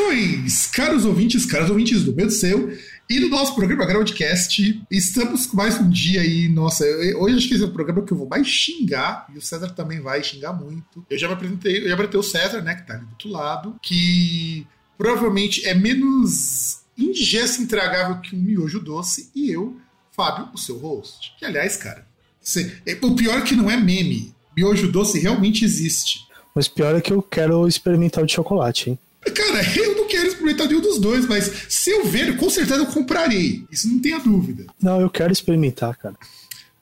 Saudações, caros ouvintes, caros ouvintes do meu seu e do nosso programa Groundcast. Estamos com mais um dia aí, nossa, eu- hoje acho que esse é o programa que eu vou mais xingar, e o César também vai xingar muito. Eu já me apresentei, eu já apresentei o César, né, que tá ali do outro lado, que provavelmente é menos indigesto e intragável que um miojo doce, e eu, Fábio, o seu host. Que, aliás, cara, é- o pior é que não é meme. Miojo doce realmente existe. Mas pior é que eu quero experimentar o de chocolate, hein? Cara, eu quero experimentar nenhum dos dois, mas se eu ver, com certeza eu comprarei. Isso não tenha dúvida. Não, eu quero experimentar, cara.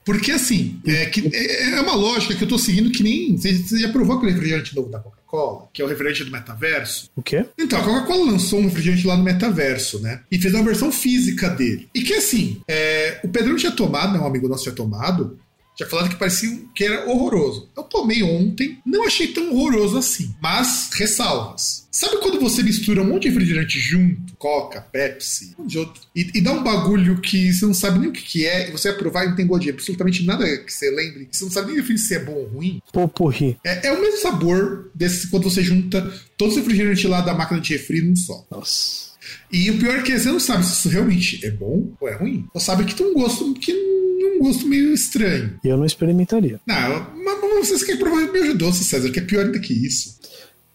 Porque assim, é, que, é, é uma lógica que eu tô seguindo que nem. Você, você já provou aquele refrigerante novo da Coca-Cola, que é o refrigerante do metaverso? O quê? Então, a Coca-Cola lançou um refrigerante lá no metaverso, né? E fez uma versão física dele. E que assim, é, o Pedrão tinha tomado, né? Um amigo nosso tinha tomado. Tinha falado que parecia que era horroroso. Eu tomei ontem, não achei tão horroroso assim. Mas, ressalvas. Sabe quando você mistura um monte de refrigerante junto? Coca, Pepsi, um de outro. E, e dá um bagulho que você não sabe nem o que, que é, e você vai provar e não tem gosto de absolutamente nada que você lembre. Você não sabe nem definir se é bom ou ruim. Popurri. É, é o mesmo sabor desse quando você junta todos os refrigerantes lá da máquina de refri num só. Nossa. E o pior é que você não sabe se isso realmente é bom ou é ruim. Ou sabe que tem um gosto que é um gosto meio estranho. E eu não experimentaria. Não, mas vocês querem provar miojo doce, César, que é pior ainda que isso.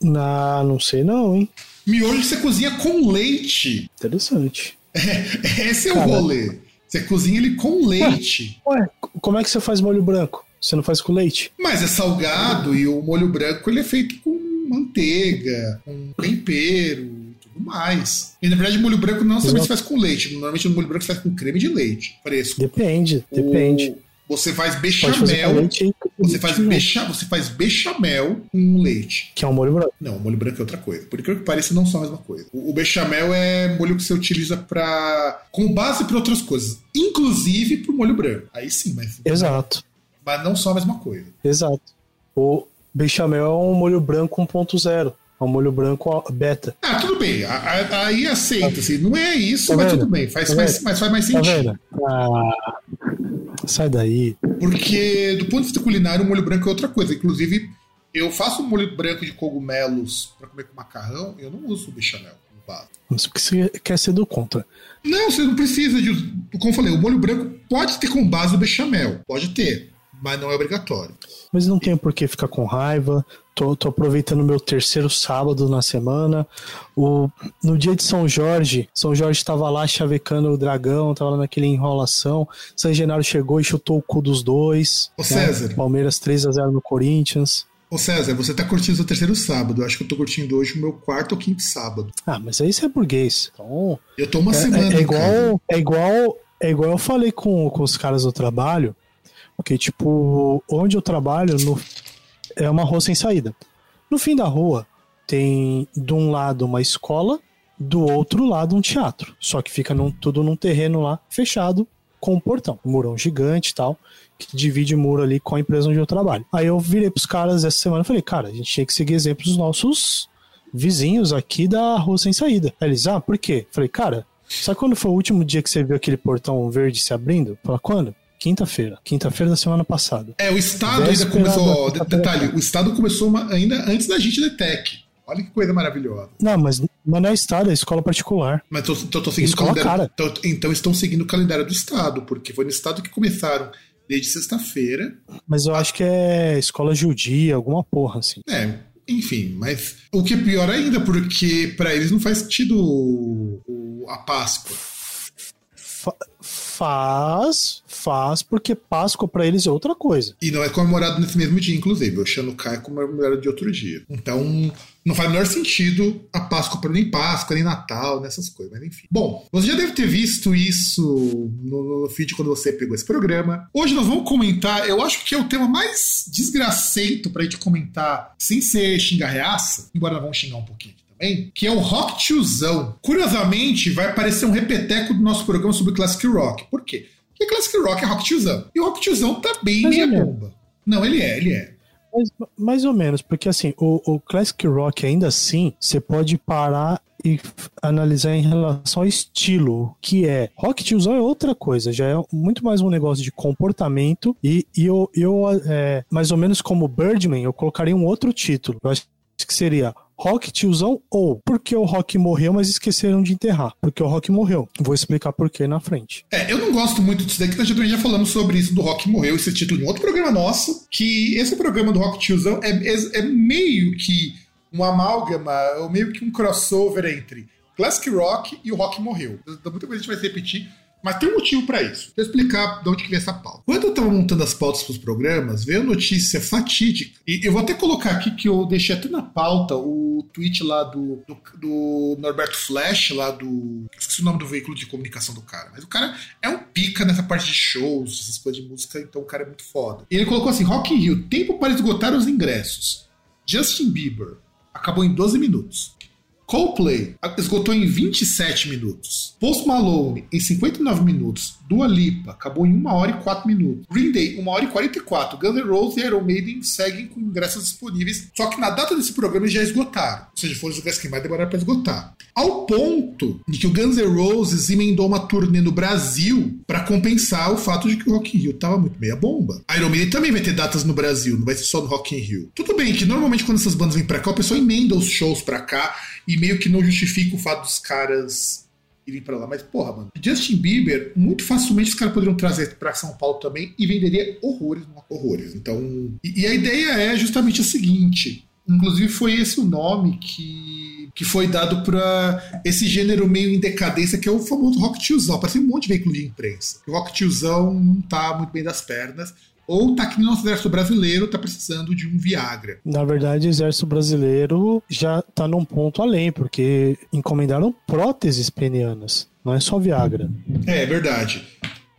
Na, não sei não, hein? Miojo você cozinha com leite. Interessante. É, esse é o Caramba. rolê. Você cozinha ele com leite. Ué, como é que você faz molho branco? Você não faz com leite? Mas é salgado e o molho branco ele é feito com manteiga, com tempero mais. E na verdade o molho branco não somente se faz com leite. Normalmente o molho branco se faz com creme de leite, fresco. Depende, depende. O- Você faz bechamel. leite Você faz, becha, você faz bechamel com leite. Que é um molho branco. Não, molho branco é outra coisa. Por incrível que pareça, não são a mesma coisa. O, o bechamel é molho que você utiliza para como base para outras coisas, inclusive pro molho branco. Aí sim, mas, Exato, mas não são a mesma coisa. exato. O bechamel é um molho branco 1.0. É um molho branco beta. Ah, tudo bem. Aí aceita, assim. Não é isso, Tá mas vendo? tudo bem. Faz, Tá vendo? mas faz mais Tá sentido. vendo? Ah, sai daí. Porque, do ponto de vista culinário, o molho branco é outra coisa. Inclusive, eu faço um molho branco de cogumelos para comer com macarrão, eu não uso o bechamel como base. Mas porque você quer ser do contra. Não, você não precisa de. Como eu falei, o molho branco pode ter como base o bechamel. Pode ter, mas não é obrigatório. Mas não tenho por que ficar com raiva. Tô, tô aproveitando meu terceiro sábado na semana. O, no dia de São Jorge, São Jorge estava lá chavecando o dragão, tava lá naquele enrolação. San Genaro chegou e chutou o cu dos dois. Ô, né? César. Palmeiras 3 a 0 no Corinthians. Ô César, você tá curtindo o seu terceiro sábado. Eu acho que eu tô curtindo hoje o meu quarto ou quinto sábado. Ah, mas aí você é burguês. Então, Eu tô uma é, semana. é casa. igual, é igual, é igual eu falei com, com os caras do trabalho, porque tipo, onde eu trabalho no, é uma rua sem saída. No fim da rua tem de um lado uma escola, do outro lado um teatro. Só que fica num- tudo num terreno lá fechado com um portão, um murão gigante e tal, que divide o muro ali com a empresa onde eu trabalho. Aí eu virei pros caras essa semana e falei, cara, a gente tinha que seguir exemplos dos nossos vizinhos aqui da rua sem saída. Aí eles, ah, por quê? Falei, cara, sabe quando foi o último dia que você viu aquele portão verde se abrindo? Fala, quando? Quinta-feira. Quinta-feira da semana passada. É, o Estado ainda começou. da- de- Detalhe, o Estado começou uma- ainda antes da gente da TEC. Olha que coisa maravilhosa. Não, mas, mas não é estado, é escola particular. Mas tô, tô, tô seguindo Escola o calendário. cara. tô- então estão seguindo o calendário do Estado, porque foi no Estado que começaram desde sexta-feira. Mas eu acho que é escola judia, alguma porra, assim. É, enfim, mas o que é pior ainda, porque pra eles não faz sentido o- o- a Páscoa. Fa- faz, faz porque Páscoa para eles é outra coisa. E não é comemorado nesse mesmo dia, inclusive. O Chanukah é comemorado de outro dia. Então, não faz o menor sentido a Páscoa para nem Páscoa, nem Natal, nessas coisas, mas enfim. Bom, você já deve ter visto isso no, no feed quando você pegou esse programa. Hoje nós vamos comentar, eu acho que é o tema mais desgracento pra gente comentar sem ser xingar reaça, embora nós vamos xingar um pouquinho que é o Rock Tiozão. Curiosamente, vai parecer um repeteco do nosso programa sobre Classic Rock. Por quê? Porque Classic Rock é Rock Tiozão. E o Rock Tiozão tá bem Mais meia bomba. Não, ele é, ele é. Mas, mais ou menos, porque assim, o, o Classic Rock ainda assim, você pode parar e analisar em relação ao estilo, que é rock tiozão é outra coisa, já é muito mais um negócio de comportamento e, e eu, eu é, mais ou menos como Birdman, eu colocaria um outro título. Eu acho que seria Rock tiozão ou porque o Rock morreu, mas esqueceram de enterrar. Porque o Rock morreu. Vou explicar por que na frente. É, eu não gosto muito disso daqui, nós já também já falamos sobre isso do Rock Morreu, esse título em outro programa nosso, que esse programa do Rock Tiozão é, é, é meio que um amálgama, ou meio que um crossover entre Classic Rock e o Rock Morreu. Muita coisa a gente vai se repetir, mas tem um motivo para isso. Vou explicar de onde que vem essa pauta. Quando eu tava montando as pautas para os programas, veio a notícia fatídica, e eu vou até colocar aqui que eu deixei até na pauta o tweet lá do, do, do Norberto Flash, lá do. Esqueci o nome do veículo de comunicação do cara, mas o cara é um pica nessa parte de shows, essas coisas de música, então o cara é muito foda. Ele colocou assim: Rock in Rio, tempo para esgotar os ingressos. Justin Bieber acabou em 12 minutos. Coldplay esgotou em 27 minutos. Post Malone em 59 minutos. Dua Lipa acabou em 1 hora e 4 minutos. Green Day 1 hora e 44. Guns N' Roses e Iron Maiden seguem com ingressos disponíveis, só que na data desse programa já esgotaram. Ou seja, foram os ingressos que mais demoraram para esgotar. Ao ponto de que o Guns N' Roses emendou uma turnê no Brasil para compensar o fato de que o Rock in Rio tava muito meia bomba. A Iron Maiden também vai ter datas no Brasil, não vai ser só no Rock in Rio. Tudo bem que normalmente quando essas bandas vêm pra cá, o pessoal emenda os shows pra cá e meio que não justifica o fato dos caras irem pra lá. Mas, porra, mano, Justin Bieber, muito facilmente os caras poderiam trazer pra São Paulo também e venderia horrores, horrores. Então, e, e a ideia é justamente a seguinte. Inclusive foi esse o nome que, que foi dado pra esse gênero meio em decadência, que é o famoso rock tiozão. Parece um monte de veículo de imprensa. O rock tiozão não tá muito bem das pernas. Ou tá que nem o nosso exército brasileiro, tá precisando de um Viagra. Na verdade, o exército brasileiro já tá num ponto além, porque encomendaram próteses penianas, não é só Viagra. É, é verdade.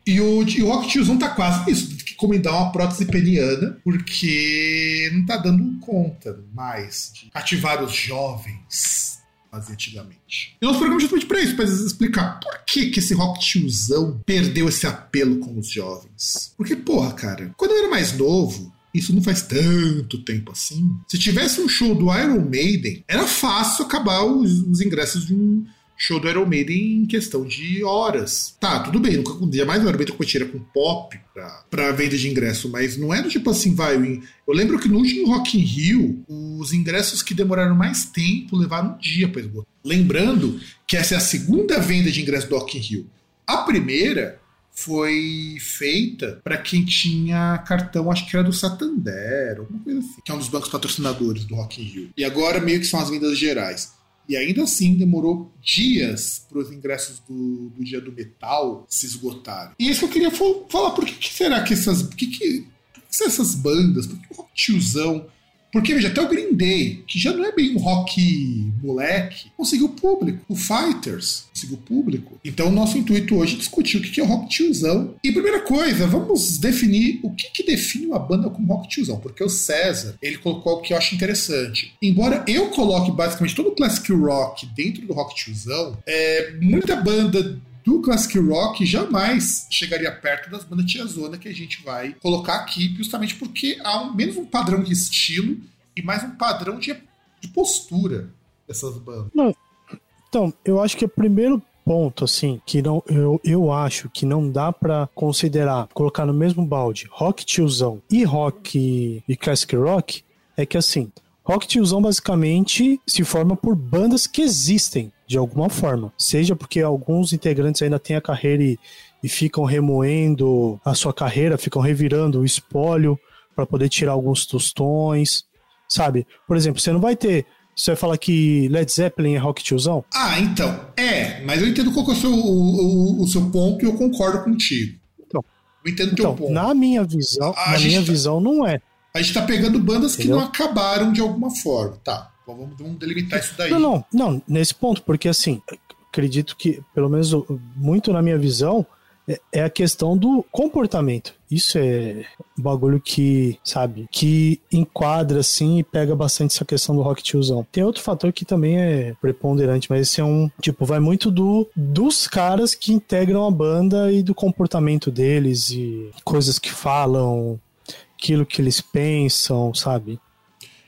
E o, e o Rock Tiozão tá quase nisso, tem que encomendar uma prótese peniana, porque não tá dando conta mais de cativar os jovens, fazia antigamente. E nosso programa é justamente pra isso, pra explicar por que, que esse Rock Tiozão perdeu esse apelo com os jovens. Porque, porra, cara, quando eu era mais novo, isso não faz tanto tempo assim. Se tivesse um show do Iron Maiden, era fácil acabar os, os ingressos de um show do Iron Maiden em questão de horas. Tá, tudo bem, nunca um dia mais o Iron Maiden competia com pop pra, pra venda de ingresso, mas não era tipo assim, vai. Eu, eu lembro que no último Rock in Rio, os ingressos que demoraram mais tempo levaram um dia pra esgotar. Lembrando que essa é a segunda venda de ingresso do Rock in Rio. A primeira foi feita para quem tinha cartão, acho que era do Santander, alguma coisa assim, que é um dos bancos patrocinadores do Rock in Rio. E agora meio que são as vendas gerais. E ainda assim demorou dias para os ingressos do, do dia do metal se esgotarem. E isso que eu queria falar, por que, que será que essas. Que, que, que essas bandas? Por que o tiozão? Porque, veja, até o Green Day, que já não é bem um rock moleque, conseguiu público. O Fighters conseguiu público. Então, o nosso intuito hoje é discutir o que é rock tiozão. E primeira coisa, vamos definir o que, que define uma banda como rock tiozão. Porque o César, ele colocou o que eu acho interessante. Embora eu coloque basicamente todo o classic rock dentro do rock tiozão, é, muita banda do classic rock jamais chegaria perto das bandas tiazona que a gente vai colocar aqui, justamente porque há um, menos um padrão de estilo e mais um padrão de, de postura dessas bandas. Então, eu acho que o primeiro ponto, assim, que não, eu, eu acho que não dá pra considerar, colocar no mesmo balde rock tiozão e rock e classic rock, é que assim, rock tiozão basicamente se forma por bandas que existem de alguma forma. Seja porque alguns integrantes ainda têm a carreira e, e ficam remoendo a sua carreira, ficam revirando o espólio para poder tirar alguns tostões, sabe? Por exemplo, você não vai ter. Você vai falar que Led Zeppelin é rock tiozão? Ah, então, é, mas eu entendo qual que é o seu, o, o- o seu ponto e eu concordo contigo. Eu entendo o então, teu ponto. Na minha visão, A na minha tá- visão não é. A gente tá pegando bandas que Entendeu? não acabaram de alguma forma. Tá, então vamos, vamos delimitar isso daí. Não, não, não, nesse ponto, porque assim, acredito que, pelo menos muito na minha visão, é- é a questão do comportamento. Isso é um bagulho que, sabe, que enquadra assim e pega bastante essa questão do rock tiozão. Tem outro fator que também é preponderante, mas esse é um, tipo, vai muito do dos caras que integram a banda e do comportamento deles e coisas que falam, aquilo que eles pensam, sabe?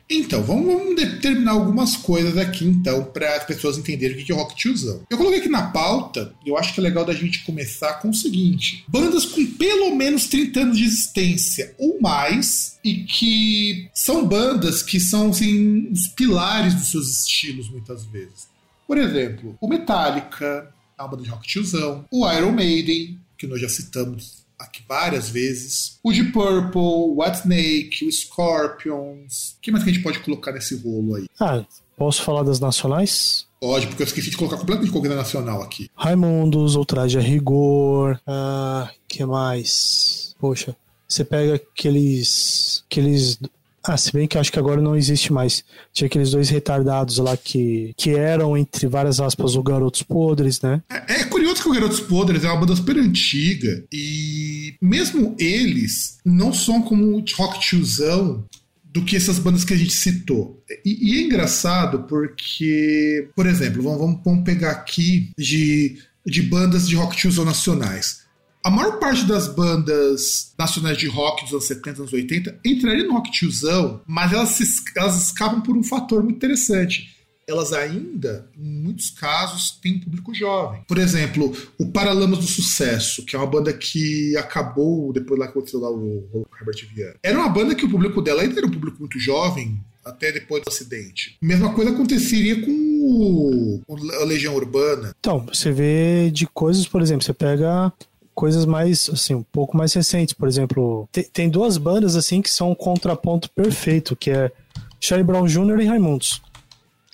Então, vamos, vamos determinar algumas coisas aqui, então, para as pessoas entenderem o que é o rock tiozão. Eu coloquei aqui na pauta, eu acho que é legal da gente começar com o seguinte: bandas com pelo menos 30 anos de existência ou mais, e que são bandas que são assim, os pilares dos seus estilos, muitas vezes. Por exemplo, o Metallica, é uma banda de rock tiozão, o Iron Maiden, que nós já citamos aqui várias vezes. O Deep Purple, o White Snake, o Scorpions. O que mais que a gente pode colocar nesse rolo aí? Ah, posso falar das nacionais? Pode, porque eu esqueci de colocar completamente coisa nacional aqui. Raimundos, Ultraje a Rigor. Ah, que mais? Poxa, você pega aqueles. aqueles. Ah, se bem que acho que agora não existe mais. Tinha aqueles dois retardados lá que, que eram, entre várias aspas, o Garotos Podres, né? É, é curioso que o Garotos Podres é uma banda super antiga e mesmo eles não são como o rock tiozão do que essas bandas que a gente citou. E, e é engraçado porque, por exemplo, vamos, vamos- pegar aqui de, de bandas de rock tiozão nacionais. A maior parte das bandas nacionais de rock dos anos 70, anos 80 entraria no rock tiozão, mas elas, se elas escapam por um fator muito interessante elas ainda, em muitos casos, têm público jovem. Por exemplo, o Paralamas do Sucesso, que é uma banda que acabou depois lá que aconteceu lá o, o Herbert Viana. Era uma banda que o público dela ainda era um público muito jovem, até depois do acidente. Mesma coisa aconteceria com o a Legião Urbana. Então, você vê de coisas, por exemplo, você pega coisas mais, assim, um pouco mais recentes. Por exemplo, te- tem duas bandas, assim, que são um contraponto perfeito, que é Charlie Brown Jr. e Raimundos.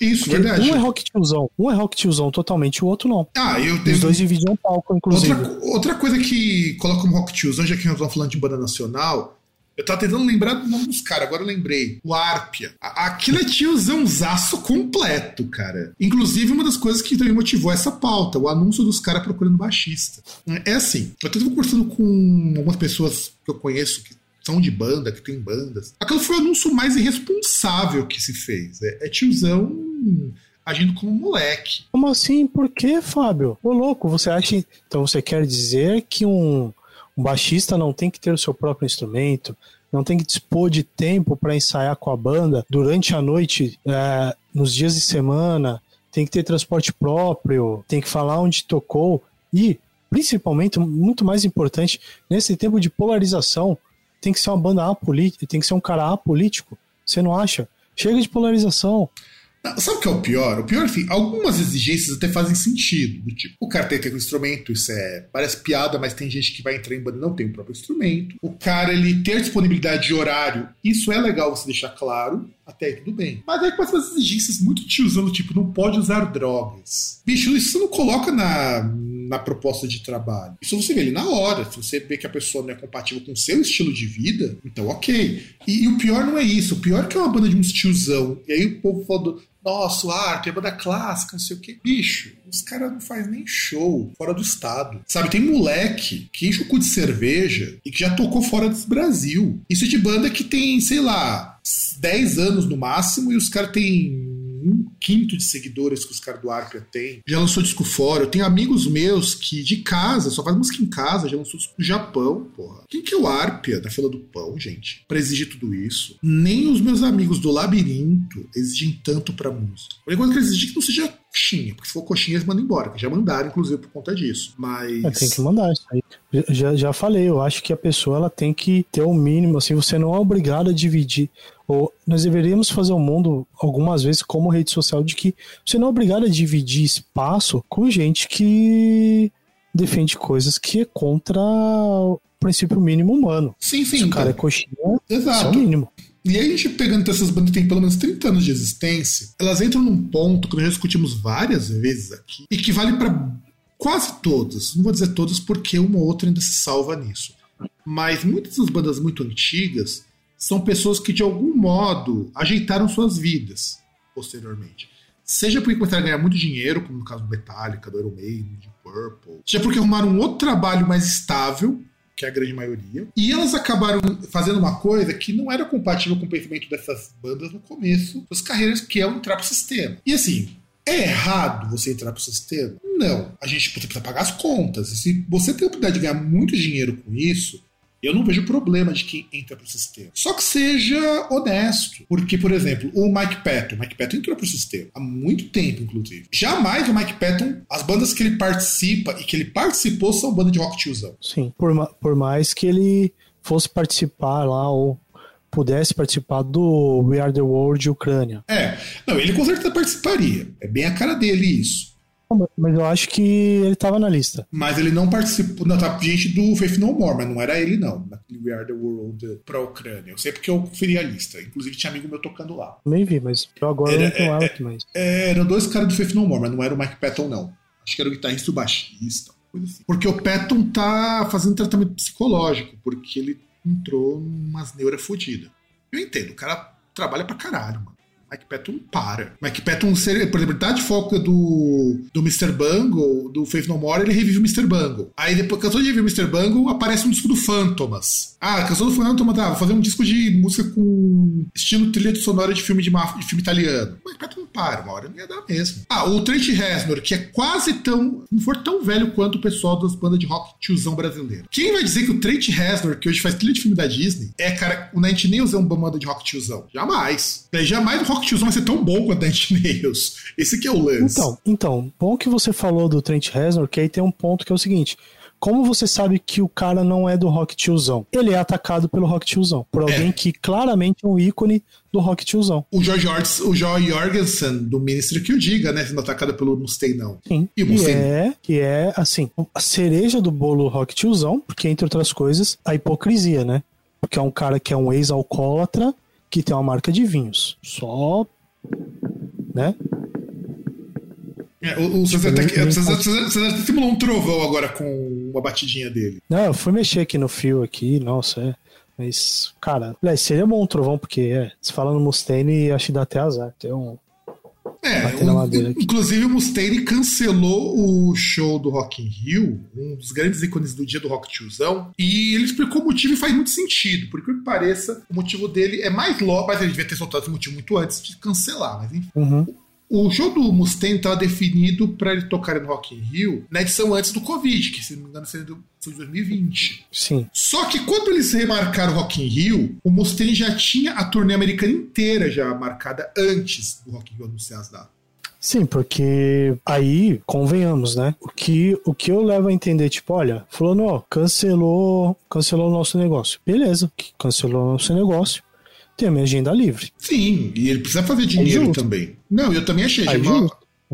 Isso, Porque verdade. Um é rock tiozão, um é rock tiozão totalmente, o outro não. Ah, eu Os dois dividiam palco, inclusive. Outra, outra coisa que coloca como rock tiozão, já que nós estamos falando de banda nacional, eu tava tentando lembrar do nome dos caras, agora eu lembrei. O Arpia. Aquilo é tiozãozaço completo, cara. Inclusive, uma das coisas que também motivou essa pauta, o anúncio dos caras procurando baixista. É assim, eu tava conversando com algumas pessoas que eu conheço que são de banda, que tem bandas. Aquilo foi o anúncio mais irresponsável que se fez. É, é tiozão agindo como moleque. Como assim? Por que, Fábio? Ô, louco, você acha. Então você quer dizer que um, um baixista não tem que ter o seu próprio instrumento, não tem que dispor de tempo para ensaiar com a banda durante a noite, é, nos dias de semana, tem que ter transporte próprio, tem que falar onde tocou e, principalmente, muito mais importante, nesse tempo de polarização, tem que ser uma banda apolítica, tem que ser um cara apolítico. Você não acha? Chega de polarização. Sabe o que é o pior? O pior, assim, algumas exigências até fazem sentido. Do tipo, o cara tem que ter um instrumento, isso é. Parece piada, mas tem gente que vai entrar em banda e não tem o próprio instrumento. O cara, ele ter disponibilidade de horário, isso é legal você deixar claro, até aí tudo bem. Mas aí começam as exigências muito tiozão, tipo, não pode usar drogas. Bicho, isso você não coloca na, na proposta de trabalho. Isso você vê ali na hora. Se você vê que a pessoa não é compatível com o seu estilo de vida, então ok. E, e o pior não é isso. O pior é que é uma banda de uns tiozão. E aí o povo falando, nossa, arte, é banda clássica, não sei o quê. Bicho, os caras não fazem nem show fora do estado. Sabe, tem moleque que enche o cu de cerveja e que já tocou fora do Brasil. Isso é de banda que tem, sei lá, 10 anos no máximo e os caras têm um quinto de seguidores que os caras do Arpia têm. Já lançou disco fora. Eu tenho amigos meus que de casa, só faz música em casa, já lançou disco no Japão, porra. Quem que é o Arpia da fila do pão, gente? Pra exigir tudo isso. Nem os meus amigos do Labirinto exigem tanto pra música. Única coisa que eles exigem é que não seja coxinha, porque se for coxinha eles mandam embora, que já mandaram, inclusive, por conta disso. Mas. É, tem que mandar isso aí. Já, já falei, eu acho que a pessoa ela tem que ter o mínimo, assim, você não é obrigado a dividir. Ou nós deveríamos fazer o mundo algumas vezes como rede social de que você não é obrigado a dividir espaço com gente que defende coisas que é contra o princípio mínimo humano. Sim, sim. Se o cara é coxinha, isso é o Exato. mínimo. E aí a gente pegando essas bandas que têm pelo menos 30 anos de existência, elas entram num ponto que nós já discutimos várias vezes aqui, e que vale para quase todas. Não vou dizer todas porque uma ou outra ainda se salva nisso. Mas muitas das bandas muito antigas são pessoas que de algum modo ajeitaram suas vidas posteriormente. Seja porque começaram a ganhar muito dinheiro, como no caso do Metallica, do Iron Maiden, de Purple. Seja porque arrumaram um outro trabalho mais estável, que é a grande maioria. E elas acabaram fazendo uma coisa que não era compatível com o pensamento dessas bandas no começo das carreiras, que é entrar pro sistema. E assim, é errado você entrar pro sistema? Não. A gente precisa pagar as contas. E se você tem a oportunidade de ganhar muito dinheiro com isso, eu não vejo problema de quem entra pro sistema. Só que seja honesto. Porque, por exemplo, o Mike Patton. O Mike Patton entrou pro sistema. Há muito tempo, inclusive. Jamais o Mike Patton, as bandas que ele participa e que ele participou são banda de rock tiozão. Sim. Por, ma por mais que ele fosse participar lá ou pudesse participar do We Are the World Ucrânia. É. Não, ele com certeza participaria. É bem a cara dele isso. Mas eu acho que ele tava na lista. Mas ele não participou. Não, tá gente do Faith No More, mas não era ele, não. We Are the World pra Ucrânia. Eu sei porque eu conferi a lista. Inclusive tinha amigo meu tocando lá. Nem vi, mas eu agora Era- não tenho é- ela aqui mais. É, eram dois caras do Faith No More, mas não era o Mike Patton, não. Acho que era o guitarrista e o baixista. Coisa assim. Porque o Patton tá fazendo tratamento psicológico, porque ele entrou numas neuras fodidas. Eu entendo, o cara trabalha pra caralho, mano. Patton não para. Mike Patton, seria- por exemplo, tá de foca do, do Mr. Bungle, do Faith No More, ele revive o Mr. Bungle. Aí depois, cansou de reviver o Mr. Bungle, aparece um disco do Phantomas. Ah, cansou do Phantomas, tá, vou fazer um disco de música com estilo trilha sonora de filme de, máfia- de filme italiano. Patton não para, uma hora não ia dar mesmo. Ah, o Trent Reznor, que é quase tão, não for tão velho quanto o pessoal das bandas de rock tiozão brasileiro. Quem vai dizer que o Trent Reznor, que hoje faz trilha de filme da Disney, é, cara, o Nine Nails é uma banda de rock tiozão? Jamais. Daí jamais o rock tiozão vai ser tão bom quanto o Nine Nails. Esse que é o lance. Então, então, bom que você falou do Trent Reznor, que aí tem um ponto que é o seguinte. Como você sabe que o cara não é do rock tiozão? Ele é atacado pelo rock tiozão. Por alguém É. que claramente é um ícone do rock tiozão. O George, Orts- o Joy Jorgensen, do Ministry, que o diga, né? Sendo atacado pelo Mustaine, não. Sim. E o que Mustaine? é, que é, assim, a cereja do bolo rock tiozão, porque, entre outras coisas, a hipocrisia, né? Porque é um cara que é um ex-alcoólatra que tem uma marca de vinhos. Só. Né? É, o, o César, tá, ele- ele- o César, César- César até simulou um trovão agora com uma batidinha dele. Não, eu fui mexer aqui no fio aqui, nossa, é. Mas, cara, seria bom um trovão, porque é, se fala no Mustaine, acho que dá até azar. Tem um. É, um- inclusive o Mustaine cancelou o show do Rock in Rio, um dos grandes ícones do dia do rock tiozão, e ele explicou o motivo e faz muito sentido. Por que pareça, o motivo dele é mais logo, mas ele devia ter soltado esse motivo muito antes de cancelar, mas enfim. Uhum. O show do Mustaine estava definido para ele tocar no Rock in Rio na edição antes do Covid, que se não me engano foi de 2020. Sim. Só que quando eles remarcaram o Rock in Rio, o Mustaine já tinha a turnê americana inteira já marcada antes do Rock in Rio anunciar as datas. Sim, porque aí, convenhamos, né? O que, o que eu levo a entender, tipo, olha, fulano, ó, cancelou, cancelou o nosso negócio. Beleza, que cancelou o nosso negócio. Tem a minha agenda livre. Sim, e ele precisa fazer dinheiro justo. também. Não, eu também achei. Aí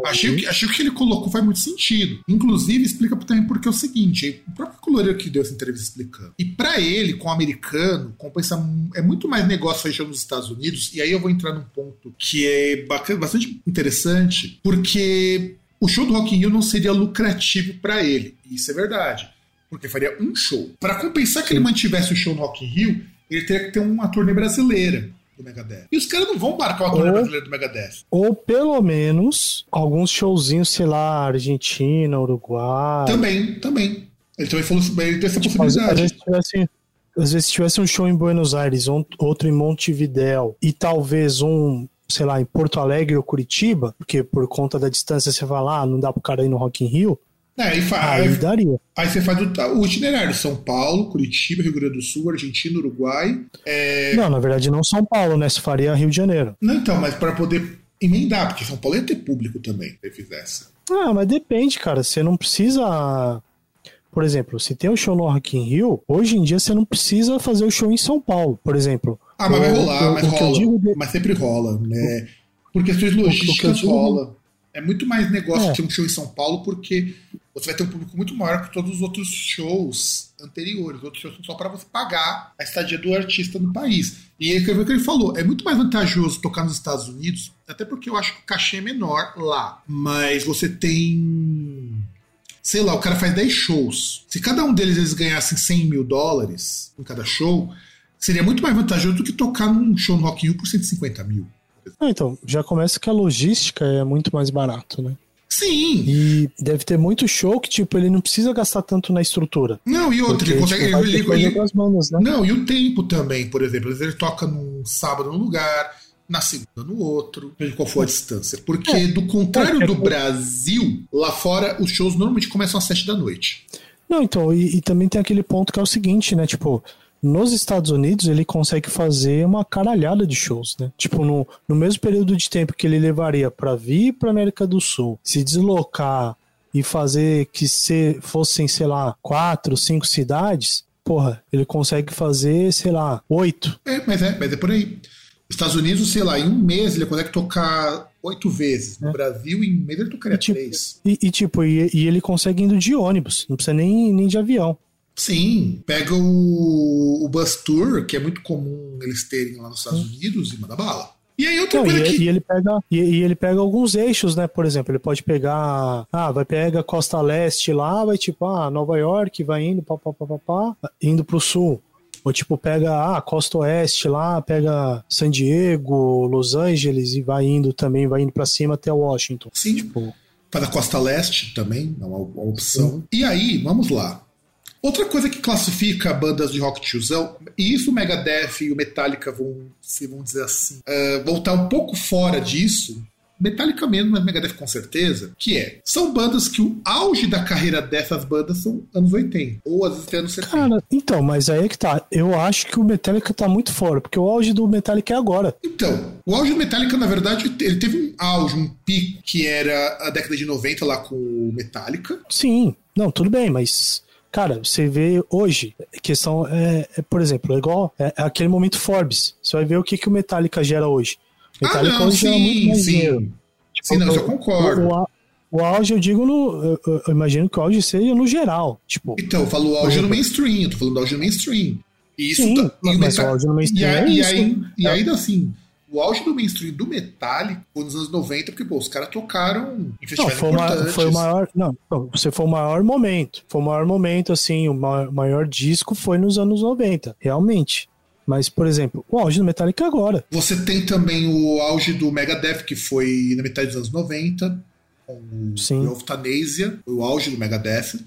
Achei, que, achei que o que ele colocou faz muito sentido. Inclusive, explica também porque é o seguinte: o próprio Coloreiro que deu essa entrevista explicando. E pra ele, com o americano, compensa, é muito mais negócio show nos Estados Unidos. E aí eu vou entrar num ponto que é bacana, bastante interessante, porque o show do Rock in Rio não seria lucrativo pra ele. Isso é verdade. Porque faria um show. Pra compensar que ele mantivesse o show no Rock in Rio, ele teria que ter uma turnê brasileira do Megadeth. E os caras não vão marcar uma turnê Ou- brasileira do Megadeth. Ou pelo menos alguns showzinhos, sei lá, Argentina, Uruguai. Também, também. Ele também falou sobre ele tem essa Tipo, às, às possibilidade. vezes tivesse, às vezes tivesse um show em Buenos Aires, um- outro em Montevidéu e talvez um, sei lá, em Porto Alegre ou Curitiba, porque por conta da distância você vai lá, não dá pro cara ir no Rock in Rio, É, e aí daria. aí você faz o, o itinerário: São Paulo, Curitiba, Rio Grande do Sul, Argentina, Uruguai. É... Não, na verdade não São Paulo, né? Se faria Rio de Janeiro. Não, então, mas para poder emendar, porque São Paulo ia ter público também, se fizesse. Ah, mas depende, cara. Você não precisa. Por exemplo, se tem o show no Rock in Rio, hoje em dia você não precisa fazer o show em São Paulo, por exemplo. Ah, mas vai rolar, o- mas o rola. de- Mas sempre rola, né? Por questões logísticas rola. É muito mais negócio É. ter um show em São Paulo, porque você vai ter um público muito maior que todos os outros shows anteriores. Os outros shows são só para você pagar a estadia do artista no país. E aí, o que ele falou, é muito mais vantajoso tocar nos Estados Unidos, até porque eu acho que o cachê é menor lá. Mas você tem sei lá, o cara faz 10 shows. Se cada um deles eles ganhassem 100 mil dólares em cada show, seria muito mais vantajoso do que tocar num show no Rock in por 150 mil. Ah, então, já começa que a logística é muito mais barato, né? Sim. E deve ter muito show que, tipo, ele não precisa gastar tanto na estrutura. Não, e outro, Porque, ele consegue. tipo, ele- ele- ele- com as bandas, né? Não, e o tempo também, por exemplo. Ele toca num sábado num lugar, na segunda no outro, seja qual for a distância. Porque, do contrário É, é do Brasil, lá fora os shows normalmente começam às sete da noite. Não, então, e, e também tem aquele ponto que é o seguinte, né? Tipo, nos Estados Unidos ele consegue fazer uma caralhada de shows, né? Tipo, no, no mesmo período de tempo que ele levaria pra vir pra América do Sul, se deslocar e fazer que se fossem, sei lá, quatro, cinco cidades, porra, ele consegue fazer, sei lá, oito. É, mas é, mas é por aí. Os Estados Unidos, sei lá, em um mês ele consegue tocar oito vezes. No Brasil, em um mês ele tocaria É. E, tipo, três. E, e, tipo, e, e ele consegue indo de ônibus, não precisa nem, nem de avião. Sim, pega o, o Bus Tour, que é muito comum eles terem lá nos Estados Unidos, e manda bala. E aí outra Não, coisa e, que... e ele pega e, e ele pega alguns eixos, né? Por exemplo, ele pode pegar, ah, vai pegar Costa Leste lá, vai tipo, ah, Nova York, vai indo, pá, pá, pá, pá, pá, indo pro sul. Ou tipo, pega, ah, Costa Oeste lá, pega San Diego, Los Angeles e vai indo também, vai indo pra cima até Washington. Sim, Tipo, para a Costa Leste também, é uma, uma opção. E aí, vamos lá. Outra coisa que classifica bandas de rock tiozão, e isso o Megadeth e o Metallica vão, se vão dizer assim, uh, vão estar um pouco fora disso. Metallica mesmo, mas Megadeth com certeza, que é, são bandas que o auge da carreira dessas bandas são anos 80, ou às vezes até anos 70. cara, então, mas aí é que tá. Eu acho que o Metallica tá muito fora, porque o auge do Metallica é agora. Então, o auge do Metallica, na verdade, ele teve um auge, um pico, que era a década de 90 lá com o Metallica. Sim, não, tudo bem, mas. Cara, você vê hoje, questão é, é, por exemplo, é igual é, é aquele momento Forbes. Você vai ver o que, que o Metallica gera hoje. O Ah, Metallica não, hoje gera muito sim, mais sim. dinheiro. Sim, não, isso eu o- concordo. O, o auge, eu digo no. Eu, eu- eu imagino que o auge seja no geral. Tipo, Então, eu falo auge no mainstream, eu tô falando do auge no mainstream. E isso Sim, tá- e o mas Meta- o auge no mainstream E, é e, isso. aí- e É. ainda assim, o auge do mainstream do Metallica foi nos anos 90, porque, pô, os caras tocaram em não, festivais foi, uma, importantes. foi o maior. Não, não, você foi o maior momento. Foi o maior momento, assim, o maior, maior disco foi nos anos 90, realmente. Mas, por exemplo, o auge do Metallica é agora. Você tem também o auge do Megadeth, que foi na metade dos anos 90, com o Sim. Euthanasia, foi o auge do Megadeth.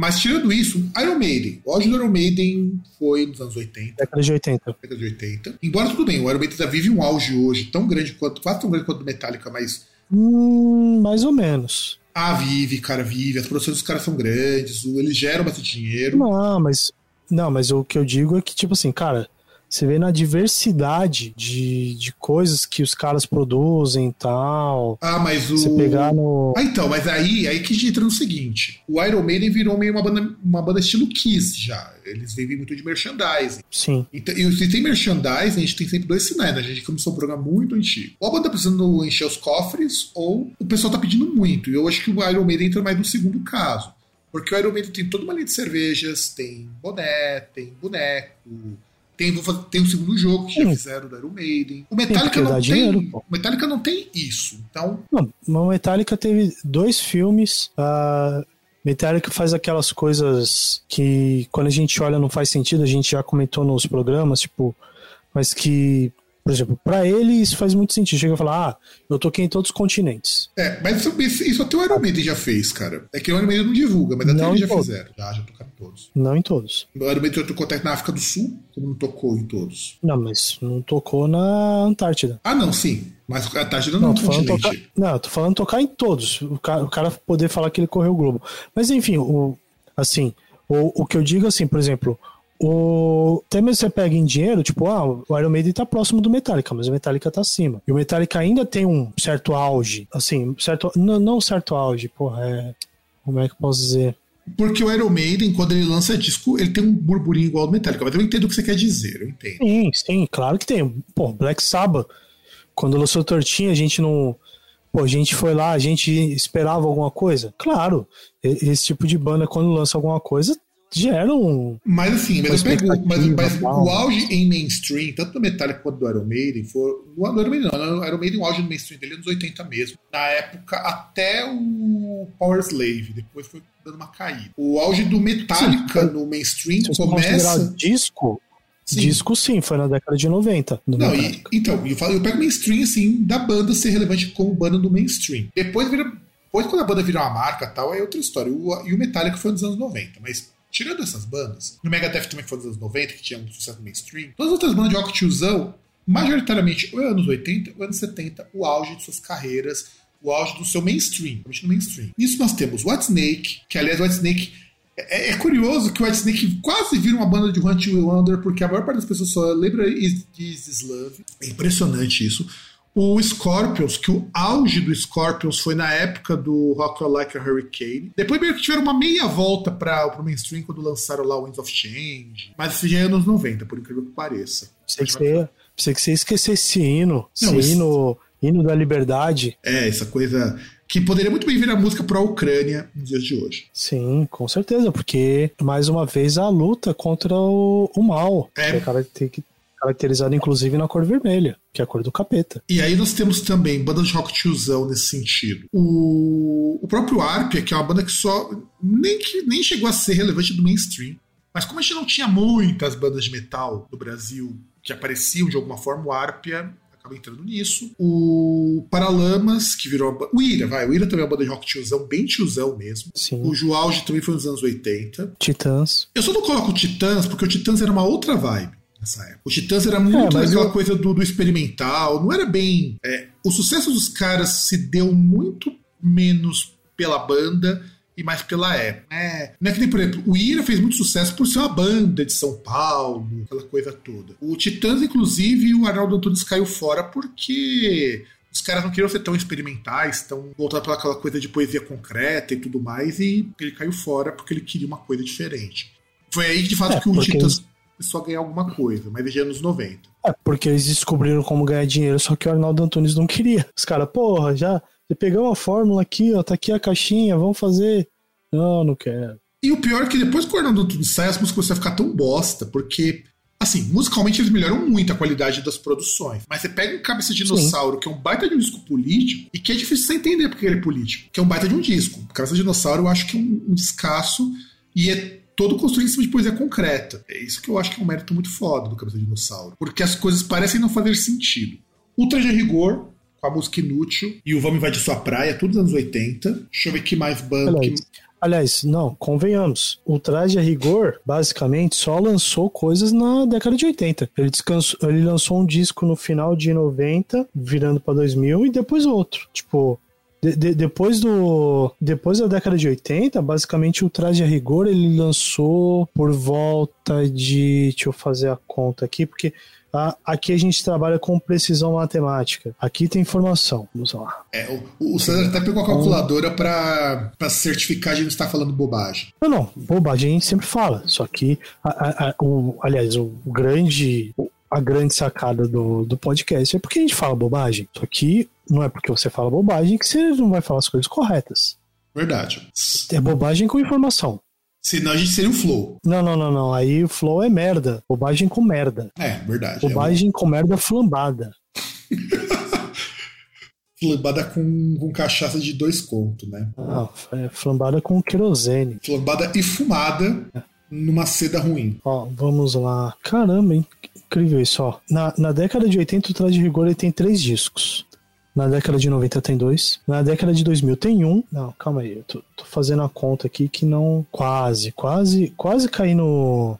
Mas tirando isso, Iron Maiden. O auge do Iron Maiden foi nos anos 80. Década de 80. década de 80. Embora tudo bem, o Iron Maiden ainda vive um auge hoje tão grande quanto, quase tão grande quanto o Metallica, mas Hum, mais ou menos. ah, vive, cara, vive. As produções dos caras são grandes, eles geram bastante dinheiro. Não, mas. Não, mas o que eu digo é que, tipo assim, cara, você vê na diversidade de, de coisas que os caras produzem e tal. Ah, mas o. Você pegar no. Ah, então, mas aí, aí que a gente entra no seguinte: o Iron Maiden virou meio uma banda, uma banda estilo Kiss já. Eles vivem muito de merchandising. Sim. Então, e se tem merchandising, a gente tem sempre dois sinais, né? A gente começou um programa muito antigo. Ou a banda tá precisando encher os cofres, ou o pessoal tá pedindo muito. E eu acho que o Iron Maiden entra mais no segundo caso. Porque o Iron Maiden tem toda uma linha de cervejas, tem boné, tem boneco, tem, fazer- tem um segundo jogo que já fizeram do Iron Maiden. O Metallica não tem. O Metallica não tem isso. Então, Não, o Metallica teve dois filmes. A Metallica faz aquelas coisas que quando a gente olha não faz sentido, a gente já comentou nos programas, tipo, mas que, por exemplo, pra ele isso faz muito sentido. Chega a falar, ah, eu toquei em todos os continentes. é, mas isso, isso, até o Iron Maiden já fez, cara. É que o Iron Maiden não divulga, mas até Não eles já todos. fizeram. Já, já tocaram em todos. Não em todos. O Iron Maiden tocou até na África do Sul, como não tocou em todos. Não, mas não tocou na Antártida. Ah, não, sim. Mas a Antártida não, Não, é tô falando, tocar, não, tô falando tocar em todos. O cara, o cara poder falar que ele correu o globo. Mas enfim, o, assim, o, o que eu digo assim, por exemplo, o, até mesmo você pega em dinheiro, tipo, ah, o Iron Maiden tá próximo do Metallica, mas o Metallica tá acima. E o Metallica ainda tem um certo auge, assim, certo, não, não certo auge, porra, é, como é que eu posso dizer? Porque o Iron Maiden, quando ele lança disco, ele tem um burburinho igual ao do Metallica. Mas eu entendo o que você quer dizer, eu entendo. Sim, sim, claro que tem. Pô, Black Sabbath, quando lançou Tortinha, a gente não. Pô, a gente foi lá, a gente esperava alguma coisa? Claro, esse tipo de banda, quando lança alguma coisa, gera um. Mas assim, mas, eu pego, mas, mas o auge em mainstream, tanto do Metallica quanto do Iron Maiden, foi. Do do Iron Maiden não, o Iron Maiden, o auge no mainstream dele é nos 80 mesmo. Na época, até o Power Slave, depois foi dando uma caída. O auge do Metallica Sim, no mainstream Se começa. disco, Sim. disco sim, foi na década de 90. do Não, e, então, eu, falo, eu pego mainstream, assim, da banda ser relevante como banda do mainstream. Depois vira. Depois, quando a banda vira uma marca e tal, é outra história. O- e o Metallica foi nos anos 90. Mas, tirando essas bandas, o Megadeth também foi nos anos 90, que tinha um sucesso no mainstream. Todas as outras bandas de rock tiozão, majoritariamente, ou anos 80 ou anos 70, o auge de suas carreiras, o auge do seu mainstream, principalmente no mainstream. Nisso nós temos Whitesnake, que aliás, Whitesnake é, é curioso que o Whitesnake quase vira uma banda de One Wonder, porque a maior parte das pessoas só lembra Is Is Love. É impressionante isso. O Scorpions, que o auge do Scorpions foi na época do Rock Like a Hurricane. Depois meio que tiveram uma meia volta para o mainstream quando lançaram lá o Winds of Change. Mas isso já é anos 90, por incrível que pareça. Pensei que você, pensei que você ia esquecer esse hino. Não, esse hino, hino da liberdade. É, essa coisa que poderia muito bem virar música para a Ucrânia nos dias de hoje. Sim, com certeza, porque mais uma vez a luta contra o, o mal, É. que é caracterizado inclusive na cor vermelha, que é a cor do capeta. E aí nós temos também bandas de rock tiozão nesse sentido. O, o próprio Arpia, que é uma banda que só nem, que nem chegou a ser relevante do mainstream. Mas como a gente não tinha muitas bandas de metal no Brasil que apareciam de alguma forma, o Arpia acaba entrando nisso. O Paralamas, que virou uma O Ira, vai. O Ira também é uma banda de rock tiozão, bem tiozão mesmo. Sim, O Juauge também foi nos anos 80. Titãs. Eu só não coloco Titãs porque o Titãs era uma outra vibe nessa época. O Titãs era muito mas aquela eu- coisa do, do experimental, não era bem. é, o sucesso dos caras se deu muito menos pela banda e mais pela época. É, não é que nem, por exemplo, o Ira fez muito sucesso por ser uma banda de São Paulo, aquela coisa toda. O Titãs, inclusive, o Arnaldo Antunes caiu fora porque os caras não queriam ser tão experimentais, tão voltados para aquela coisa de poesia concreta e tudo mais, e ele caiu fora porque ele queria uma coisa diferente. Foi aí, de fato, É, que o porque Titãs a ganhar alguma coisa, mas desde anos 90. É, porque eles descobriram como ganhar dinheiro, só que o Arnaldo Antunes não queria. Os caras, porra, já, já pegamos a fórmula aqui, ó, tá aqui a caixinha, vamos fazer. Não, não quero. E o pior é que depois que o Arnaldo Antunes sai, as músicas começam a ficar tão bosta, porque, assim, musicalmente eles melhoram muito a qualidade das produções. Mas você pega um Cabeça de Dinossauro, que é um baita de um disco político, e que é difícil você entender porque ele é político, que é um baita de um disco. O Cabeça de Dinossauro eu acho que é um, um descasso, e é todo construído em cima de poesia concreta. É isso que eu acho que é um mérito muito foda do Cabeça de Dinossauro. Porque as coisas parecem não fazer sentido. Ultra de Rigor, com a música Inútil, e o Vamos Invadir Sua Praia, tudo nos anos 80. Deixa eu ver que mais banda. que- Aliás, não, convenhamos. O Traje a Rigor, basicamente, só lançou coisas na década de 80. Ele, descansou, ele lançou um disco no final de 90, virando pra 2000, e depois outro. Tipo, de- de- depois do depois da década de 80, basicamente o Traje a Rigor ele lançou por volta de, deixa eu fazer a conta aqui, porque a- aqui a gente trabalha com precisão matemática. Aqui tem informação. Vamos lá. É, o, o César até pegou a calculadora pra certificar de não estar falando bobagem. Não, não, bobagem a gente sempre fala. Só que, a- a- a- o, aliás, o grande, a grande sacada do, do podcast é porque a gente fala bobagem. Só que não é porque você fala bobagem que você não vai falar as coisas corretas. Verdade. É bobagem com informação. Senão a gente seria o flow. Não, não, não, não. Aí o flow é merda. Bobagem com merda. É, verdade. Bobagem com merda flambada. É flambada com, com cachaça de dois contos, né? Ah, é flambada com querosene. Flambada e fumada numa seda ruim. Ó, vamos lá. Caramba, hein? incrível isso, ó. Na, na década de 80, o Traje de Rigor ele tem três discos. Na década de 90 tem dois. Na década de 2000 tem um. Não, calma aí. Eu tô, tô fazendo a conta aqui que não. Quase, quase, quase caí no.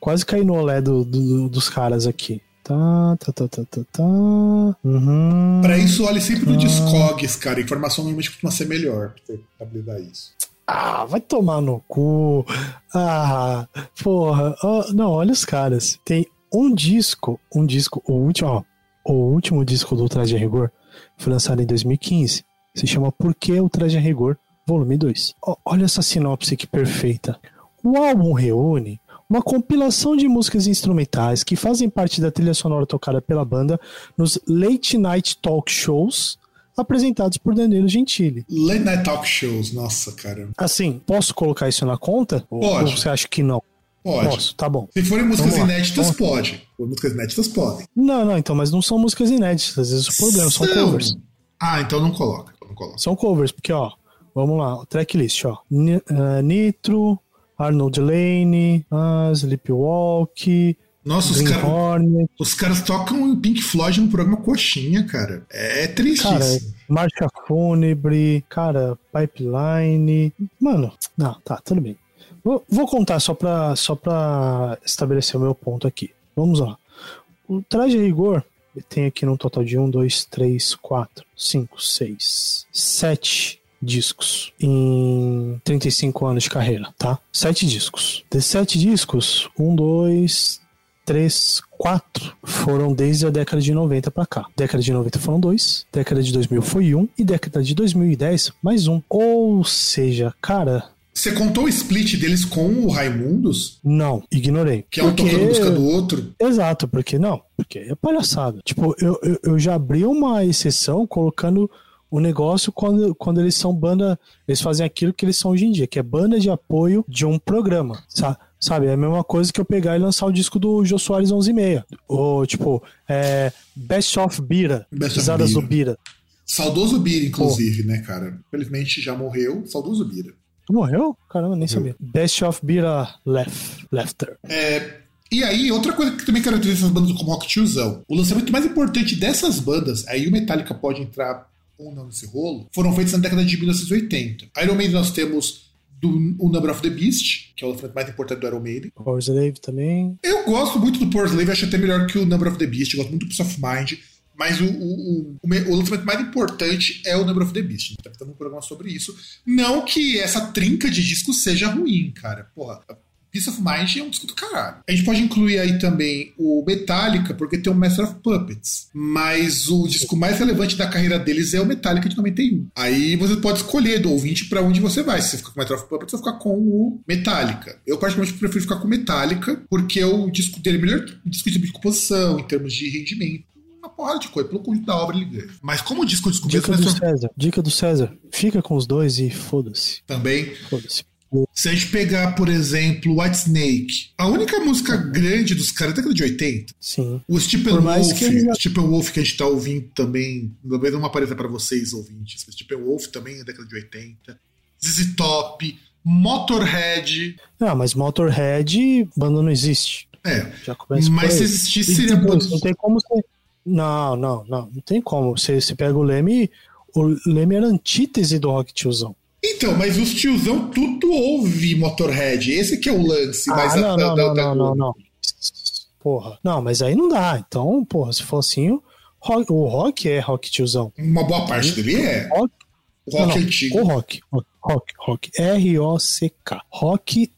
Quase caí no olé do, do- dos caras aqui. Tá, tá, tá, tá, tá, tá. Uhum. Pra isso, olhe sempre no Ah. Discogs, cara. Informação normalmente costuma ser melhor pra você habilitar isso. Ah, vai tomar no cu. Ah, porra. Ó, não, olha os caras. Tem um disco, um disco, o último, ó, o último disco do Traje a Rigor foi lançado em 2015. Se chama Por que o Traje a Rigor, volume 2. Ó, olha essa sinopse que perfeita. O álbum reúne uma compilação de músicas instrumentais que fazem parte da trilha sonora tocada pela banda nos late night talk shows apresentados por Danilo Gentili. Late Night Talk Shows, nossa, cara. Assim, posso colocar isso na conta? Pode. Ou você acha que não? Pode. Posso, tá bom. Se forem músicas inéditas, pode. Músicas inéditas, podem. Não, não, então, mas não são músicas inéditas, às vezes o problema são covers. Ah, então não coloca. Não coloca. São covers, porque, ó, vamos lá, tracklist, ó. Ni- ah, Nitro, Arnold Lane, uh, Sleepwalk, Nossa, os, cara- os caras tocam em Pink Floyd no programa Coxinha, cara. É triste cara, isso. Marcha Fúnebre, cara, Pipeline. Mano, não, tá, tudo bem. Vou, vou contar só pra, só pra estabelecer o meu ponto aqui. Vamos lá. O traje a rigor tem aqui num total de 1, 2, 3, 4, 5, 6, 7 discos em 35 anos de carreira, tá? 7 discos. Desses 7 discos, 1, 2, 3, 4 foram desde a década de 90 pra cá. Década de 90 foram dois, década de 2000 foi um e década de 2010 mais um. Ou seja, cara, Você contou o split deles com o Raimundos? não, ignorei. Que é um Porque- tocando música do outro? Exato, porque não, porque é palhaçada. Tipo, eu, eu, eu já abri uma exceção colocando o negócio quando, quando eles são banda, eles fazem aquilo que eles são hoje em dia, que é banda de apoio de um programa, sa- sabe? É a mesma coisa que eu pegar e lançar o disco do Jô Soares 11 e meia. Ou, tipo, é, Best of Bira, Best of Pisadas Bira. do Bira. Saudoso Bira, inclusive, né, cara? Infelizmente já morreu. Saudoso Bira. Morreu? Caramba, nem sabia. Best of Bira Left, Lefter. É, e aí, outra coisa que também caracteriza essas bandas como rock tiozão, o lançamento mais importante dessas bandas, aí o Metallica pode entrar ou não nesse rolo, foram feitos na década de 1980. Iron Maiden nós temos do, o Number of the Beast, que é o lançamento mais importante do Iron Maiden. Power Slave também. Eu gosto muito do Power Slave, acho até melhor que o Number of the Beast, eu gosto muito do Peace of Mind, mas o, o, o, o me- o lançamento mais importante é o Number of the Beast. Gente tá fazendo um programa sobre isso. Não que essa trinca de discos seja ruim, cara. Porra, Peace of Mind é um disco do caralho. A gente pode incluir aí também o Metallica, porque tem o Master of Puppets. Mas o disco mais relevante da carreira deles é o Metallica de 91. Aí você pode escolher do ouvinte pra onde você vai. Se você ficar com o Master of Puppets ou ficar com o Metallica. Eu particularmente prefiro ficar com o Metallica, porque o disco dele é melhor disco de composição, em termos de rendimento. Uma porrada de coisa. Pelo conjunto da obra ele ganha. Mas como o disco descobriu Dica do César. Dica do César. Fica com os dois e foda-se. também, Foda-se. Se a gente pegar, por exemplo, White Snake, a única música grande dos caras é da década de 80. Sim. O Steppenwolf, que o Steppenwolf que a gente tá ouvindo também, talvez não apareça para vocês, ouvintes, o Steppenwolf também é da década de 80. ZZ Top, Motorhead, Ah, mas Motorhead, banda não existe. é. Já começa Mas se existisse, seria depois, banda- Não tem como você. Não, não, não. Não tem como. Você, você pega o Leme. O Leme era antítese do rock tiozão. Então, mas os tiozão tudo ouve Motorhead. Esse que é o lance Ah, não, da- não, da- não, da- não, não, não. Porra. Não, mas aí não dá. Então, porra, se for assim, o rock, o rock é rock tiozão. Uma boa parte dele é. Rock, O rock não, não, antigo. O rock. Rock, rock, rock. R-O-C-K.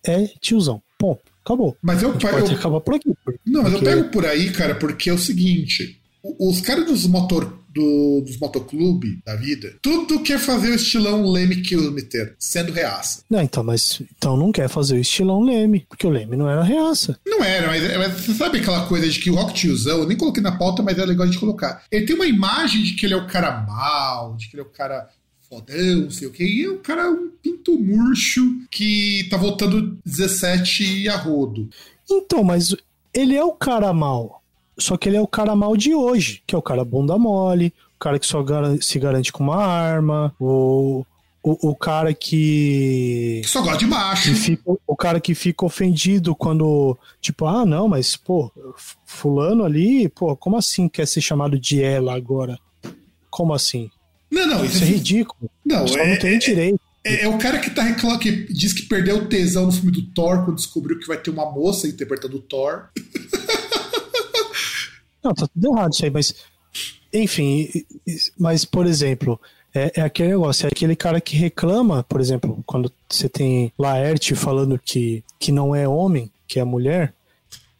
É tiozão. Ponto. Acabou. Mas eu, gente eu, pode acabar por aqui. Não, mas eu Porque- pego por aí, cara, porque é o seguinte: os caras dos motor do- dos motoclube da vida, tudo quer fazer o estilão Leme Kilometer, sendo reaça. Não, então, mas então não quer fazer o estilão Leme, porque o Leme não era reaça. Não era, mas, mas você sabe aquela coisa de que o Rock Tiozão, eu nem coloquei na pauta, mas é legal de colocar. Ele tem uma imagem de que ele é o cara mal, de que ele é o cara fodão, não sei o quê, e é um cara, um pinto murcho que tá voltando 17 a rodo. Então, mas ele é o cara mal. Só que ele é o cara mal de hoje, que é o cara bunda mole, o cara que só garan- se garante com uma arma, o, o, o cara que. Que só gosta de que fica, o cara que fica ofendido quando, tipo, ah, não, mas, pô, fulano ali, pô, como assim quer ser chamado de ela agora? Como assim? Não, não, Isso é ridículo. Não, Só é- não tem direito. É, é o cara que tá reclamando, que diz que perdeu o tesão no filme do Thor quando descobriu que vai ter uma moça interpretando o Thor. Não, tá tudo errado isso aí, mas. Enfim, mas, por exemplo, é, é aquele negócio, é aquele cara que reclama, por exemplo, quando você tem Laerte falando que, que não é homem, que é mulher,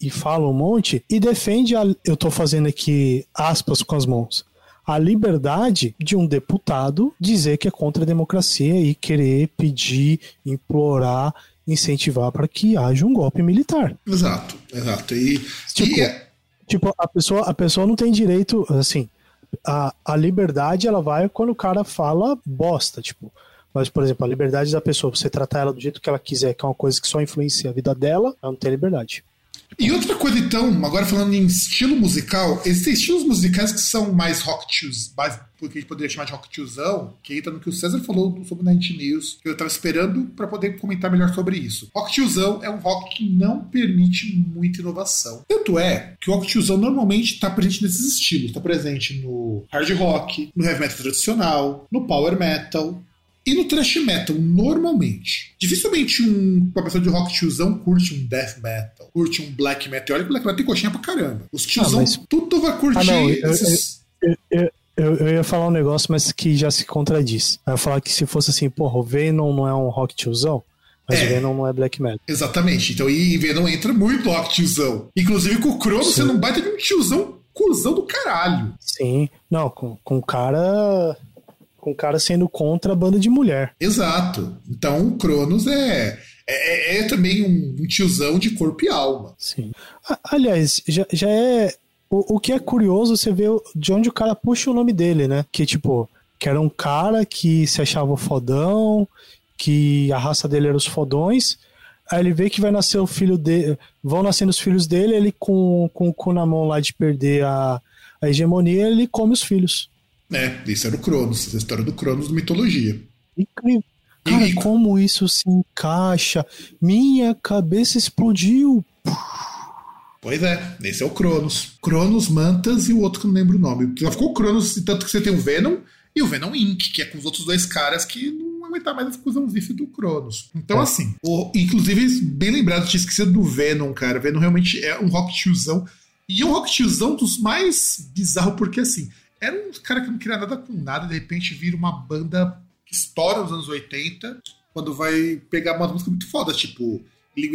e fala um monte, e defende a. Eu tô fazendo aqui aspas com as mãos. A liberdade de um deputado dizer que é contra a democracia e querer pedir, implorar, incentivar para que haja um golpe militar. Exato, exato. E, Tipo, e é- Tipo, a pessoa, a pessoa não tem direito, assim, a a, liberdade ela vai quando o cara fala bosta, tipo. Mas, por exemplo, a liberdade da pessoa, você tratar ela do jeito que ela quiser, que é uma coisa que só influencia a vida dela, ela não tem liberdade. E outra coisa, então, agora falando em estilo musical, existem estilos musicais que são mais rock tios, mais porque a gente poderia chamar de rock tiozão, que entra no que o César falou sobre o 90 News, que eu estava esperando para poder comentar melhor sobre isso. Rock tiozão é um rock que não permite muita inovação. Tanto é que o rock tiozão normalmente está presente nesses estilos. Está presente no hard rock, no heavy metal tradicional, no power metal, e no thrash metal, normalmente, dificilmente um, uma pessoa de rock tiozão curte um death metal, curte um black metal. Olha que o black metal tem coxinha pra caramba. Os tiozão, ah, mas... tudo vai curtir ah, não, esses... eu, eu, eu, eu, ia falar um negócio, mas que já se contradiz. Eu ia falar que se fosse assim, porra, o Venom não é um rock tiozão, mas é, o Venom não é black metal. Exatamente. Então, e Venom entra muito rock tiozão. Inclusive com o Crono, você não baita de um tiozão cuzão do caralho. Sim. Não, com, com cara com o cara sendo contra a banda de mulher. Exato. Então o Cronos é, é, é, é também um, um, tiozão de corpo e alma. Sim. Aliás, já, já é. O, o que é curioso, você vê de onde o cara puxa o nome dele, né? Que tipo, que era um cara que se achava fodão, que a raça dele era os fodões. Aí ele vê que vai nascer o filho dele. Vão nascendo os filhos dele, ele com, com o cu na mão lá de perder a, a hegemonia, ele come os filhos. É, isso era o Cronos, a história do Cronos mitologia. Incrível. Cara, e... como isso se encaixa? Minha cabeça explodiu. Pois é, esse é o Cronos. Cronos, Mantas e o outro que não lembro o nome. Já ficou o Cronos, tanto que você tem o Venom e o Venom Inc., que é com os outros dois caras que não aguentar mais a cuzãozice do Cronos. Então, é. assim, o, inclusive, bem lembrado, tinha esquecido do Venom, cara. O Venom realmente é um rock tiozão. E é um rock tiozão dos mais bizarros, porque assim, era um cara que não queria nada com nada, de repente vira uma banda que estoura nos anos 80, quando vai pegar uma música muito foda, tipo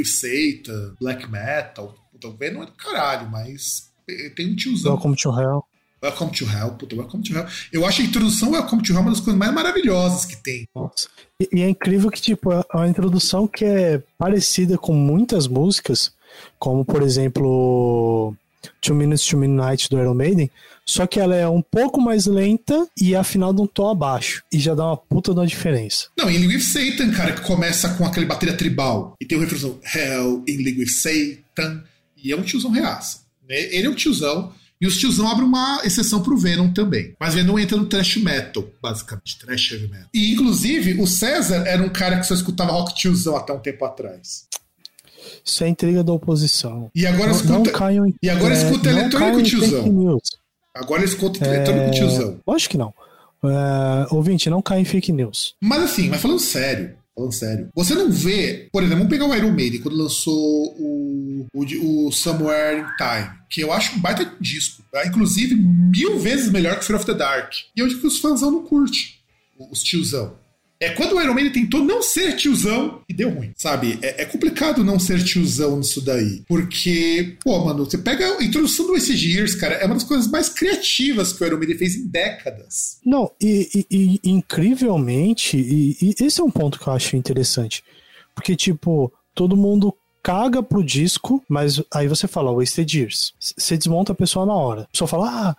Satan, Black Metal. Então, Venom é do caralho, mas tem um tiozão. Welcome to Hell. Welcome to Hell, puta, Welcome to Hell. Eu acho a introdução Welcome to Hell uma das coisas mais maravilhosas que tem. Nossa. E, e é incrível que, tipo, é uma introdução que é parecida com muitas músicas, como, por exemplo, Two Minutes to Midnight do Iron Maiden, só que ela é um pouco mais lenta e afinal de um tom abaixo. E já dá uma puta da diferença. Não, em with Satan, cara, que começa com aquele bateria tribal e tem o refrão Hell in with Satan. E é um tiozão reaça. Né? Ele é um tiozão. E os tiozão abrem uma exceção pro Venom também. Mas Venom entra no thrash metal, basicamente. Thrash heavy metal. E, inclusive, o César era um cara que só escutava rock tiozão até um tempo atrás. Isso é intriga da oposição. E agora não, escuta, não caiam, e agora é, escuta eletrônico tiozão. Agora eles contam é... eletrônico tiozão. Lógico que não. É... Ouvinte, não cai em fake news. Mas assim, mas falando sério, Falando sério. Você não vê, por exemplo, vamos pegar o Iron Maiden quando lançou o, o, o Somewhere in Time, que eu acho um baita disco. Tá? Inclusive, mil vezes melhor que Fear of the Dark. E é onde que os fãs não curtem, os tiozão. É quando o Iron Man tentou não ser tiozão e deu ruim, sabe? É, é, complicado não ser tiozão nisso daí. Porque, pô, mano, você pega a introdução do Ace Gears, cara, é uma das coisas mais criativas que o Iron Man fez em décadas. Não, e, e, e incrivelmente, e, e esse é um ponto que eu acho interessante. Porque, tipo, todo mundo caga pro disco, mas aí você fala Wasted Years. Você desmonta a pessoa na hora. A pessoa fala, ah,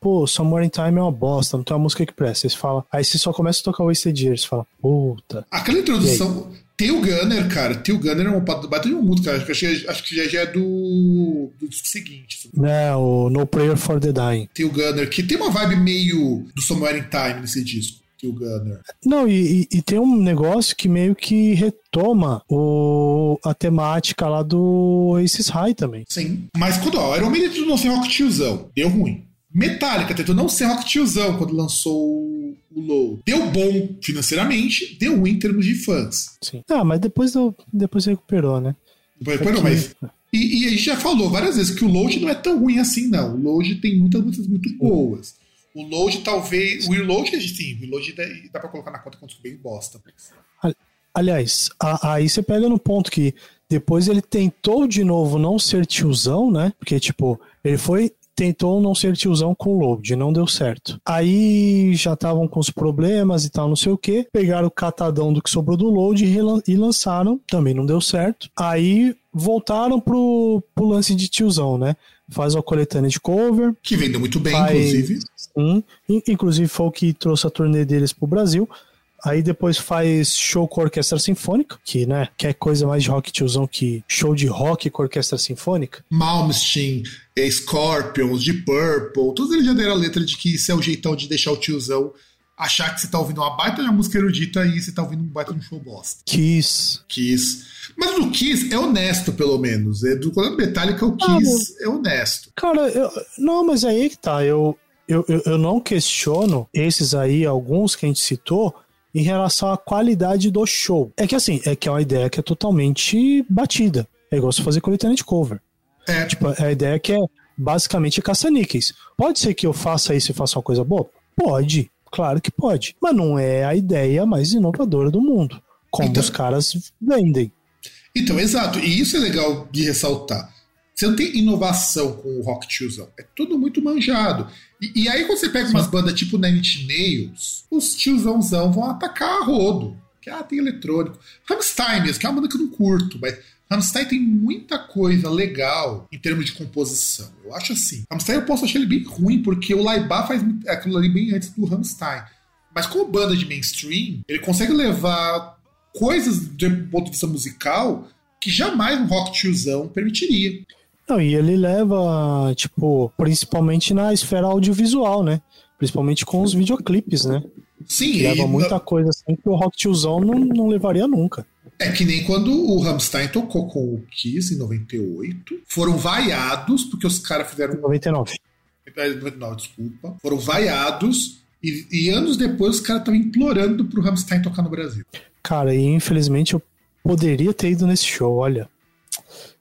pô, Somewhere in Time é uma bosta, não tem uma música que presta. Você fala, aí você só começa a tocar Wasted Years, você fala, puta. Aquela introdução. Tem o Gunner, cara. Tem o Gunner é um baita de um músico, cara. Acho que, acho que já, já é do, do disco seguinte. É, o No Prayer for the Dying. Tem o Gunner, que tem uma vibe meio do Somewhere in Time nesse disco. Tem o Gunner. Não, e, e, e, tem um negócio que meio que retoma o, a temática lá do Aces High também. Sim. Mas quando ó, Iron Maiden não tem rock tiozão, deu ruim. Metallica tentou não ser rock tiozão quando lançou o Low. Deu bom financeiramente, deu ruim em termos de fãs. Sim. Ah, mas depois, depois recuperou, né? Depois recuperou, mas. E, e, a gente já falou várias vezes que o Load não é tão ruim assim, não. O Load tem muitas músicas muito boas. O Load talvez. O Reload, sim, o Reload dá, dá pra colocar na conta quanto bem bosta. Aliás, aí você pega no ponto que depois ele tentou de novo não ser tiozão, né? Porque, tipo, ele foi tentou não ser tiozão com o load, não deu certo. Aí já estavam com os problemas e tal, não sei o que. Pegaram o catadão do que sobrou do load e lançaram, também não deu certo. Aí voltaram pro, pro lance de tiozão, né? faz uma coletânea de cover. Que vendeu muito bem, faz, inclusive. Sim, inclusive foi o que trouxe a turnê deles pro Brasil. Aí depois faz show com orquestra sinfônica, que, né, que é coisa mais de rock tiozão que show de rock com orquestra sinfônica. Malmsteen, Scorpions, de Purple, todos eles já deram a letra de que isso é o jeitão de deixar o tiozão achar que você tá ouvindo uma baita de uma música erudita e você tá ouvindo um baita de um show bosta. Kiss. Kiss. Mas o Kiss é honesto, pelo menos. É do quando Metallica, o Kiss ah, é honesto. Cara, eu, não, mas aí que tá. Eu, eu, eu, eu não questiono esses aí, alguns que a gente citou, em relação à qualidade do show. É que assim, é que é uma ideia que é totalmente batida. É igual você fazer coletânea de cover. É. Tipo, é a ideia que é basicamente caça-níqueis. Pode ser que eu faça isso e faça uma coisa boa? Pode. Claro que pode. Mas não é a ideia mais inovadora do mundo. Como então, os caras vendem. Então, exato. E isso é legal de ressaltar. Você não tem inovação com o rock tiozão. É tudo muito manjado. E, e aí, quando você pega Sim. umas bandas tipo Nine Nails, os tiozãozão vão atacar a rodo. Que ah, tem eletrônico. Rammstein mesmo, que é uma banda que eu não curto, mas Rammstein tem muita coisa legal em termos de composição. Eu acho assim. Rammstein eu posso achar ele bem ruim, porque o Laibach faz aquilo ali bem antes do Rammstein. Mas como banda de mainstream, ele consegue levar coisas de ponto de vista musical que jamais um rock tiozão permitiria. Não, e ele leva, tipo, principalmente na esfera audiovisual, né? Principalmente com os videoclipes, né? Sim, leva muita coisa assim que o rock tiozão não, não levaria nunca. É que nem quando o Rammstein tocou com o Kiss em 98, foram vaiados, porque os caras fizeram. 99. 99, desculpa. Foram vaiados, e, e anos depois os caras estavam implorando pro Rammstein tocar no Brasil. Cara, e infelizmente eu poderia ter ido nesse show, olha.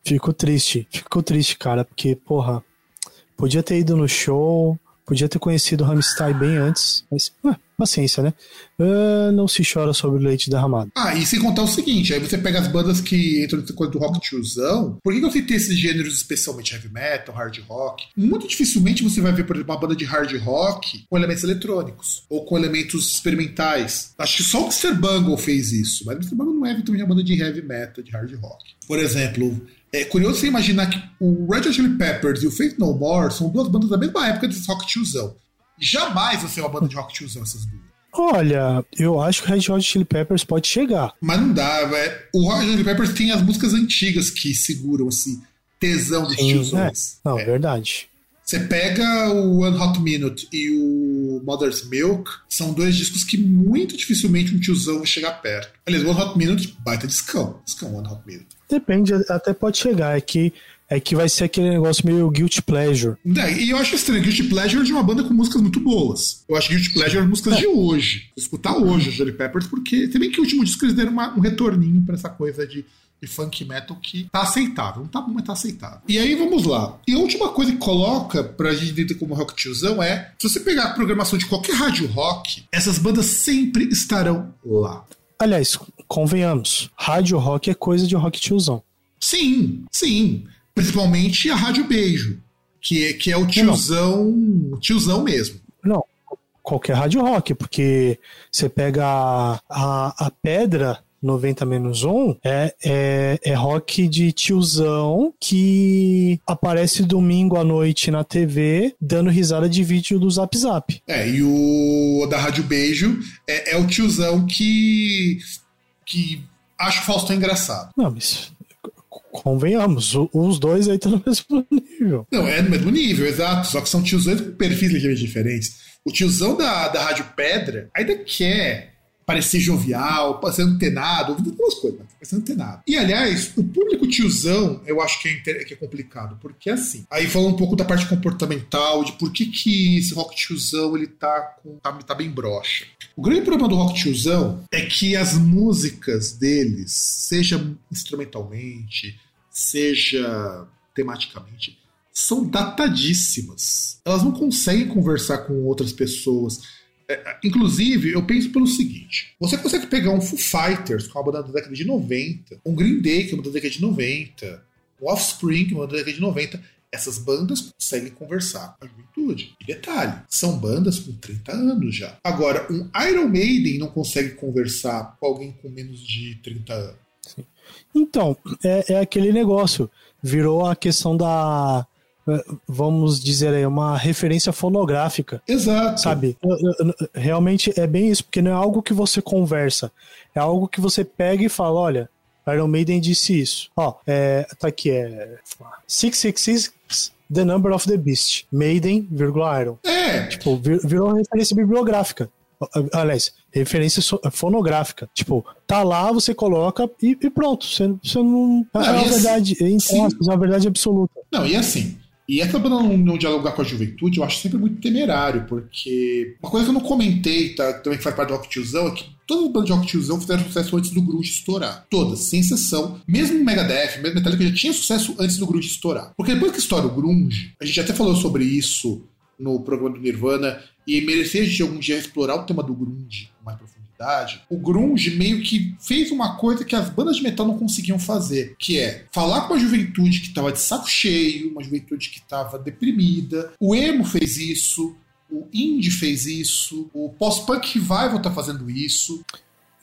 Fico triste, fico triste, cara, porque, porra, podia ter ido no show, podia ter conhecido o Rammstein bem antes, mas. Ah, paciência, né? Uh, não se chora sobre o leite derramado. Ah, e sem contar o seguinte, aí você pega as bandas que entram nessa coisa do rock tiozão, por que, que eu citei esses gêneros especialmente heavy metal, hard rock? Muito dificilmente você vai ver, por exemplo, uma banda de hard rock com elementos eletrônicos, ou com elementos experimentais. Acho que só o Mr. Bungle fez isso, mas o Mr. Bungle não é também uma banda de heavy metal, de hard rock. Por exemplo, é curioso você imaginar que o Red Hot Chili Peppers e o Faith No More são duas bandas da mesma época desse rock tiozão. Jamais você é uma banda de rock tiozão, essas duas. Olha, eu acho que o Red Hot Chili Peppers pode chegar. Mas não dá, velho. O Red Hot Chili Peppers tem as músicas antigas que seguram, assim, tesão Sim, tiozões. É. Não, é. verdade. Você pega o One Hot Minute e o Mother's Milk, são dois discos que muito dificilmente um tiozão vai chegar perto. Aliás, o One Hot Minute, baita discão. Discão One Hot Minute. Depende, até pode chegar. É que é que vai ser aquele negócio meio guilty pleasure. É, e eu acho estranho, guilty pleasure de uma banda com músicas muito boas. Eu acho guilty pleasure músicas é. de hoje. Escutar hoje os Jelly Peppers, porque se bem que o último disco eles deram uma, um retorninho para essa coisa de, de funk metal que tá aceitável. Não tá bom, mas tá aceitável. E aí vamos lá. E a última coisa que coloca pra gente entender como rock tiozão é: se você pegar a programação de qualquer rádio rock, essas bandas sempre estarão lá. Aliás, convenhamos, rádio rock é coisa de rock tiozão. Sim, sim. Principalmente a Rádio Beijo, que é, que é o tiozão, não. tiozão mesmo. Não, qualquer rádio rock, porque você pega a, a, a pedra 90 menos 1 é, é, é rock de tiozão que aparece domingo à noite na TV dando risada de vídeo do Zap Zap. É, e o da Rádio Beijo é, é o tiozão que, que acha o Faustão engraçado. Não, mas convenhamos, os dois aí estão no mesmo nível. Não, é no mesmo nível, exato. Só que são tiozões com perfis ligeiramente diferentes. O tiozão da, da Rádio Pedra ainda quer parecer jovial, parecer antenado, ouvindo algumas coisas, mas parecer antenado. E aliás, o público tiozão, eu acho que é, que é complicado, porque assim, aí fala um pouco da parte comportamental, de por que, que esse rock tiozão ele tá, com, tá, tá bem broxa. O grande problema do rock tiozão é que as músicas deles, seja instrumentalmente, seja tematicamente, são datadíssimas. Elas não conseguem conversar com outras pessoas. Inclusive, eu penso pelo seguinte: você consegue pegar um Foo Fighters, com é uma banda da década de 90, um Green Day, que é uma da década de 90, um Offspring, que é uma da década de 90. Essas bandas conseguem conversar com a juventude. E detalhe, são bandas com 30 anos já. Agora, um Iron Maiden não consegue conversar com alguém com menos de 30 anos. Sim. Então, é, é aquele negócio. Virou a questão da, vamos dizer aí, uma referência fonográfica. Exato. Sabe? Realmente é bem isso, porque não é algo que você conversa, é algo que você pega e fala, olha, Iron Maiden disse isso. Ó, é, tá aqui, é 666 The Number of the Beast. Maiden, vírgula Iron. É. Tipo, virou uma referência bibliográfica. Aliás, referência fonográfica. Tipo, tá lá, você coloca e, e pronto. Você, você não. não é uma verdade, assim, é uma verdade absoluta. Não, e assim. E essa banda não, não, dialogar com a juventude, eu acho sempre muito temerário, porque uma coisa que eu não comentei, tá, também que faz parte do Rock Tiozão, é que todas as bandas de Rock Tiozão fizeram sucesso antes do Grunge estourar. Todas, sem exceção. Mesmo o Megadeth, mesmo Metallica já tinha sucesso antes do Grunge estourar. Porque depois que estoura o Grunge, a gente até falou sobre isso no programa do Nirvana, e merecia de algum dia explorar o tema do grunge mais profundidade, o grunge meio que fez uma coisa que as bandas de metal não conseguiam fazer, que é falar com a juventude que estava de saco cheio, uma juventude que estava deprimida. O emo fez isso, o indie fez isso, o post-punk revival tá fazendo isso.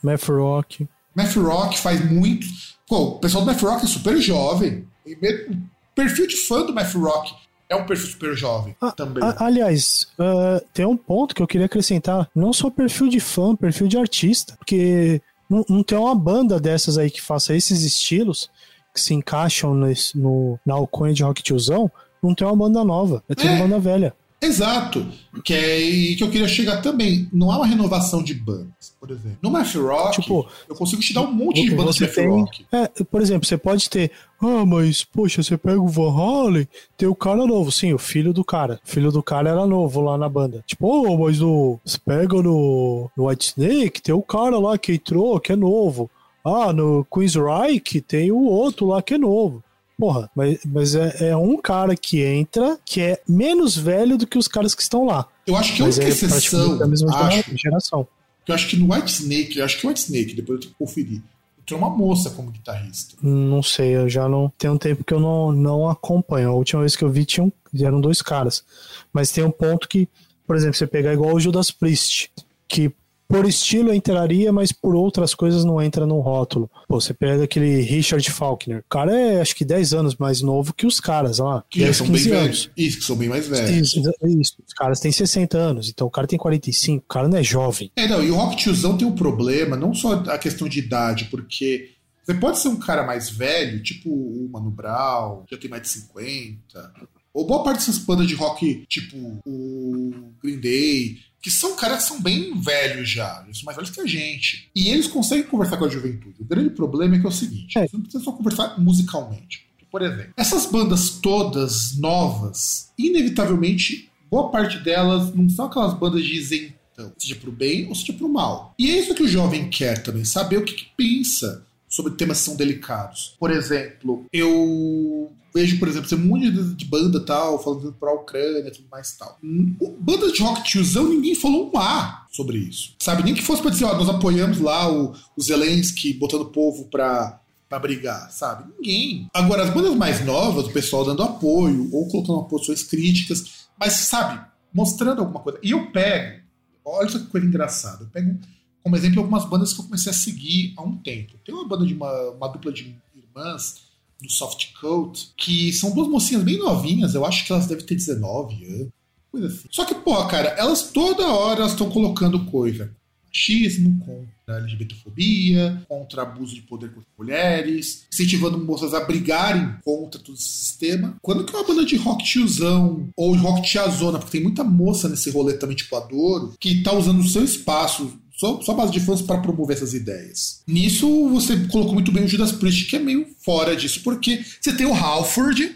Math Rock. Math Rock faz muito. Pô, o pessoal do Math Rock é super jovem. O perfil de fã do Math Rock é um perfil super jovem ah, também. aliás, uh, tem um ponto que eu queria acrescentar: não só perfil de fã, perfil de artista. Porque não, não tem uma banda dessas aí que faça esses estilos que se encaixam nesse, no, na alcunha de rock tiozão. Não tem uma banda nova, é tudo é. banda velha. Exato. Que é que eu queria chegar também. Não há uma renovação de bandas, por exemplo. No Math Rock, tipo, eu consigo te dar um monte de bandas de tem, Rock. É, por exemplo, você pode ter. Ah, mas, poxa, você pega o Van Halen, tem o cara novo. Sim, o filho do cara. O filho do cara era novo lá na banda. Tipo, oh, mas o. Você pega no, no White Snake, tem o cara lá que entrou, que é novo. Ah, no Queen's Reich tem o outro lá que é novo. Porra, mas, mas é, é, um cara que entra que é menos velho do que os caras que estão lá. Eu acho que é a única é exceção. Da mesma acho, geração. Eu acho que no White Snake, eu acho que o White Snake, depois eu tenho que conferir. Entrou uma moça como guitarrista. Não sei, eu já não. Tem um tempo que eu não, não acompanho. A última vez que eu vi tinham, eram dois caras. Mas tem um ponto que, por exemplo, você pegar igual o Judas Priest, que por estilo entraria, mas por outras coisas não entra no rótulo. Pô, você pega aquele Richard Faulkner. O cara é acho que 10 anos mais novo que os caras lá. Que 10, são 15 bem anos. velhos. Isso, que são bem mais velhos. Isso, isso, Os caras têm 60 anos, então o cara tem 45, o cara não é jovem. É, não, e o Rock Tiozão tem um problema, não só a questão de idade, porque você pode ser um cara mais velho, tipo o Mano Brown, já tem mais de 50. Ou boa parte dessas bandas de rock, tipo o Green Day, que são caras que são bem velhos já, eles são mais velhos que a gente. E eles conseguem conversar com a juventude. O grande problema é que é o seguinte: é. você não precisa só conversar musicalmente. Por exemplo, essas bandas todas novas, inevitavelmente, boa parte delas não são aquelas bandas de isentão, seja pro bem ou seja pro mal. E é isso que o jovem quer também, saber o que, que pensa sobre temas que são delicados. Por exemplo, eu vejo, por exemplo, tem um monte de banda tal, falando pra Ucrânia e tudo mais tal. Banda de rock tiozão, ninguém falou um A sobre isso. Sabe? Nem que fosse pra dizer, ó, nós apoiamos lá o, o Zelensky botando o povo pra, pra brigar, sabe? Ninguém. Agora, as bandas mais novas, o pessoal dando apoio, ou colocando posições críticas, mas, sabe, mostrando alguma coisa. E eu pego, olha que coisa engraçada, eu pego como exemplo algumas bandas que eu comecei a seguir há um tempo. Tem uma banda de uma, uma dupla de irmãs do Soft Coat, que são duas mocinhas bem novinhas, eu acho que elas devem ter 19 anos, coisa assim. Só que, pô, cara, elas toda hora estão colocando coisa. Machismo, contra a LGBTfobia, contra abuso de poder contra mulheres, incentivando moças a brigarem contra todo esse sistema. Quando que uma banda de rock tiozão, ou rock tiazona, porque tem muita moça nesse rolê também, tipo Adoro, que tá usando o seu espaço só, só base de fãs para promover essas ideias. Nisso, você colocou muito bem o Judas Priest, que é meio fora disso, porque você tem o Halford,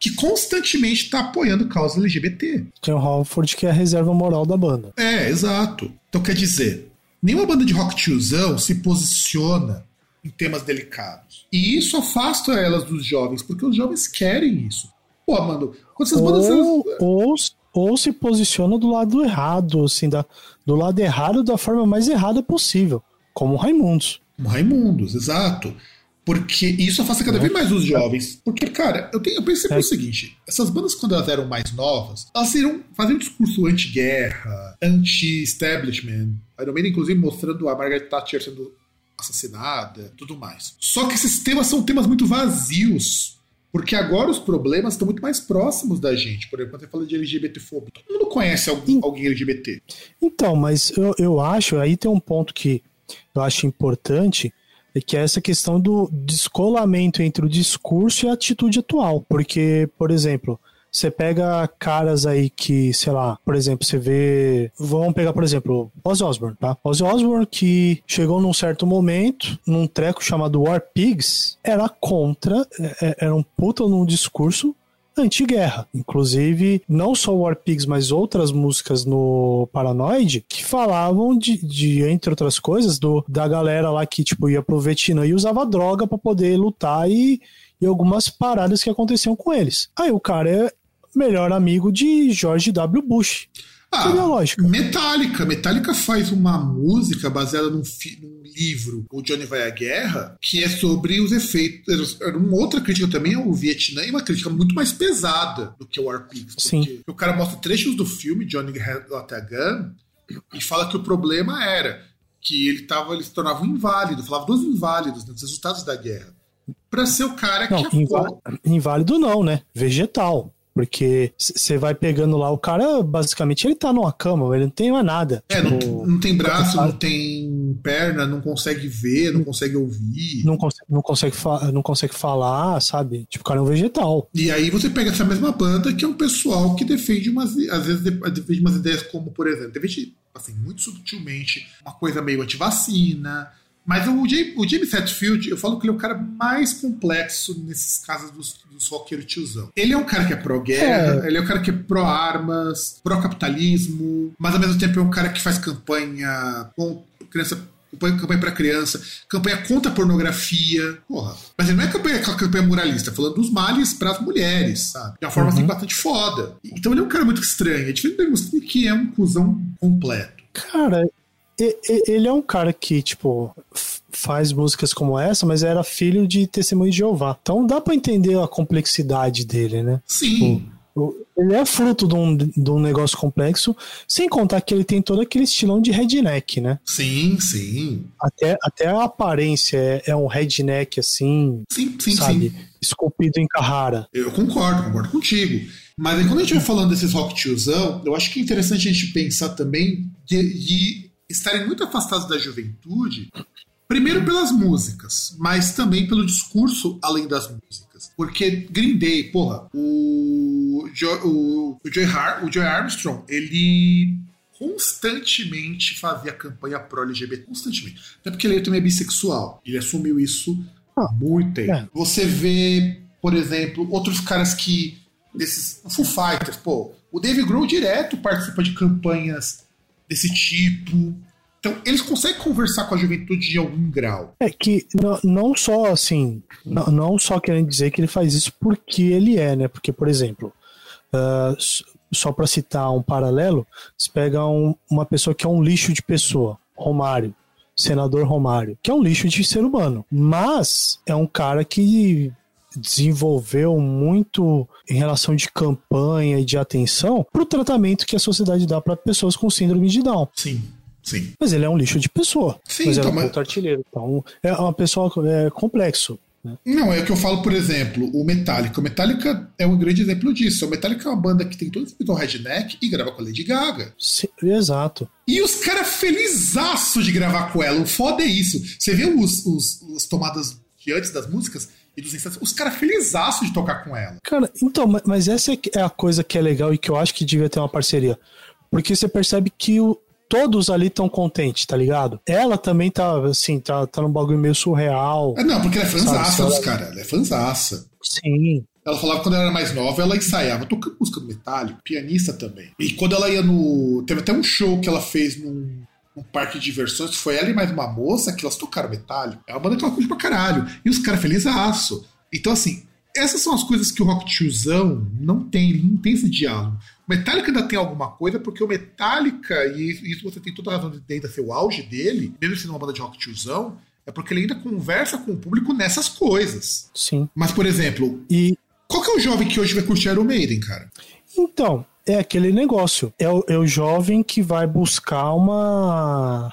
que constantemente está apoiando causa LGBT. Tem o Halford, que é a reserva moral da banda. É, exato. Então, quer dizer, nenhuma banda de rock tiozão se posiciona em temas delicados. E isso afasta elas dos jovens, porque os jovens querem isso. Pô, mano, quando essas bandas. Ou, elas... ou, ou se posiciona do lado errado, assim, da, do lado errado da forma mais errada possível, como Raimundos. Como Raimundos, exato. Porque isso afasta cada vez mais os jovens. Porque, cara, eu, tenho, eu pensei é. o seguinte: essas bandas, quando elas eram mais novas, elas iriam fazer um discurso anti-guerra, anti-establishment. Iron Man, inclusive, mostrando a Margaret Thatcher sendo assassinada, tudo mais. Só que esses temas são temas muito vazios Porque agora os problemas estão muito mais próximos da gente. Por exemplo, quando você fala de LGBTfobia, todo mundo conhece alguém, alguém LGBT. Então, mas eu, eu acho, aí tem um ponto que eu acho importante, é que é essa questão do descolamento entre o discurso e a atitude atual. Porque, por exemplo, você pega caras aí que, sei lá, por exemplo, você vê. Vamos pegar, por exemplo, Ozzy Osbourne, tá? Ozzy Osbourne que chegou num certo momento, num treco chamado War Pigs, era contra, é, é, era um puta num discurso anti-guerra. Inclusive, não só War Pigs, mas outras músicas no Paranoid que falavam de, de, entre outras coisas, do, da galera lá que, tipo, ia pro Vietnã e usava droga para poder lutar e, e algumas paradas que aconteciam com eles. Aí o cara é melhor amigo de George W. Bush. Ah, Metallica. Metallica faz uma música baseada num, num, livro, O Johnny Vai à Guerra, que é sobre os efeitos. Era uma outra crítica também ao Vietnã e uma crítica muito mais pesada do que o War Pigs. Sim. O cara mostra trechos do filme, Johnny Got a Gun, e fala que o problema era que ele, tava, ele se tornava um inválido, falava dos inválidos, né, dos resultados da guerra. Para ser o cara não, que. Inválido, inválido não, né? Vegetal. Porque você vai pegando lá, o cara, basicamente, ele tá numa cama, ele não tem mais nada. É, tipo, não, não, tem braço, não tem perna, não consegue ver, não consegue ouvir. Não consegue, não consegue, não consegue falar, sabe? Tipo, o cara é um vegetal. E aí você pega essa mesma banda, que é um pessoal que defende umas, às vezes, defende umas ideias como, por exemplo, defende, assim, muito subtilmente, uma coisa meio antivacina, mas o, o James Hetfield, eu falo que ele é o cara mais complexo nesses casos dos, dos roqueiros tiozão. Ele é um cara que é pró-guerra, é. ele é um cara que é pró-armas, pró-capitalismo, mas ao mesmo tempo é um cara que faz campanha com criança campanha para criança, campanha contra a pornografia. Porra. Mas ele não é campanha, aquela campanha moralista, falando dos males para as mulheres, sabe? De uma forma assim, uhum. assim bastante foda. Então ele é um cara muito estranho. É diferente do que é um cuzão completo. Cara, ele é um cara que, tipo, faz músicas como essa, mas era filho de testemunho de Jeová. Então dá para entender a complexidade dele, né? Sim. Tipo, ele é fruto de um, de um negócio complexo, sem contar que ele tem todo aquele estilão de redneck, né? Sim, sim. Até, até a aparência é, é um redneck assim, sim, sim, sabe? Sim. Esculpido em Carrara. Eu concordo, concordo contigo. Mas aí, quando a gente vai falando desses rock tiozão, eu acho que é interessante a gente pensar também de, de estarem muito afastados da juventude, primeiro pelas músicas, mas também pelo discurso além das músicas. Porque Green Day, porra, o, jo, o, o, Joy, Har, o Joy Armstrong, ele constantemente fazia campanha pró-LGBT, constantemente. Até porque ele também é bissexual. Ele assumiu isso há muito tempo. É. Você vê, por exemplo, outros caras que. Desses. Foo Fighters, pô. O Dave Grohl direto participa de campanhas desse tipo. Então, eles conseguem conversar com a juventude de algum grau. É que não, só assim, não, não, só querendo dizer que ele faz isso porque ele é, né? Porque, por exemplo, uh, só para citar um paralelo, você pega um, uma pessoa que é um lixo de pessoa, Romário, senador Romário, que é um lixo de ser humano, mas é um cara que desenvolveu muito em relação de campanha e de atenção para o tratamento que a sociedade dá para pessoas com síndrome de Down. Sim. Sim. Mas ele é um lixo de pessoa. Sim, mas então, é um mas... artilheiro. Então, é uma pessoa é, complexo. Né? Não, é o que eu falo, por exemplo, o Metallica. O Metallica é um grande exemplo disso. O Metallica é uma banda que tem todo o redneck e grava com a Lady Gaga. Sim, exato. E os caras felizaço de gravar com ela. O foda é isso. Você vê os, os, as tomadas de antes das músicas, e dos instantes, os caras felizaço de tocar com ela. Cara, então, mas essa é a coisa que é legal e que eu acho que devia ter uma parceria. Porque você percebe que o, todos ali estão contentes, tá ligado? Ela também tá, assim, tá, tá num bagulho meio surreal. É, não, porque ela é fanzaça dos caras, ela é fanzaça. Sim. Ela falava que quando ela era mais nova, ela ensaiava tocando música do Metallica, pianista também. E quando ela ia no. Teve até um show que ela fez num um parque de diversões, foi ela e mais uma moça que elas tocaram metálico. É uma banda que ela curte pra caralho. E os caras felizes aço. Então, assim, essas são as coisas que o Rock Tiozão não tem, ele não tem esse diálogo. O Metallica ainda tem alguma coisa, porque o Metallica, e isso você tem toda a razão de ainda ser o auge dele, mesmo sendo uma banda de rock tiozão, é porque ele ainda conversa com o público nessas coisas. Sim. Mas, por exemplo, e qual que é o jovem que hoje vai curtir Iron Maiden, cara? Então, é aquele negócio. É o, é o jovem que vai buscar uma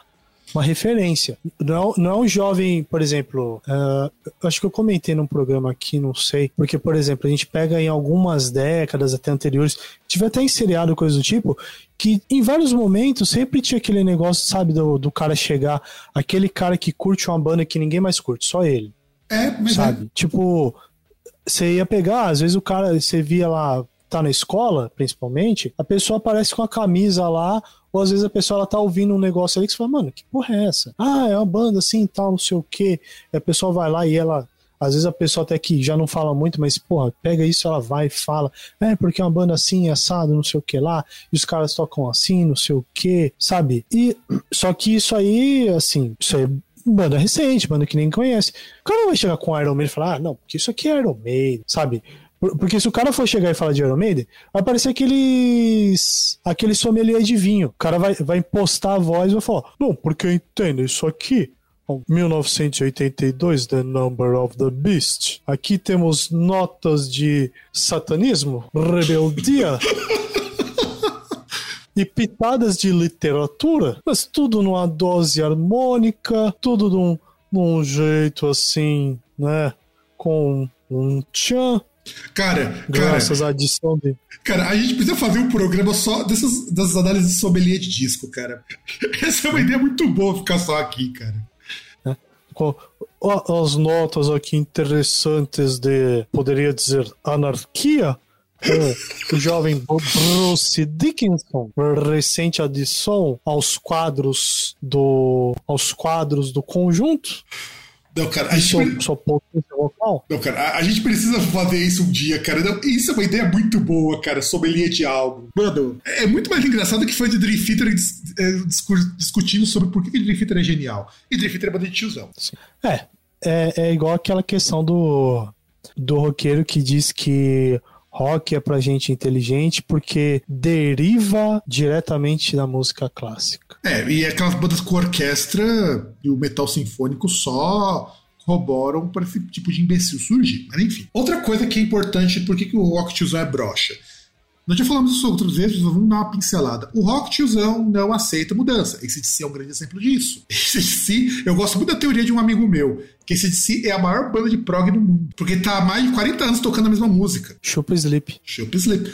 uma referência. Não, não é um jovem, por exemplo, uh, acho que eu comentei num programa aqui, não sei, porque, por exemplo, a gente pega em algumas décadas até anteriores, tiver até em seriado, coisa do tipo, que em vários momentos sempre tinha aquele negócio, sabe, do, do cara chegar, aquele cara que curte uma banda que ninguém mais curte, só ele. É, mas é. sabe? É. Tipo, você ia pegar, às vezes o cara, você via lá, tá na escola, principalmente, a pessoa aparece com a camisa lá, ou às vezes a pessoa ela tá ouvindo um negócio ali que você fala, mano, que porra é essa? Ah, é uma banda assim tal, não sei o quê. E a pessoa vai lá e ela. Às vezes a pessoa até que já não fala muito, mas, porra, pega isso, ela vai e fala, é, porque é uma banda assim, assado, não sei o que lá, e os caras tocam assim, não sei o que, sabe? E só que isso aí, assim, isso aí banda recente, banda que nem conhece. O cara não vai chegar com Iron Maiden e falar, ah, não, porque isso aqui é Iron Maiden, sabe? Porque se o cara for chegar e falar de Iron Maiden, vai parecer aqueles. aquele sommelier de vinho. O cara vai, vai impostar a voz e vai falar: Não, porque eu entendo isso aqui. 1982, The Number of the Beast. Aqui temos notas de satanismo, rebeldia. e pitadas de literatura, mas tudo numa dose harmônica, tudo num, num jeito assim, né? Com um tchan Cara, graças cara, à adição de. Cara, a gente precisa fazer um programa só dessas, dessas análises de sommelier de disco, cara. Essa é uma ideia muito boa ficar só aqui, cara. É. As notas aqui interessantes de, poderia dizer, anarquia. Com o jovem Bruce Dickinson, recente adição aos quadros do aos quadros do conjunto. Não, cara, a gente. Não, cara, a, a, gente precisa fazer isso um dia, cara. Não, isso é uma ideia muito boa, cara, sommelier de álbum. Mano, é muito mais engraçado que foi de Dream Theater é, discutindo sobre por que, que Dream Theater é genial. E Dream Theater é banda de tiozão. É, é, é igual aquela questão do, do roqueiro que diz que rock é pra gente inteligente porque deriva diretamente da música clássica. É, e aquelas bandas com orquestra e o metal sinfônico só corroboram para esse tipo de imbecil surgir. Mas enfim. Outra coisa que é importante, por que, que o rock tiozão é brocha? Nós já falamos isso outras vezes, mas vamos dar uma pincelada. O rock tiozão não aceita mudança. Esse de si é um grande exemplo disso. Esse de si, eu gosto muito da teoria de um amigo meu, que esse de si é a maior banda de prog do mundo. Porque tá há mais de 40 anos tocando a mesma música. Chupa Sleep. Chupa Sleep.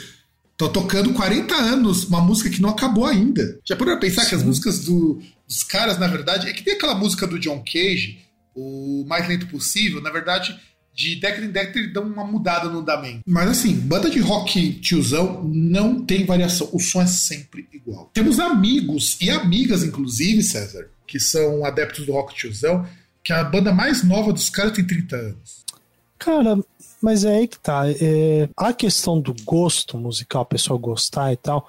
Tô tocando 40 anos uma música que não acabou ainda. Já para pensar Sim. que as músicas do, dos caras, na verdade, é que tem aquela música do John Cage, o mais lento possível, na verdade de década em década ele dá uma mudada no andamento. Mas assim, banda de rock tiozão não tem variação. O som é sempre igual. Temos amigos e amigas, inclusive, César, que são adeptos do rock tiozão, que a banda mais nova dos caras tem 30 anos. Cara, mas é aí que tá. É, a questão do gosto musical, a pessoa gostar e tal,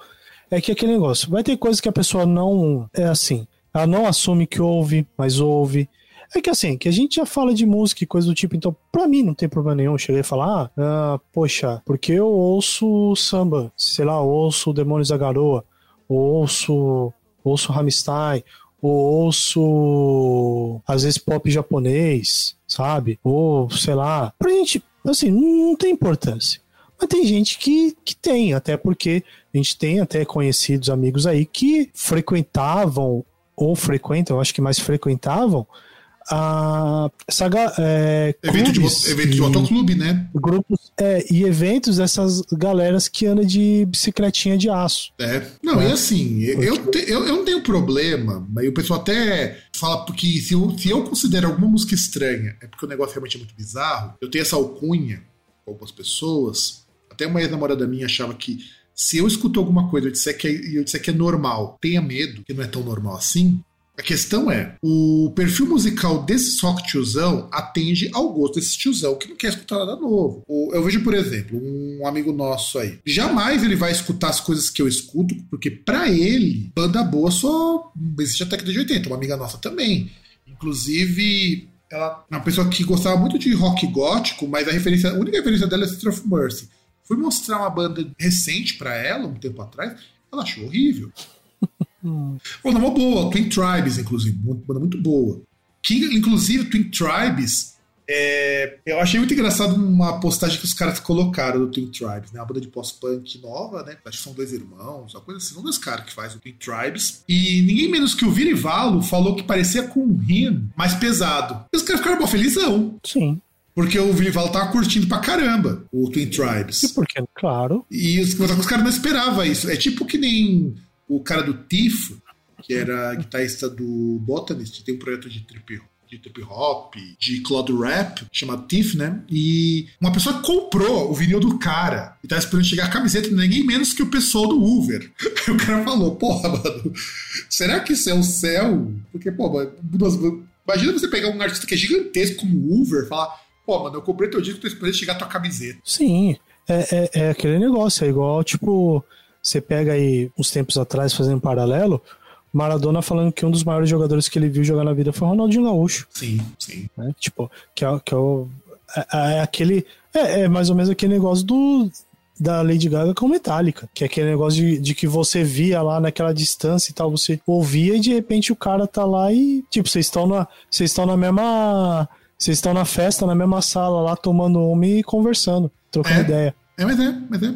é que aquele negócio. Vai ter coisas que a pessoa não. É assim. Ela não assume que ouve, mas ouve é que assim, que a gente já fala de música e coisa do tipo, então pra mim não tem problema nenhum. Cheguei a falar, ah, poxa, porque eu ouço samba, sei lá, ouço Demônios da Garoa, ouço, ouço Rammstein, ou ouço às vezes pop japonês, sabe? Ou sei lá, pra gente, assim, não tem importância. Mas tem gente que, que tem, até porque a gente tem até conhecidos amigos aí que frequentavam ou frequentam, eu acho que mais frequentavam a saga, é, evento, de, evento de motoclube, né? Grupos é, e eventos dessas galeras que andam de bicicletinha de aço. É. Não, é. e assim, eu, te, eu, eu não tenho problema, mas o pessoal até fala porque se eu, se eu considero alguma música estranha, é porque o negócio realmente é muito bizarro. Eu tenho essa alcunha com algumas pessoas. Até uma ex-namorada minha achava que se eu escuto alguma coisa e eu disser que é, eu disser que é normal, tenha medo, que não é tão normal assim, a questão é, o perfil musical desse rock tiozão atende ao gosto desse tiozão que não quer escutar nada novo. Eu vejo, por exemplo, um amigo nosso aí. Jamais ele vai escutar as coisas que eu escuto, porque para ele, banda boa só existe até que de 80. Uma amiga nossa também. Inclusive, ela é uma pessoa que gostava muito de rock gótico, mas a referência, a única referência dela é Sister of Mercy. Fui mostrar uma banda recente para ela, um tempo atrás, ela achou horrível. Hum. Banda boa, Twin Tribes, inclusive, uma banda muito boa. Que, inclusive, Twin Tribes É, eu achei muito engraçado uma postagem que os caras colocaram do Twin Tribes, né? Uma banda de pós-punk nova, né? Acho que são dois irmãos, uma coisa assim. Um dos caras que faz o Twin Tribes. E ninguém menos que o Virivalo falou que parecia com um rim mais pesado. E os caras ficaram felizão. Sim. Porque o Virival tava curtindo pra caramba o Twin Tribes. E por que? Claro. E os, os caras não esperavam isso. É tipo que nem o cara do Tifo, que era guitarrista do Botanist, tem um projeto de trip de trip hop, de cloud rap, chamado Tiff, né? E uma pessoa comprou o vinil do cara e tá esperando chegar a camiseta, ninguém menos que o pessoal do Uber. Aí o cara falou, porra, mano, será que isso é o céu? Porque, pô, imagina você pegar um artista que é gigantesco como o Uber e falar, pô, mano, eu comprei teu disco, tô esperando chegar a tua camiseta. Sim, é, é, é aquele negócio, é igual, tipo, você pega aí uns tempos atrás, fazendo um paralelo, Maradona falando que um dos maiores jogadores que ele viu jogar na vida foi Ronaldinho Gaúcho. Sim, sim. Né? Tipo, que é, que é, o, é, é aquele. É, é, mais ou menos aquele negócio do. Da Lady Gaga com Metallica, que é aquele negócio de, de que você via lá naquela distância e tal, você ouvia e de repente o cara tá lá e, tipo, vocês estão na, vocês estão na mesma, vocês estão na festa, na mesma sala lá, tomando uma e conversando, trocando é, ideia. É, mas é, mas é.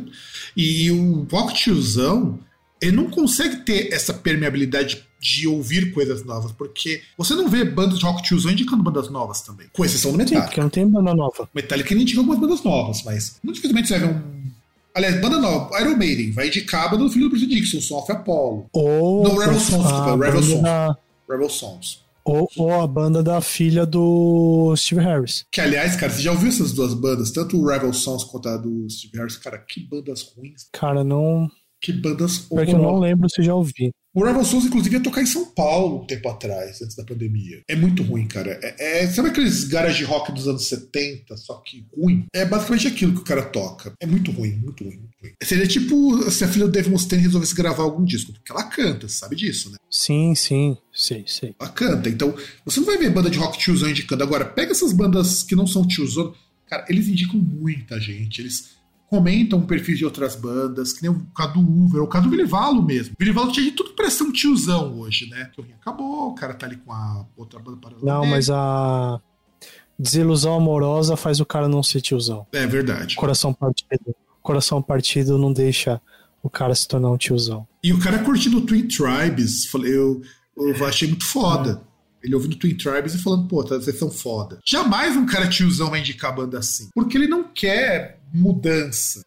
E o rock tiozão, ele não consegue ter essa permeabilidade de ouvir coisas novas, porque você não vê bandas de rock tiozão indicando bandas novas também. Com exceção do Metallica. Sim, porque não tem banda nova. Metallica ele indica algumas bandas novas, mas muito dificilmente você vai ver um. Aliás, banda nova, Iron Maiden, vai indicar a banda do filho do Bruce Dixon, of Apollo. Ou. Não, Rebel Sons, desculpa, Rebel Sons. Da... Rebel Sons. Ou, ou, a banda da filha do Steve Harris. Que, aliás, cara, você já ouviu essas duas bandas? Tanto o Rebel Sons quanto a do Steve Harris? Cara, que bandas ruins. Cara, não. Que bandas Porque eu não lembro se já ouvi. O Rebel Souls, inclusive, ia tocar em São Paulo um tempo atrás, antes da pandemia. É muito ruim, cara. É, é, sabe aqueles garage rock dos anos 70, só que ruim? É basicamente aquilo que o cara toca. É muito ruim, muito ruim, muito ruim. Seria tipo se a filha do Dave Mustaine resolvesse gravar algum disco, porque ela canta, sabe disso, né? Sim, sim, sei, sei. Ela canta, então você não vai ver banda de rock tiozão indicando. Agora, pega essas bandas que não são tiozão, cara, eles indicam muita gente, eles comentam perfis de outras bandas, que nem o Cadu Uver, o Cadu Vilivalo mesmo. O Vilivalo tinha de tudo pra ser um tiozão hoje, né? O acabou, o cara tá ali com a outra banda para Não, dele. mas a desilusão amorosa faz o cara não ser tiozão. É verdade. Coração partido. Coração partido não deixa o cara se tornar um tiozão. E o cara curtindo Twin Tribes, falei, eu, eu achei muito foda. É. Ele ouvindo Twin Tribes e falando, pô, tá, vocês são foda. Jamais um cara tiozão vai indicar banda assim. Porque ele não quer mudança.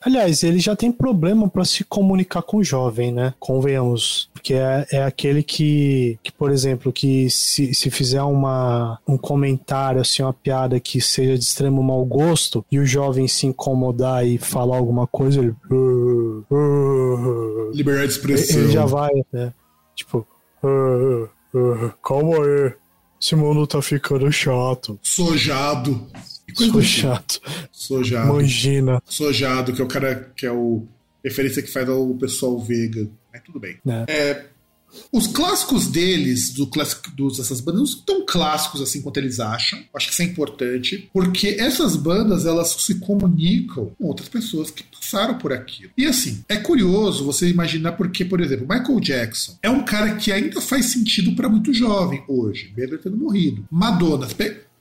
Aliás, ele já tem problema para se comunicar com o jovem, né? Convenhamos. Porque é, é aquele que, que, por exemplo, que se, se fizer uma, um comentário, assim, uma piada que seja de extremo mau gosto, e o jovem se incomodar e falar alguma coisa, ele. Liberdade de expressão. Ele já vai, né? Tipo. calma aí. Esse mundo tá ficando chato. Sojado. Sou chato. Sojado. Mangina. Sojado, que é o cara que é o referência que faz ao pessoal vega. Mas tudo bem. É. É, os clássicos deles, do clássico dos, essas bandas, não são tão clássicos assim quanto eles acham. Acho que isso é importante, porque essas bandas elas se comunicam com outras pessoas que passaram por aquilo. E assim, é curioso você imaginar porque, por exemplo, Michael Jackson é um cara que ainda faz sentido para muito jovem hoje, mesmo ele tendo morrido. Madonna,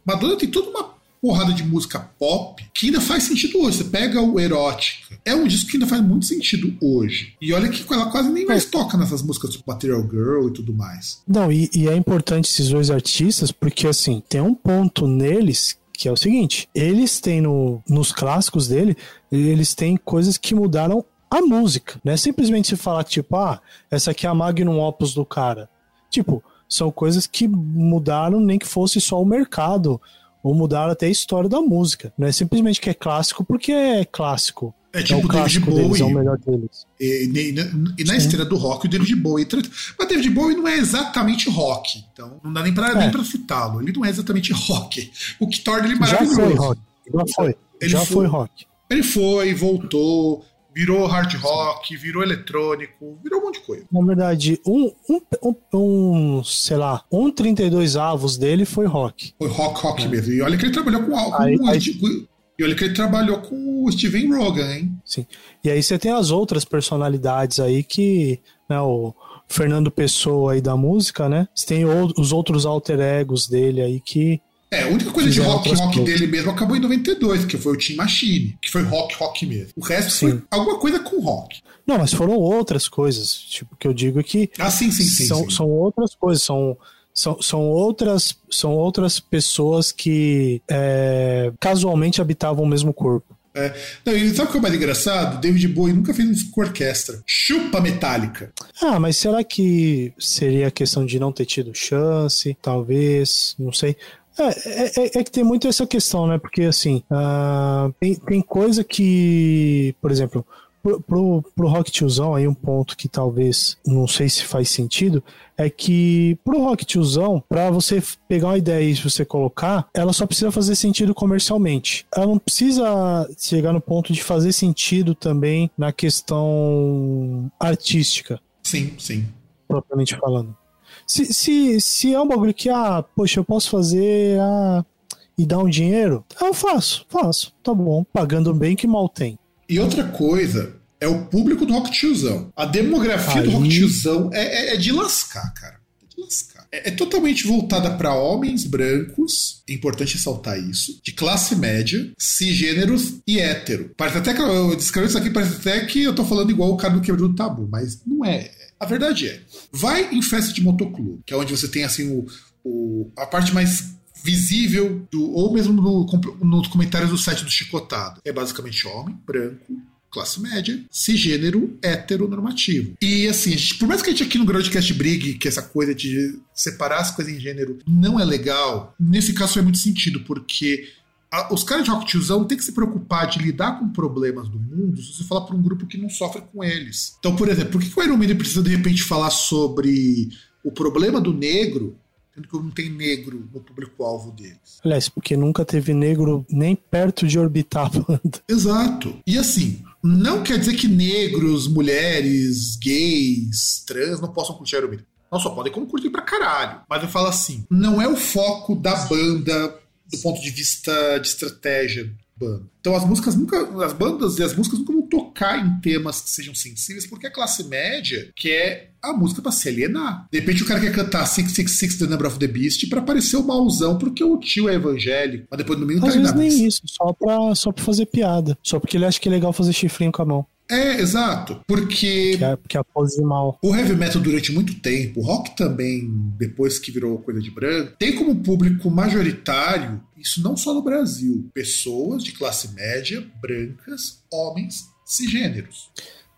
Madonna tem toda uma porrada de música pop que ainda faz sentido hoje. Você pega o Erótica, é um disco que ainda faz muito sentido hoje. E olha que ela quase nem mais toca nessas músicas tipo Material Girl e tudo mais. Não, e, e é importante esses dois artistas porque, assim, tem um ponto neles que é o seguinte: eles têm no, nos clássicos dele, eles têm coisas que mudaram a música. Não é simplesmente se falar tipo, ah, essa aqui é a Magnum Opus do cara. Tipo, são coisas que mudaram nem que fosse só o mercado ou mudar até a história da música. Não é simplesmente que é clássico porque é clássico. É tipo é o David Bowie. Deles, é o melhor deles. E, e, e na esteira do rock, o David Bowie. Mas David Bowie não é exatamente rock. Então não dá nem pra, é. nem pra citá-lo. Ele não é exatamente rock. O que torna ele maravilhoso. Já foi rock. Já foi. Ele Já foi, foi rock. Ele foi, voltou virou hard rock, virou eletrônico, virou um monte de coisa. Na verdade, um, um, um, um sei lá, um 32 avos dele foi rock. Foi rock, rock é. mesmo. E olha que ele trabalhou com, com aí, aí... E olha que ele trabalhou com o Steven Rogan, hein? Sim. E aí você tem as outras personalidades aí que, né, o Fernando Pessoa aí da música, né? Você tem os outros alter egos dele aí que É, a única coisa de rock, rock dele mesmo acabou em 92, que foi o Team Machine, que foi rock, rock mesmo. O resto Sim. foi alguma coisa com rock. Não, mas foram outras coisas. Tipo, que eu digo é que Ah, sim, sim, sim. são, sim. são outras coisas, são, são, são, outras, são outras pessoas que é, casualmente habitavam o mesmo corpo. Não, e sabe o que é mais engraçado? David Bowie nunca fez um disco com orquestra. Chupa Metallica. Ah, mas será que seria questão de não ter tido chance? Talvez, não sei. É, é, é que tem muito essa questão, né? Porque assim, ah, tem, tem coisa que, por exemplo, pro, pro, pro rock tiozão, aí um ponto que talvez não sei se faz sentido, é que pro rock tiozão, pra você pegar uma ideia e você colocar, ela só precisa fazer sentido comercialmente. Ela não precisa chegar no ponto de fazer sentido também na questão artística Sim, sim. propriamente falando. Se, se, se é um bagulho que, ah, poxa, eu posso fazer ah, e dar um dinheiro, eu faço, faço, tá bom. Pagando bem que mal tem. E outra coisa é o público do rock tiozão. A demografia do Aí- rock tiozão é, é- é de lascar, cara. É de lascar. É, é totalmente voltada para homens brancos, é importante ressaltar isso, de classe média, cisgêneros e hétero. Parece até que eu descrevo isso aqui, parece até que eu tô falando igual o cara do quebra do tabu, mas não é. A verdade é, vai em festa de motoclube, que é onde você tem assim o, o- a parte mais visível do ou mesmo no, nos comentários do site do Chicotado. É basicamente homem, branco, classe média, cisgênero, heteronormativo. E assim, gente- por mais que a gente aqui no Groundcast brigue que essa coisa de separar as coisas em gênero não é legal, nesse caso faz muito sentido, porque a- os caras de rock tiozão têm que se preocupar de lidar com problemas do mundo se você falar para um grupo que não sofre com eles. Então, por exemplo, por que que o Iron Maiden precisa de repente falar sobre o problema do negro, sendo que não tem negro no público-alvo deles? Aliás, porque nunca teve negro nem perto de orbitar a banda. Exato. E assim, não quer dizer que negros, mulheres, gays, trans não possam curtir Iron Maiden. Não só podem como curtir pra caralho. Mas eu falo assim, não é o foco da banda do ponto de vista de estratégia da banda. Então as músicas nunca. As bandas e as músicas nunca vão tocar em temas que sejam sensíveis, porque a classe média quer a música pra se alienar. De repente o cara quer cantar 666 The Number of the Beast pra parecer o mauzão, porque o tio é evangélico, mas depois no meio não Às tá vezes nem isso, só pra, só pra fazer piada. Só porque ele acha que é legal fazer chifrinho com a mão. É, exato. Porque Que é, que a pose mal. o heavy metal durante muito tempo, o rock também, depois que virou coisa de branco, tem como público majoritário, isso não só no Brasil, pessoas de classe média, brancas, homens, cisgêneros.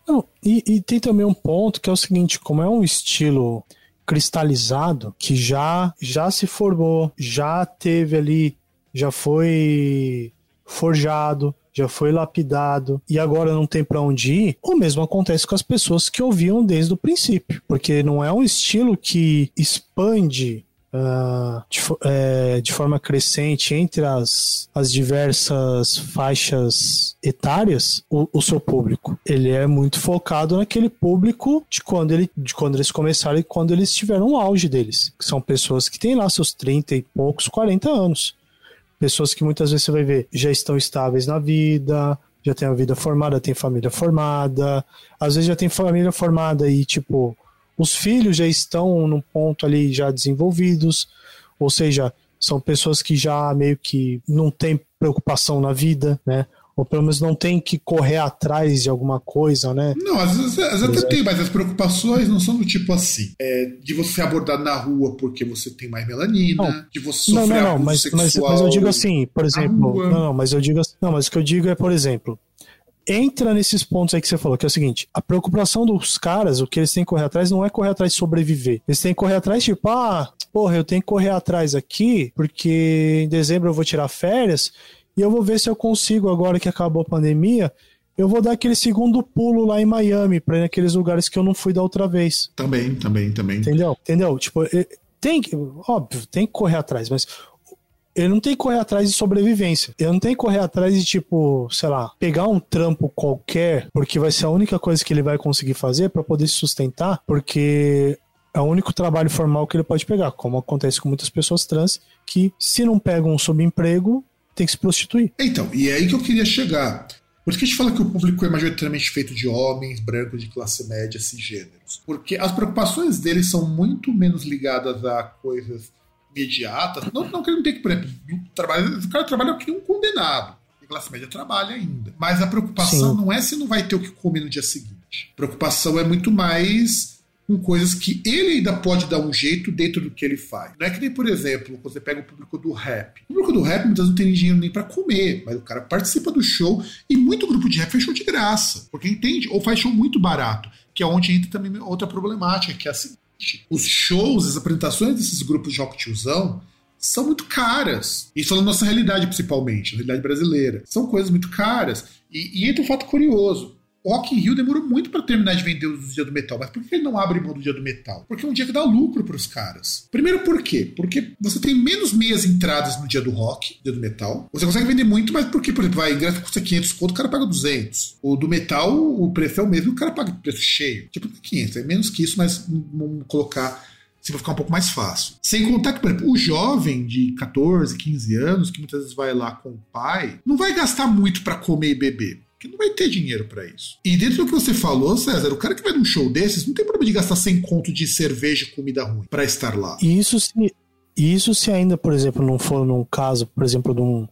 Não, e, e tem também um ponto que é o seguinte, como é um estilo cristalizado que já já se formou, já teve ali, já foi forjado, já foi lapidado e agora não tem pra onde ir, o mesmo acontece com as pessoas que ouviam desde o princípio, porque não é um estilo que expande ah, de, é, de forma crescente entre as, as diversas faixas etárias o, o seu público. Ele é muito focado naquele público de quando, ele, de quando eles começaram e quando eles tiveram o auge deles. Que são pessoas que têm lá seus 30 e poucos, 40 anos. Pessoas que muitas vezes você vai ver já estão estáveis na vida, já tem a vida formada, tem família formada, às vezes já tem família formada e, tipo, os filhos já estão num ponto ali já desenvolvidos, ou seja, são pessoas que já meio que não têm preocupação na vida, né? Ou pelo menos não tem que correr atrás de alguma coisa, né? Não, às vezes, às vezes até tem, mas as preocupações não são do tipo assim, é, de você ser abordado na rua porque você tem mais melanina, Não. de você Não, sofrer não, não, abuso mas, mas, mas eu digo assim, por exemplo, não, não, mas eu digo, não, mas o que eu digo é, por exemplo, entra nesses pontos aí que você falou, que é o seguinte, a preocupação dos caras, o que eles têm que correr atrás não é correr atrás de sobreviver. Eles têm que correr atrás, tipo, ah, porra, eu tenho que correr atrás aqui, porque em dezembro eu vou tirar férias, e eu vou ver se eu consigo, agora que acabou a pandemia, eu vou dar aquele segundo pulo lá em Miami, pra ir naqueles lugares que eu não fui da outra vez. Também, também, também. Entendeu? Entendeu? Tipo, tem que, óbvio, tem que correr atrás, mas ele não tem que correr atrás de sobrevivência. Ele não tem que correr atrás de, tipo, sei lá, pegar um trampo qualquer, porque vai ser a única coisa que ele vai conseguir fazer pra poder se sustentar, porque é o único trabalho formal que ele pode pegar, como acontece com muitas pessoas trans, que se não pegam um subemprego, tem que se prostituir. Então, e é aí que eu queria chegar. Por que a gente fala que o público é majoritariamente feito de homens, brancos, de classe média, cisgêneros. Porque as preocupações deles são muito menos ligadas a coisas imediata. Não, não que ele não tem que, por exemplo, trabalhar, o cara trabalha que um condenado. A classe média trabalha ainda. Mas a preocupação Sim. não é se não vai ter o que comer no dia seguinte. A preocupação é muito mais com coisas que ele ainda pode dar um jeito dentro do que ele faz. Não é que nem, por exemplo, você pega o público do rap. O público do rap muitas vezes não tem dinheiro nem para comer, mas o cara participa do show e muito grupo de rap faz show de graça, porque entende, ou faz show muito barato, que é onde entra também outra problemática, que é a seguinte: os shows, as apresentações desses grupos de rock tiozão são muito caras. Isso na nossa realidade, principalmente, na realidade brasileira. São coisas muito caras. E, e entra um fato curioso. Rock in Rio demorou muito para terminar de vender os dia do metal. Mas por que ele não abre mão do dia do metal? Porque é um dia que dá lucro para os caras. Primeiro, por quê? Porque você tem menos meias entradas no dia do rock, dia do metal. Você consegue vender muito, mas porque, por exemplo, vai, ingresso custa 500 conto, o cara paga 200. O do metal, o preço é o mesmo, o cara paga preço cheio. Tipo 500, é menos que isso, mas vamos colocar se vai ficar um pouco mais fácil. Sem contar que, por exemplo, o jovem de 14, 15 anos, que muitas vezes vai lá com o pai, não vai gastar muito para comer e beber que não vai ter dinheiro para isso. E dentro do que você falou, César, o cara que vai num show desses não tem problema de gastar 100 conto de cerveja e comida ruim para estar lá. Isso se, isso se ainda, por exemplo, não for num caso, por exemplo, de um,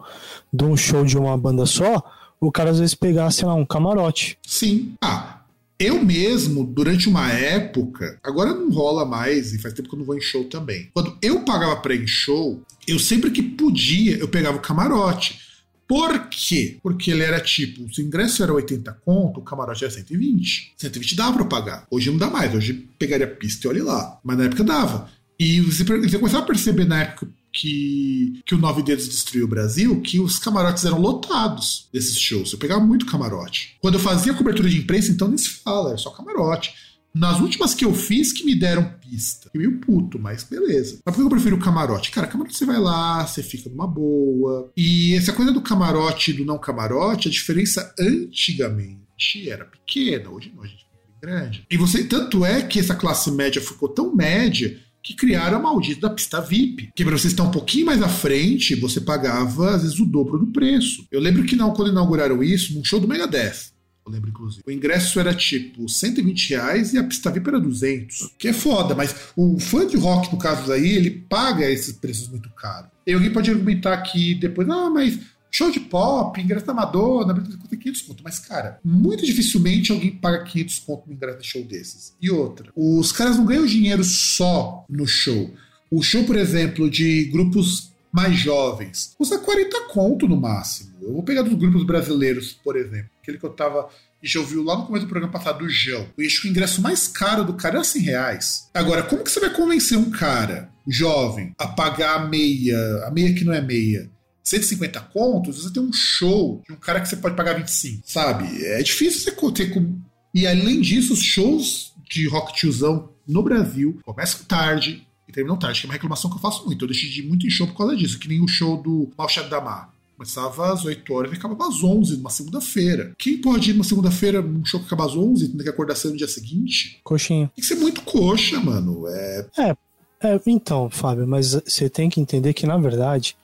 de um show de uma banda só, o cara às vezes pegasse, sei lá, um camarote. Sim. Ah, eu mesmo, durante uma época, agora não rola mais, e faz tempo que eu não vou em show também. Quando eu pagava pra ir em show, eu sempre que podia, eu pegava o camarote. Por quê? Porque ele era tipo, se o ingresso era 80 conto, o camarote era 120. 120 dava pra pagar. Hoje não dá mais, hoje pegaria pista e olhe lá. Mas na época dava. E você, você começava a perceber na época que, que o Nove Dedos destruiu o Brasil, que os camarotes eram lotados desses shows. Eu pegava muito camarote. Quando eu fazia cobertura de imprensa, então nem se fala, era só camarote. Nas últimas que eu fiz, que me deram pista. Fiquei meio puto, mas beleza. Mas por que eu prefiro o camarote? Cara, camarote você vai lá, você fica numa boa. E essa coisa do camarote e do não camarote, a diferença antigamente era pequena. Hoje não, a gente é grande. E você, tanto é que essa classe média ficou tão média que criaram a maldita da pista VIP. Que para você estar um pouquinho mais à frente, você pagava às vezes o dobro do preço. Eu lembro que não, quando inauguraram isso, num show do Megadeth, eu lembro, inclusive. O ingresso era tipo 120 reais e a pista VIP era 200. Que é foda, mas o fã de rock, no caso aí, ele paga esses preços muito caros. E alguém pode argumentar que depois, ah, mas show de pop, ingresso da Madonna, custa 500 conto. Mas, cara, muito dificilmente alguém paga 500 conto no ingresso de show desses. E outra, os caras não ganham dinheiro só no show. O show, por exemplo, de grupos mais jovens. Custa 40 conto no máximo. Eu vou pegar dos grupos brasileiros, por exemplo. Aquele que eu tava. E já ouviu lá no começo do programa passado, do João. Eu acho que o ingresso mais caro do cara era 100 reais. Agora, como que você vai convencer um cara jovem a pagar a meia, a meia que não é meia, 150 contos, você tem um show de um cara que você pode pagar 25, sabe? É difícil você ter com. E além disso, os shows de rock tiozão no Brasil começam tarde, e terminam tarde, que é uma reclamação que eu faço muito. Eu deixei de ir muito em show por causa disso, que nem o show do Malchado da Mar. Começava às 8 horas e acabava às 11, numa segunda-feira. Quem pode ir numa segunda-feira num show que acaba às 11 e tem que acordar cedo no dia seguinte? Coxinha. Tem que ser muito coxa, mano. É... é, é então, Fábio, mas você tem que entender que, na verdade,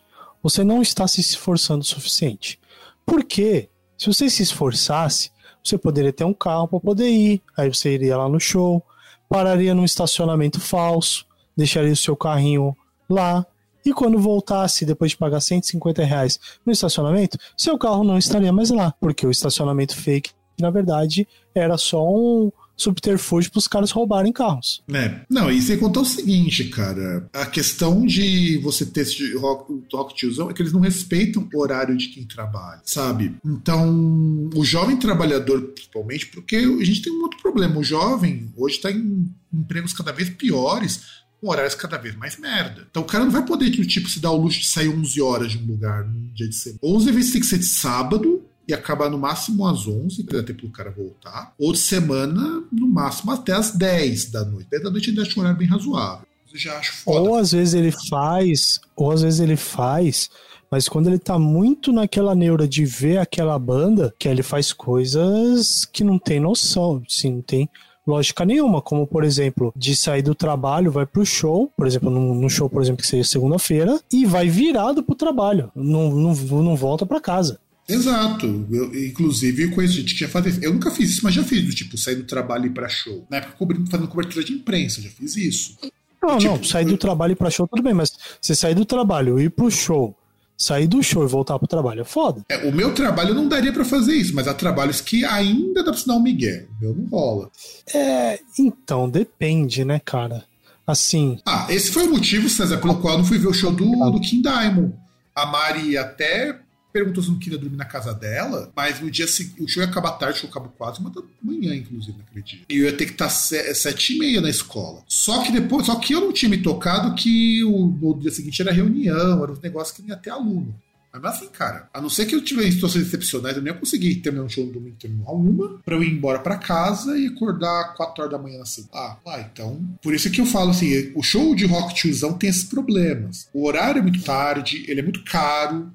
você não está se esforçando o suficiente. Porque, se você se esforçasse, você poderia ter um carro para poder ir, aí você iria lá no show, pararia num estacionamento falso, deixaria o seu carrinho lá e quando voltasse, depois de pagar 150 reais no estacionamento, seu carro não estaria mais lá, porque o estacionamento fake, na verdade, era só um subterfúgio para os caras roubarem carros. É. Não, e sem contar o seguinte, cara, a questão de você ter esse rock tiozão é que eles não respeitam o horário de quem trabalha, sabe? Então, o jovem trabalhador, principalmente, porque a gente tem um outro problema, o jovem hoje está em empregos cada vez piores, com horários cada vez mais merda. Então o cara não vai poder, tipo, se dar o luxo de sair 11 horas de um lugar num dia de semana. 11 vezes tem que ser de sábado e acabar no máximo às 11, para dar tempo do cara voltar. Ou de semana, no máximo até às 10 da noite. 10 da noite ainda acho um horário bem razoável. Eu já acho foda. Ou às vezes ele faz, ou às vezes ele faz mas quando ele tá muito naquela neura de ver aquela banda, que ele faz coisas que não tem noção, assim, não tem lógica nenhuma, como por exemplo, de sair do trabalho, vai pro show, por exemplo, no, show, por exemplo, que seja segunda-feira, e vai virado pro trabalho, não, não, não volta para casa. Exato. Eu, inclusive, eu conheço gente que já faz. Eu nunca fiz isso, mas já fiz, do tipo, sair do trabalho e ir pra show. Na época, cobrindo, fazendo cobertura de imprensa, já fiz isso. Não, Tipo, não, sair do trabalho e ir pra show, tudo bem, mas você sair do trabalho, ir pro show, sair do show e voltar pro trabalho é foda. É, o meu trabalho não daria pra fazer isso, mas há trabalhos que ainda dá pra um migué. O meu não rola. É, então, depende, né, cara? Assim, Ah, esse foi o motivo, César, pelo qual eu não fui ver o show do, do King Diamond. A Mari até perguntou se não queria dormir na casa dela, mas no dia seguinte, o show ia acabar tarde, o show acabou quase uma da manhã, inclusive, naquele dia. E eu ia ter que estar se- sete e meia na escola. Só que depois, só que eu não tinha me tocado que o, no dia seguinte era reunião, era um negócio que ia ter aluno. Mas assim, cara, a não ser que eu tivesse situações excepcionais, eu nem ia conseguir terminar um show no domingo, terminar uma, pra eu ir embora pra casa e acordar 4 horas da manhã na segunda. Ah, ah, então. Por isso que eu falo assim: o show de rock tiozão tem esses problemas. O horário é muito tarde, ele é muito caro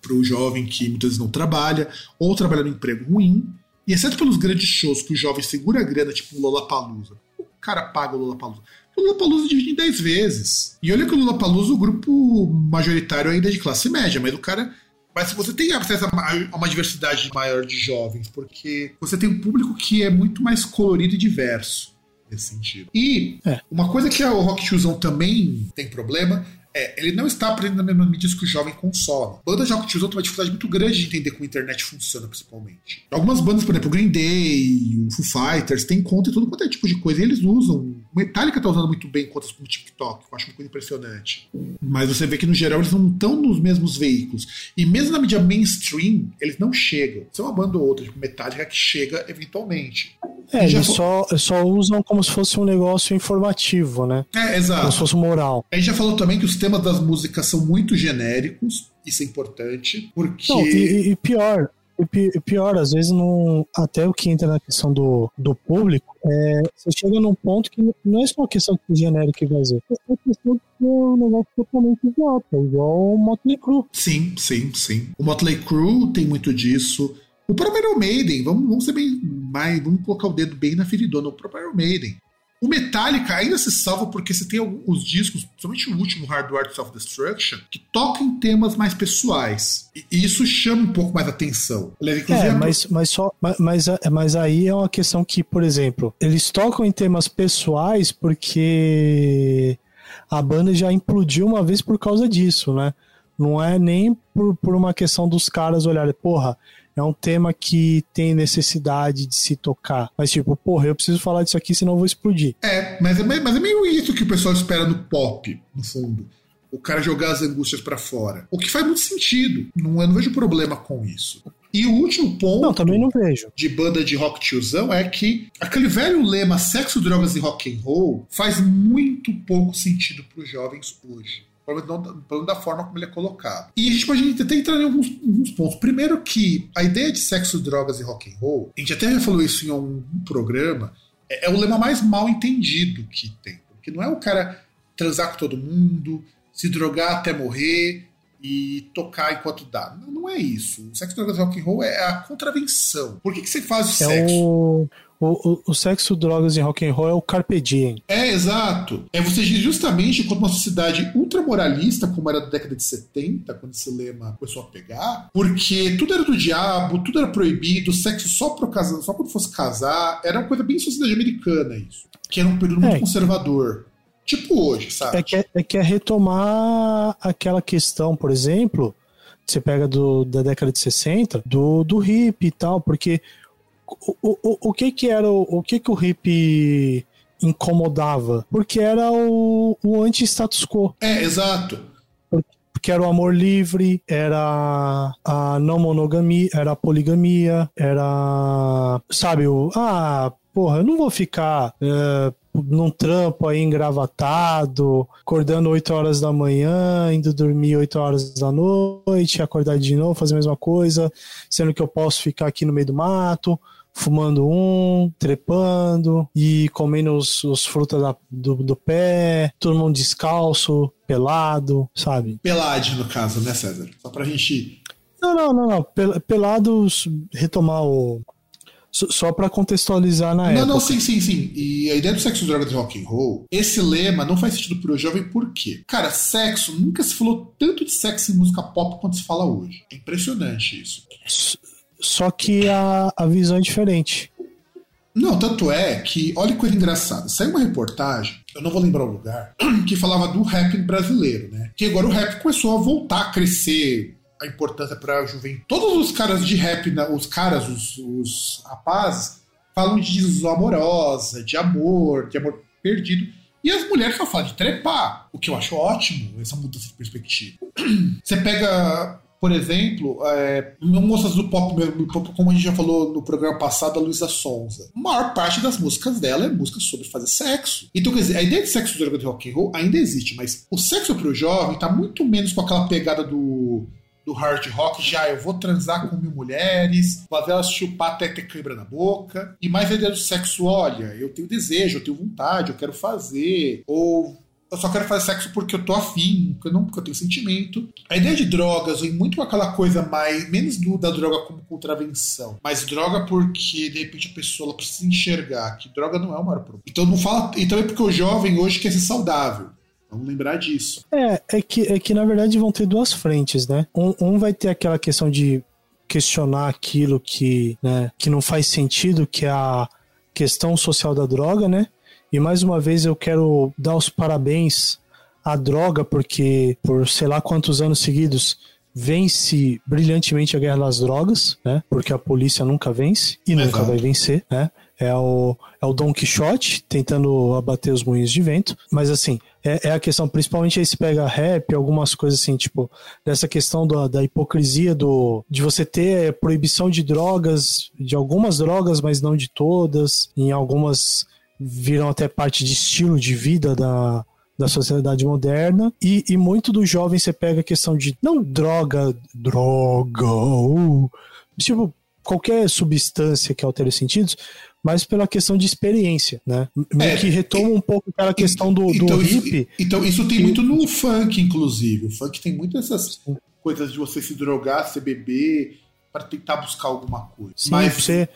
pro jovem que muitas vezes não trabalha, ou trabalha no emprego ruim. E exceto pelos grandes shows que o jovem segura a grana, tipo o Lollapalooza, o cara paga o Lollapalooza. O Lollapalooza divide em 10 vezes. E olha que o Lollapalooza, o grupo majoritário ainda é de classe média, mas o cara... Mas você tem acesso a uma- diversidade maior de jovens, porque você tem um público que é muito mais colorido e diverso nesse sentido. E É. uma coisa que o Rock Tiozão também tem problema é, ele não está aprendendo nas mesmas mídias que o jovem consome. Bandas de rock tiozão tem uma dificuldade muito grande de entender como a internet funciona, principalmente. Algumas bandas, por exemplo, o Green Day, o Foo Fighters, tem conta e todo quanto é tipo de coisa. E eles usam. Metallica tá usando muito bem contas como o TikTok, eu acho uma coisa impressionante. Mas você vê que, no geral, eles não estão nos mesmos veículos. E mesmo na mídia mainstream, eles não chegam. Isso é uma banda ou outra, tipo Metallica, que chega eventualmente. é, eles só, só usam como se fosse um negócio informativo, né? É, Como se exato. fosse moral. A gente já falou também que os temas das músicas são muito genéricos. Isso é importante, porque. Não, e, e pior, e pi- pior, às vezes não. Até o que entra na questão do, do público, é, você chega num ponto que não é só uma questão de genérico e fazer. É uma questão de ser um negócio totalmente idiota, igual o Motley Crue. Sim, sim, sim. O Motley Crue tem muito disso. O próprio Iron Maiden, vamos, vamos ser bem mais, vamos colocar o dedo bem na feridona, o próprio Iron Maiden. O Metallica ainda se salva porque você tem alguns discos, principalmente o último Hardware Self-Destruction, que tocam em temas mais pessoais. E isso chama um pouco mais atenção. É, mas, mas, só, mas, mas aí é uma questão que, por exemplo, eles tocam em temas pessoais porque a banda já implodiu uma vez por causa disso, né? Não é nem por, por uma questão dos caras olharem, porra, é um tema que tem necessidade de se tocar. Mas tipo, porra, eu preciso falar disso aqui, senão eu vou explodir. É, mas é, meio- mas é meio isso que o pessoal espera no pop, no fundo. O cara jogar as angústias pra fora. O que faz muito sentido. Não, eu não vejo problema com isso. E o último ponto Não, também não vejo. de banda de rock tiozão é que aquele velho lema sexo, drogas e rock and roll faz muito pouco sentido para os jovens hoje. Pelo menos não menos da forma como ele é colocado. E a gente pode até entrar em alguns, alguns pontos. Primeiro que a ideia de sexo, drogas e rock and roll, a gente até já falou isso em um programa, é, é o lema mais mal entendido que tem. Porque não é o cara transar com todo mundo, se drogar até morrer e tocar enquanto dá. Não, não é isso. O sexo, drogas e rock and roll é a contravenção. Por que, que você faz o É sexo? o, o, o, o sexo, drogas e rock and roll é o carpe diem. É, exato. É você justamente contra uma sociedade ultramoralista, como era da década de 70, quando esse lema começou a pegar, porque tudo era do diabo, tudo era proibido, sexo só pro casar, só quando fosse casar, era uma coisa bem sociedade americana isso. Que era um período muito É. conservador. Tipo hoje, sabe? É que é, é que é retomar aquela questão, por exemplo, você pega do, da década de 60, do, do hip e tal, porque o, o, o- que que era o, o que que o hip incomodava? Porque era o, o anti-status quo. É, exato. Porque era o amor livre, era a não monogamia, era a poligamia, era. Sabe, o. Ah, porra, eu não vou ficar é, num trampo aí engravatado, acordando 8 horas da manhã, indo dormir 8 horas da noite, acordar de novo, fazer a mesma coisa, sendo que eu posso ficar aqui no meio do mato. Fumando um, trepando e comendo os, os frutas da- do, do pé, todo mundo descalço, pelado, sabe? Pelade, no caso, né, César? Só pra gente. Não, não, não, não. Pel- Pelados, retomar o. Só pra contextualizar na Não, época. não, sim, sim, sim. E a ideia do sexo, drogas e rock and roll, esse lema não faz sentido pro jovem por quê? Cara, sexo, nunca se falou tanto de sexo em música pop quanto se fala hoje. É impressionante isso. Só que a, a visão é diferente. Não, tanto é que, olha que coisa engraçada. Saiu uma reportagem, eu não vou lembrar o lugar, que falava do rap brasileiro, né? Que agora o rap começou a voltar a crescer a importância para a juventude. Todos os caras de rap, os caras, os, os rapazes, falam de desilusão amorosa, de amor, de amor perdido. E as mulheres só falam de trepar, o que eu acho ótimo, essa mudança de perspectiva. Você pega por exemplo, é, moças do pop como a gente já falou no programa passado, a Luísa Sonza. A maior parte das músicas dela é música sobre fazer sexo. Então, quer dizer, a ideia de sexo de rock and roll ainda existe, mas o sexo pro jovem tá muito menos com aquela pegada do do hard rock, já eu vou transar com mil mulheres, fazer elas chupar até ter câimbra na boca. E mais a ideia do sexo, olha, eu tenho desejo, eu tenho vontade, eu quero fazer. Ou eu só quero fazer sexo porque eu tô afim, porque eu, não, porque eu tenho sentimento. A ideia de drogas vem muito com aquela coisa mais. menos do, da droga como contravenção, mas droga porque de repente a pessoa precisa enxergar que droga não é o maior problema. Então não fala. Então é porque o jovem hoje quer ser saudável. Vamos lembrar disso. É, é que, é que na verdade vão ter duas frentes, né? Um, um vai ter aquela questão de questionar aquilo que, né, que não faz sentido, que é a questão social da droga, né? E mais uma vez eu quero dar os parabéns à droga, porque por sei lá quantos anos seguidos vence brilhantemente a guerra das drogas, né? Porque a polícia nunca vence e nunca vai vencer, né? É o, é o Don Quixote tentando abater os moinhos de vento. Mas assim, é, é, a questão, principalmente aí se pega rap, algumas coisas assim, tipo, dessa questão da, da hipocrisia do de você ter proibição de drogas, de algumas drogas, mas não de todas. Em algumas viram até parte de estilo de vida da, da sociedade moderna. E, e muito do jovem você pega a questão de não droga, droga, uh, tipo, qualquer substância que altere os sentidos, mas pela questão de experiência, né? Meio é, que retoma um pouco aquela questão do, do então, hip. Então, isso tem muito no funk, inclusive. O funk tem muito essas coisas de você se drogar, se beber, para tentar buscar alguma coisa. Sim, mas você.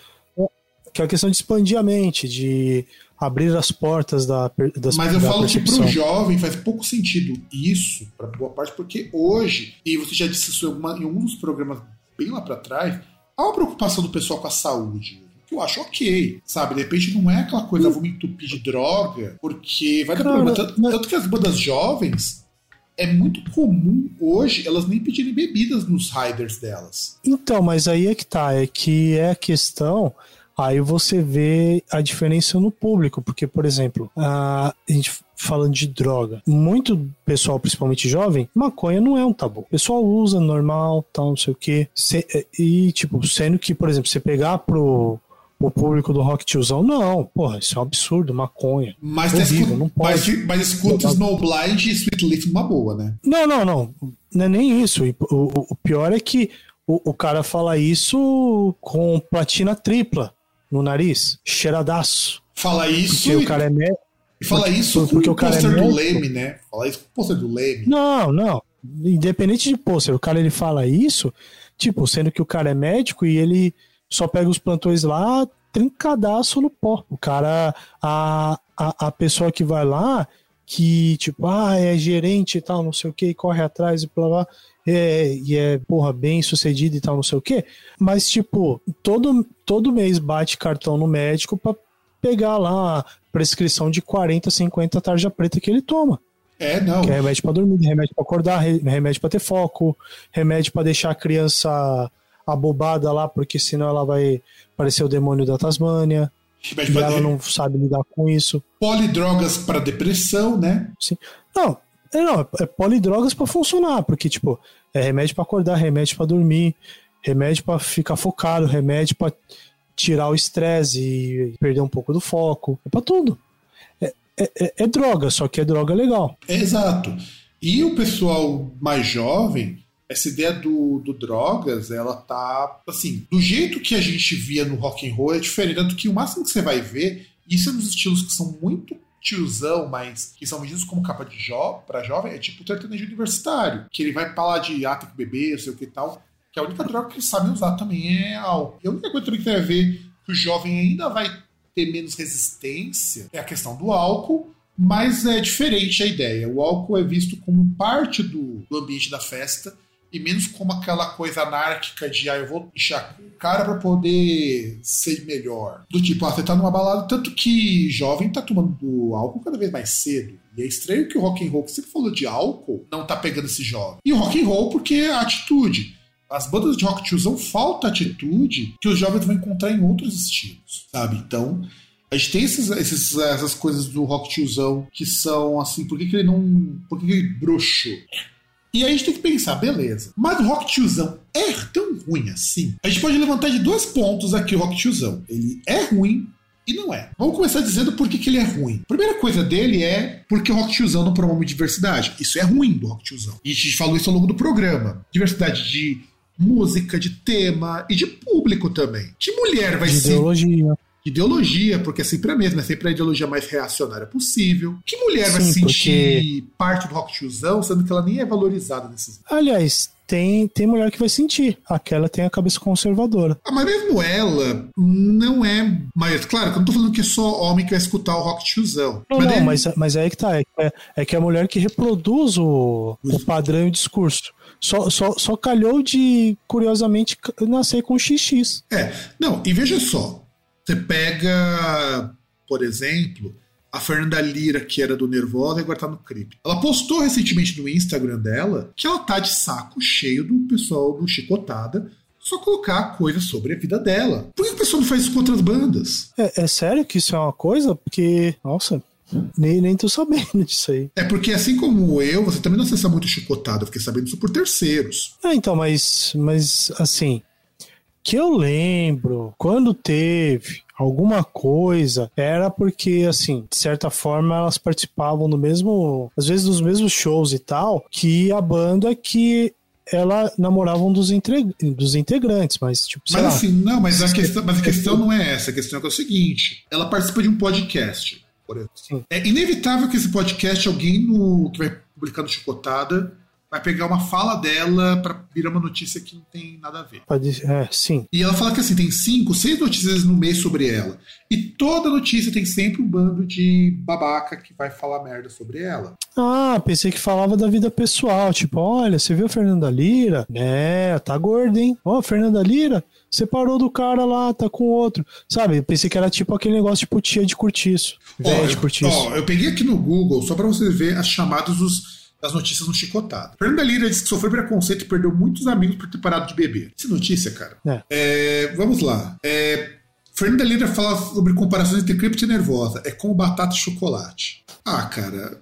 Que é a questão de expandir a mente, de abrir as portas da das Mas eu da falo percepção. que para o jovem faz pouco sentido isso, para boa parte, porque hoje, e você já disse isso em um dos programas bem lá para trás, há uma preocupação do pessoal com a saúde que eu acho ok, sabe? De repente não é aquela coisa, vou me entupir de droga, porque vai dar problema. Tanto, mas... tanto que as bandas jovens é muito comum hoje elas nem pedirem bebidas nos riders delas. Então, mas aí é que tá, é que é a questão Aí você vê a diferença no público, porque, por exemplo, a gente falando de droga, muito pessoal, principalmente jovem, maconha não é um tabu. O pessoal usa normal, tal, não sei o quê. E, tipo, sendo que, por exemplo, você pegar pro o público do rock tiozão, não, porra, isso é um absurdo, maconha. Mas, horrível, não pode. mas, mas escuta Snowblind e Sweet Leaf uma boa, né? Não, não, não. Não é nem isso. O, o, o pior é que o, o, cara fala isso com platina tripla no nariz, cheiradaço. Fala isso. Porque e... o cara é médico. E fala isso porque o pôster é do Leme, né? Fala isso com o pôster do Leme. Não, não. Independente de pôster, o cara ele fala isso, tipo, sendo que o cara é médico e ele só pega os plantões lá, trincadaço no pó. O cara, a, a, a pessoa que vai lá, que tipo, ah, é gerente e tal, não sei o que, corre atrás e blá blá, é, e é, porra, bem sucedido e tal, não sei o que, mas tipo, todo, todo mês bate cartão no médico pra pegar lá a prescrição de 40, 50 tarja preta que ele toma. É, não. Que é remédio para dormir, remédio para acordar, remédio para ter foco, remédio para deixar a criança abobada lá, porque senão ela vai parecer o demônio da Tasmânia. E ela não sabe lidar com isso. Polidrogas para depressão, né? Sim. Não, é, não, é polidrogas para funcionar, porque, tipo, é remédio para acordar, remédio para dormir, remédio para ficar focado, remédio para tirar o estresse e perder um pouco do foco. É para tudo. É, é, é, é, droga, só que é droga legal. exato. E o pessoal mais jovem essa ideia do, do, drogas, ela tá assim, do jeito que a gente via no rock and roll é diferente, tanto que o máximo que você vai ver, isso é nos estilos que são muito tiozão, mas que são vendidos como capa de jovem, é tipo sertanejo universitário, que ele vai falar de ah, tem que beber, não sei o que e tal, que a única droga que eles sabem usar também é álcool. E a única coisa também que tem a ver que o jovem ainda vai ter menos resistência é a questão do álcool, mas é diferente a ideia. O álcool é visto como parte do, do ambiente da festa e menos como aquela coisa anárquica de ah, eu vou encher o cara pra poder ser melhor. Do tipo, ah, você tá numa balada, tanto que jovem tá tomando álcool cada vez mais cedo. E é estranho que o rock and roll, que sempre falou de álcool, não tá pegando esse jovem. E o rock and roll porque é a atitude. As bandas de rock tiozão falta atitude que os jovens vão encontrar em outros estilos, sabe? Então, a gente tem esses, esses, essas coisas do rock tiozão que são assim, por que, que ele não. Por que, que ele broxou? E aí a gente tem que pensar, beleza. Mas o Rock Tiozão é tão ruim assim? A gente pode levantar de dois pontos aqui o Rock Tiozão. Ele é ruim e não é. Vamos começar dizendo por que, que ele é ruim. A primeira coisa dele é porque o Rock Tiozão não promove diversidade. Isso é ruim do Rock Tiozão. E a gente falou isso ao longo do programa. Diversidade de música, de tema e de público também. Que mulher vai De ser ideologia. Ideologia, porque é sempre a mesma, é sempre a ideologia mais reacionária possível. Que mulher vai se Sim, sentir parte do rock tiozão, sendo que ela nem é valorizada nesses. Aliás, tem, tem mulher que vai sentir. Aquela tem a cabeça conservadora. Ah, mas mesmo ela não é. Mas, claro, que eu não tô falando que é só homem que vai escutar o rock tiozão. Não, não, daí- mas, mas é aí que tá. É, é- é que é a mulher que reproduz o, o padrão e o discurso. Só, só, só calhou de, curiosamente, nascer com XX. É, não, e veja só. Você pega, por exemplo, a Fernanda Lira, que era do Nervosa e agora tá no Crip. Ela postou recentemente no Instagram dela que ela tá de saco cheio do pessoal do Chicotada só colocar coisas sobre a vida dela. Por que o pessoal não faz isso com outras bandas? É, é sério que isso é uma coisa? Porque, nossa, nem, nem tô sabendo disso aí. É porque, assim como eu, você também não acessa muito Chicotada, eu fiquei sabendo isso por terceiros. Ah, então, mas, mas assim, que eu lembro, quando teve alguma coisa, era porque, assim, de certa forma elas participavam do mesmo, às vezes dos mesmos shows e tal, que a banda que ela namorava um dos, entre- dos integrantes, mas, tipo, Mas lá. assim, não, mas a, questão, mas a questão não é essa. A questão é, que é o seguinte: ela participa de um podcast, por exemplo. Sim. É inevitável que esse podcast, alguém no, que vai publicar no Chicotada, vai pegar uma fala dela pra virar uma notícia que não tem nada a ver. Pode, é, sim. E ela fala que assim, tem cinco, seis notícias no mês sobre ela. E toda notícia tem sempre um bando de babaca que vai falar merda sobre ela. Ah, pensei que falava da vida pessoal. Tipo, olha, você viu a Fernanda Lira? É, tá gorda, hein? Ó, Fernanda Lira separou do cara lá, tá com outro. Sabe? Eu pensei que era tipo aquele negócio tipo tia de curtiço. Véia de curtiço. ó, eu peguei aqui no Google só pra você ver as chamadas dos, das notícias no Chicotado. Fernanda Lira disse que sofreu preconceito e perdeu muitos amigos por ter parado de beber. Isso é notícia, cara. É. É, vamos lá. É, Fernanda Lira fala sobre comparações entre cripto e nervosa. É como batata e chocolate. Ah, cara.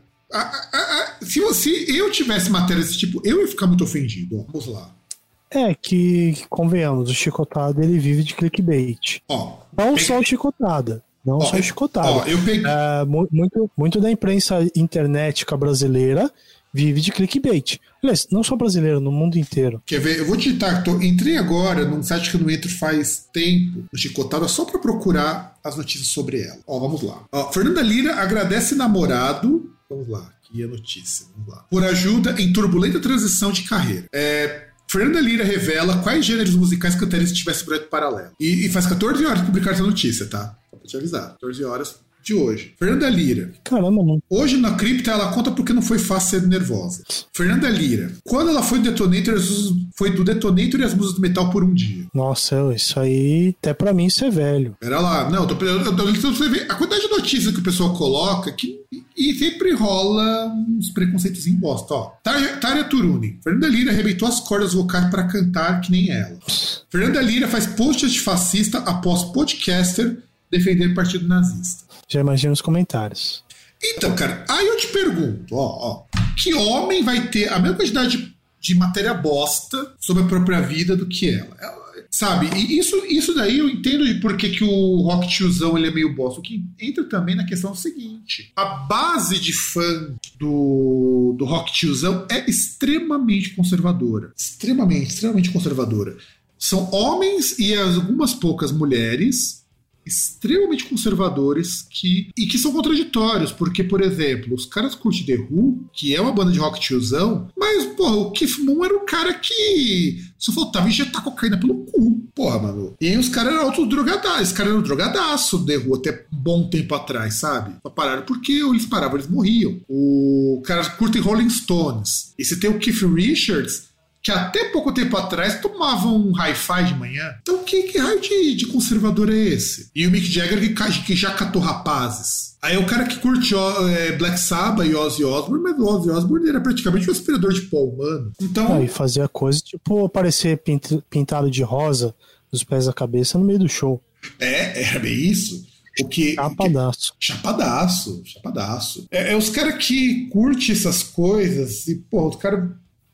se, você, eu tivesse matéria desse tipo, eu ia ficar muito ofendido. Vamos lá. É que, convenhamos, o Chicotado ele vive de clickbait. Ó, Não Pegue- só o Chicotada. Não Ó, só o Chicotada. ó, eu peguei. É, mu- muito, muito da imprensa internética brasileira vive de clickbait. Aliás, não só brasileira, no mundo inteiro. Quer ver? Eu vou digitar. Tô, entrei agora num site que eu não entro faz tempo, Chicotada, só pra procurar as notícias sobre ela. Ó, vamos lá. Ó, Fernanda Lira agradece namorado. Vamos lá, aqui a notícia. Vamos lá. Por ajuda em turbulenta transição de carreira. É, Fernanda Lira revela quais gêneros musicais cantaria se tivesse projeto paralelo. E, e faz 14 horas de publicar essa notícia, tá? Só te avisar. 14 horas de hoje. Fernanda Lira, Caramba, não. Hoje na cripta ela conta porque não foi fácil ser nervosa. Fernanda Lira. Quando ela foi do Detonator, foi do Detonator e as músicas do metal por um dia. Nossa, eu- isso aí, até pra mim, isso é velho. Pera lá, não, eu tô, eu, tô- você vê a quantidade de notícias que o pessoal coloca que, e sempre rola uns preconceitos em bosta. Ó, Tária, Tária Turunen. Fernanda Lira arrebentou as cordas vocais para cantar que nem ela. Fernanda Lira faz post antifascista após podcaster defender partido nazista. Já imagino os comentários. Então, cara, aí eu te pergunto, ó, ó, que homem vai ter a mesma quantidade de, de matéria bosta sobre a própria vida do que ela? Ela- sabe? E isso, isso daí eu entendo de por que, que o rock tiozão ele é meio bosta. O que entra também na questão seguinte: a base de fã do, do rock tiozão é extremamente conservadora. Extremamente, extremamente conservadora. São homens e algumas poucas mulheres extremamente conservadores que e que são contraditórios, porque, por exemplo, os caras curtem The Who, que é uma banda de rock tiozão, mas, porra, o Keith Moon era o cara que só faltava injetar cocaína pelo cu, porra, mano. E os caras eram outros drogadaços, os caras eram drogadaço The Who até um bom tempo atrás, sabe? Só pararam porque eles paravam, eles morriam. O cara curtem Rolling Stones. E você tem o Keith Richards, que até pouco tempo atrás tomavam um hi-fi de manhã. Então, que, que raio de, de, conservador é esse? E o Mick Jagger que, que já catou rapazes. Aí é o cara que curte é, Black Sabbath e Ozzy Osbourne, mas o Ozzy Osbourne era praticamente um aspirador de pó humano. Então... Ah, e fazia coisa tipo aparecer pintado de rosa dos pés da cabeça no meio do show. É, era bem isso. O que, chapadaço. Que, chapadaço, chapadaço. É, é os caras que curte essas coisas e, pô, os caras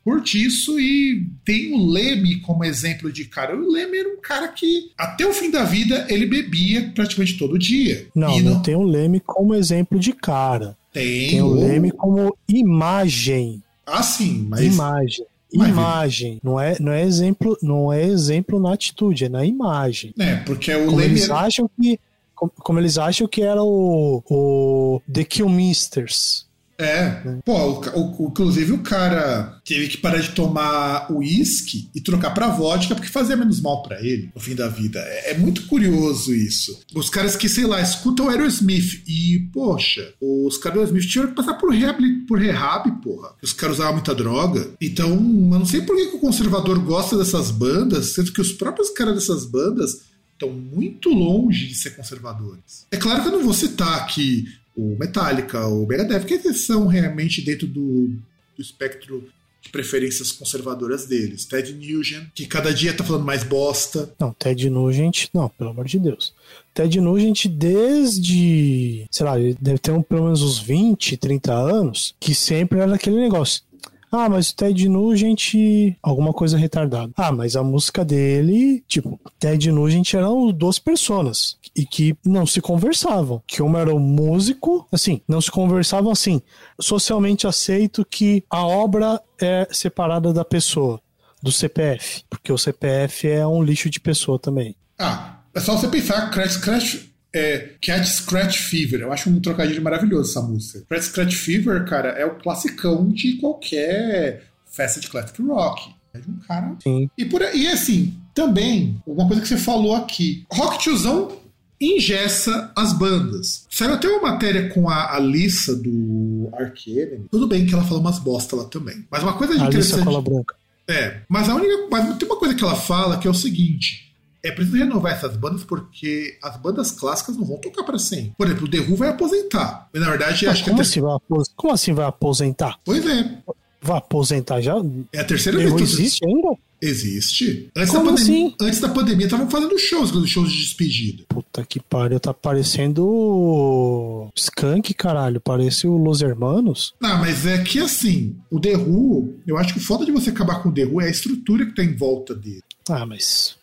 curte isso e tem o Leme como exemplo de cara. O Leme era um cara que, até o fim da vida, ele bebia praticamente todo dia. Não, não, não tem o Leme como exemplo de cara. Tem, tem o Leme como imagem. Ah, sim, mas. Imagem. Imagem, não é, não é exemplo, não é exemplo na atitude, é na imagem. É, porque o como Leme eles acham que como, como, eles acham que era o, o The Killmisters. É, pô, o, o, inclusive o cara teve que parar de tomar uísque e trocar pra vodka porque fazia menos mal para ele no fim da vida. É, é, muito curioso isso. Os caras que, sei lá, escutam Aerosmith e, poxa, os caras do Aerosmith tiveram que passar por rehab, por rehab porra. Os caras usavam muita droga. Então, eu não sei por que, que o conservador gosta dessas bandas, sendo que os próprios caras dessas bandas estão muito longe de ser conservadores. É claro que eu não vou citar aqui o Metallica, o Megadeth, que são realmente dentro do, do espectro de preferências conservadoras deles. Ted Nugent, que cada dia tá falando mais bosta. Não, Ted Nugent, não, pelo amor de Deus. Ted Nugent, desde, sei lá, deve ter um, pelo menos uns 20, 30 anos, que sempre era aquele negócio. Ah, mas o Ted Nugent, alguma coisa retardada. Ah, mas a música dele, tipo, Ted Nugent eram duas personas e que não se conversavam. Que uma era o músico, assim, não se conversavam assim. Socialmente aceito que a obra é separada da pessoa, do CPF, porque o CPF é um lixo de pessoa também. Ah, é só você pensar, Crash Crash é Cat Scratch Fever. Eu acho um trocadilho maravilhoso essa música. Cat Scratch Fever, cara, é o classicão de qualquer festa de classic rock. É de um cara. Sim. E, por, e assim, também, uma coisa que você falou aqui: Rock Tiozão ingessa as bandas. Saiu até uma matéria com a Alissa do Arcane. Tudo bem que ela falou umas bosta lá também. Mas uma coisa de interessante. Cola branca. É, mas a única. Mas tem uma coisa que ela fala que é o seguinte: é preciso renovar essas bandas porque as bandas clássicas não vão tocar para sempre. Por exemplo, o The Who vai aposentar. Mas, na verdade, Mas acho como que. Assim vai como assim vai aposentar? Pois é. Vai aposentar já? É a terceira vez que existe ainda? Existe. Antes Como da pandemia, assim? antes da pandemia estavam fazendo shows, shows de despedida. Puta que pariu, tá parecendo Skunk, caralho. Parece o Los Hermanos. Não, mas é que assim, o The Who, eu acho que o foda de você acabar com o The Who é a estrutura que tá em volta dele. Ah, mas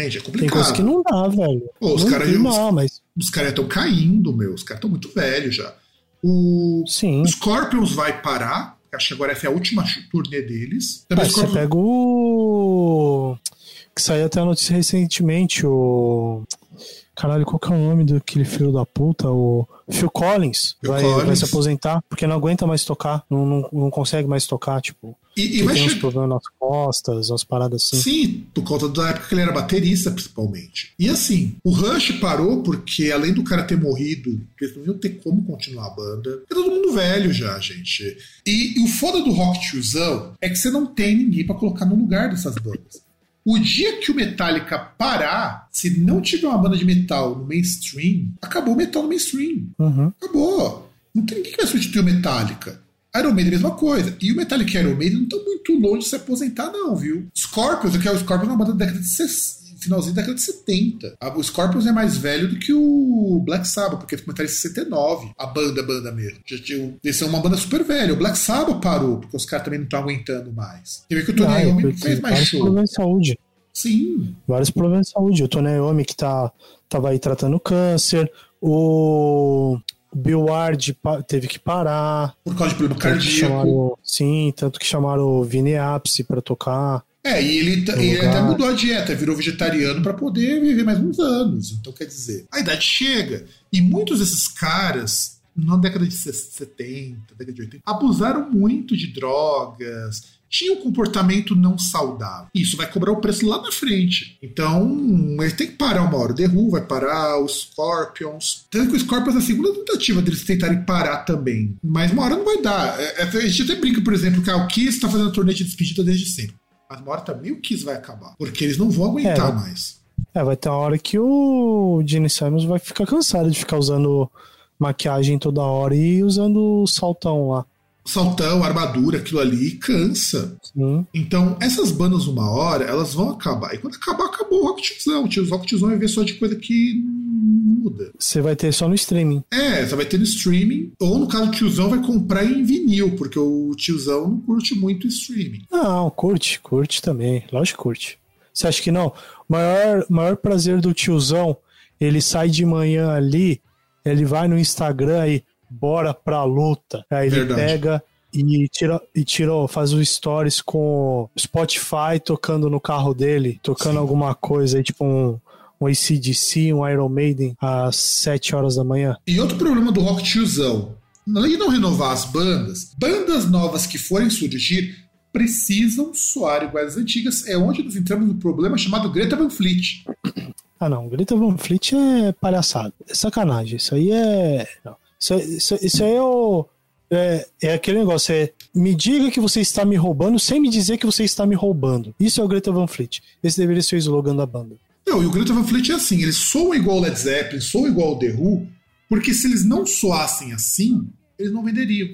Entende? É tem complicado. coisa que não dá, velho. Pô, os caras não, mas os caras estão caindo, meu. Os caras estão muito velhos já. O sim. Scorpions vai parar. Acho que agora essa é a última turnê deles. Também Ah, os você Scorpions- pega o. Que saiu até a notícia recentemente, o. Caralho, qual que é o nome daquele filho da puta? O Phil Collins. Phil vai, Collins. vai se aposentar porque não aguenta mais tocar. Não, não, não consegue mais tocar, tipo. E, e tem uns chegar. problemas nas costas, umas paradas assim. Sim, por conta da época que ele era baterista, principalmente. E assim, o Rush parou porque, além do cara ter morrido, eles não iam ter como continuar a banda. É todo mundo velho já, gente. E, e o foda do rock tiozão é que você não tem ninguém pra colocar no lugar dessas bandas. O dia que o Metallica parar, se não tiver uma banda de metal no mainstream, acabou o metal no mainstream. Uhum. Acabou. Não tem ninguém que vai substituir o Metallica. Iron Maiden é a mesma coisa. E o Metallica e o Iron Maiden não estão muito longe de se aposentar, não, viu? Scorpions, eu quero o Scorpions é uma banda da década de 60, finalzinho da década de 70. A- O Scorpions é mais velho do que o Black Sabbath, porque começaram em 69. A banda, a banda mesmo. Já tinha, eles são uma banda super velha. O Black Sabbath parou, porque os caras também não estão aguentando mais. Você vê que o Tony Ah, é Iommi fez mais vários show. problemas de saúde. Sim. Vários problemas de saúde. O Tony Iommi que tá, tava aí tratando câncer. O Bill Ward teve que parar. Por causa de problema cardíaco. chamaram, sim, tanto que chamaram o Vini Apse pra tocar. É, e ele, No ele lugar. até mudou a dieta, virou vegetariano para poder viver mais uns anos. Então, quer dizer, a idade chega. E muitos desses caras, na década de 70, década de 80, abusaram muito de drogas, tinham um comportamento não saudável. Isso vai cobrar o preço lá na frente. Então, ele tem que parar uma hora. O The Who vai parar, os Scorpions. Tanto que o Scorpions é a segunda tentativa deles tentarem parar também. Mas uma hora não vai dar. É- é- a gente até brinca, por exemplo, que a Kiss está fazendo a turnê de despedida desde sempre. Mas uma hora também o Kiss vai acabar. Porque eles não vão aguentar É. mais. É, vai ter uma hora que o Gene Simons vai ficar cansado de ficar usando maquiagem toda hora e usando o saltão lá. Saltão, armadura, aquilo ali cansa. Sim. Então, essas bandas, uma hora, elas vão acabar. E quando acabar, acabou o Rock Tiozão. O Rock Tiozão vai ver só de coisa que muda. Você vai ter só no streaming. É, você vai ter no streaming, ou no caso o tiozão vai comprar em vinil, porque o tiozão não curte muito streaming. Não, curte, curte também. Lógico que curte. Você acha que não? O maior, maior prazer do tiozão, ele sai de manhã ali, ele vai no Instagram e bora pra luta. Aí ele Verdade. pega e tira, e tira, faz os stories com Spotify tocando no carro dele, tocando Sim. alguma coisa aí, tipo um, um ACDC, um Iron Maiden, às 7 horas da manhã. E outro problema do rock tiozão, além de não renovar as bandas, bandas novas que forem surgir precisam soar iguais às antigas. É onde nós entramos no problema chamado Greta Van Fleet. Ah, não. Greta Van Fleet é palhaçada. É sacanagem. Isso aí é. Isso, isso, isso aí é o. É, é aquele negócio, é me diga que você está me roubando sem me dizer que você está me roubando. Isso é o Greta Van Fleet. Esse deveria ser o slogan da banda. Não, e o Greta Van Fleet é assim, eles soam igual o Led Zeppelin, soam igual o The Who, porque se eles não soassem assim, eles não venderiam.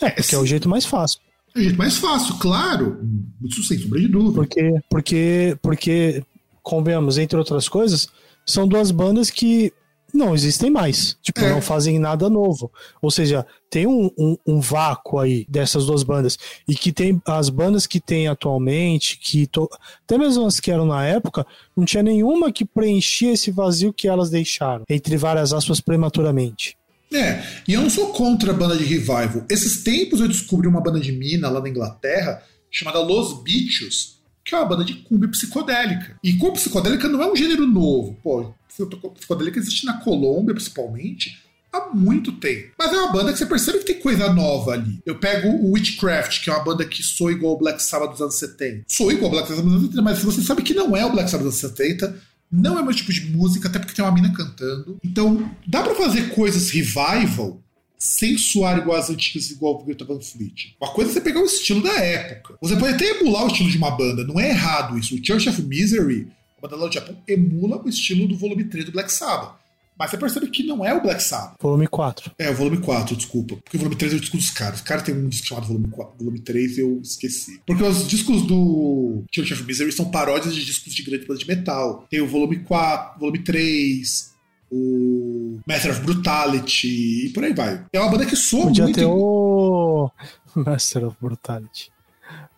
É, porque é o jeito mais fácil. É o jeito mais fácil, claro, isso sem sombra de dúvida. Porque, porque, porque, convenhamos, entre outras coisas, são duas bandas que não existem mais. Tipo, É. não fazem nada novo. Ou seja, tem um, um, um vácuo aí dessas duas bandas. E que tem as bandas que tem atualmente, que to- até mesmo as que eram na época, não tinha nenhuma que preenchia esse vazio que elas deixaram. Entre várias aspas, prematuramente. É, e eu não sou contra a banda de revival. Esses tempos eu descobri uma banda de mina lá na Inglaterra chamada Los Bichos, que é uma banda de cumbia psicodélica. E cumbia psicodélica não é um gênero novo. Pô, psicodélica existe na Colômbia, principalmente, há muito tempo. Mas é uma banda que você percebe que tem coisa nova ali. Eu pego o Witchcraft, que é uma banda que soa igual o Black Sabbath dos anos 70. Soa igual o Black Sabbath dos anos 70, mas você sabe que não é o Black Sabbath dos anos 70, não é o meu tipo de música, até porque tem uma mina cantando. Então, dá pra fazer coisas revival sem soar igual as antigas, igual o Greta Van Fleet. Uma coisa é você pegar o estilo da época. Você pode até emular o estilo de uma banda, não é errado isso. O Church of Misery, a banda lá do Japão, emula o estilo do volume 3 do Black Sabbath. Mas você percebe que não é o Black Sabbath. Volume 4. É, o volume 4, desculpa. Porque o volume 3 é o disco dos caras. Os caras tem um disco chamado volume 4. Volume 3 eu esqueci. Porque os discos do Church of Misery são paródias de discos de grande banda de metal. Tem o volume 4, volume 3, o Master of Brutality e por aí vai. É uma banda que soa Podia muito. ter o Master of Brutality.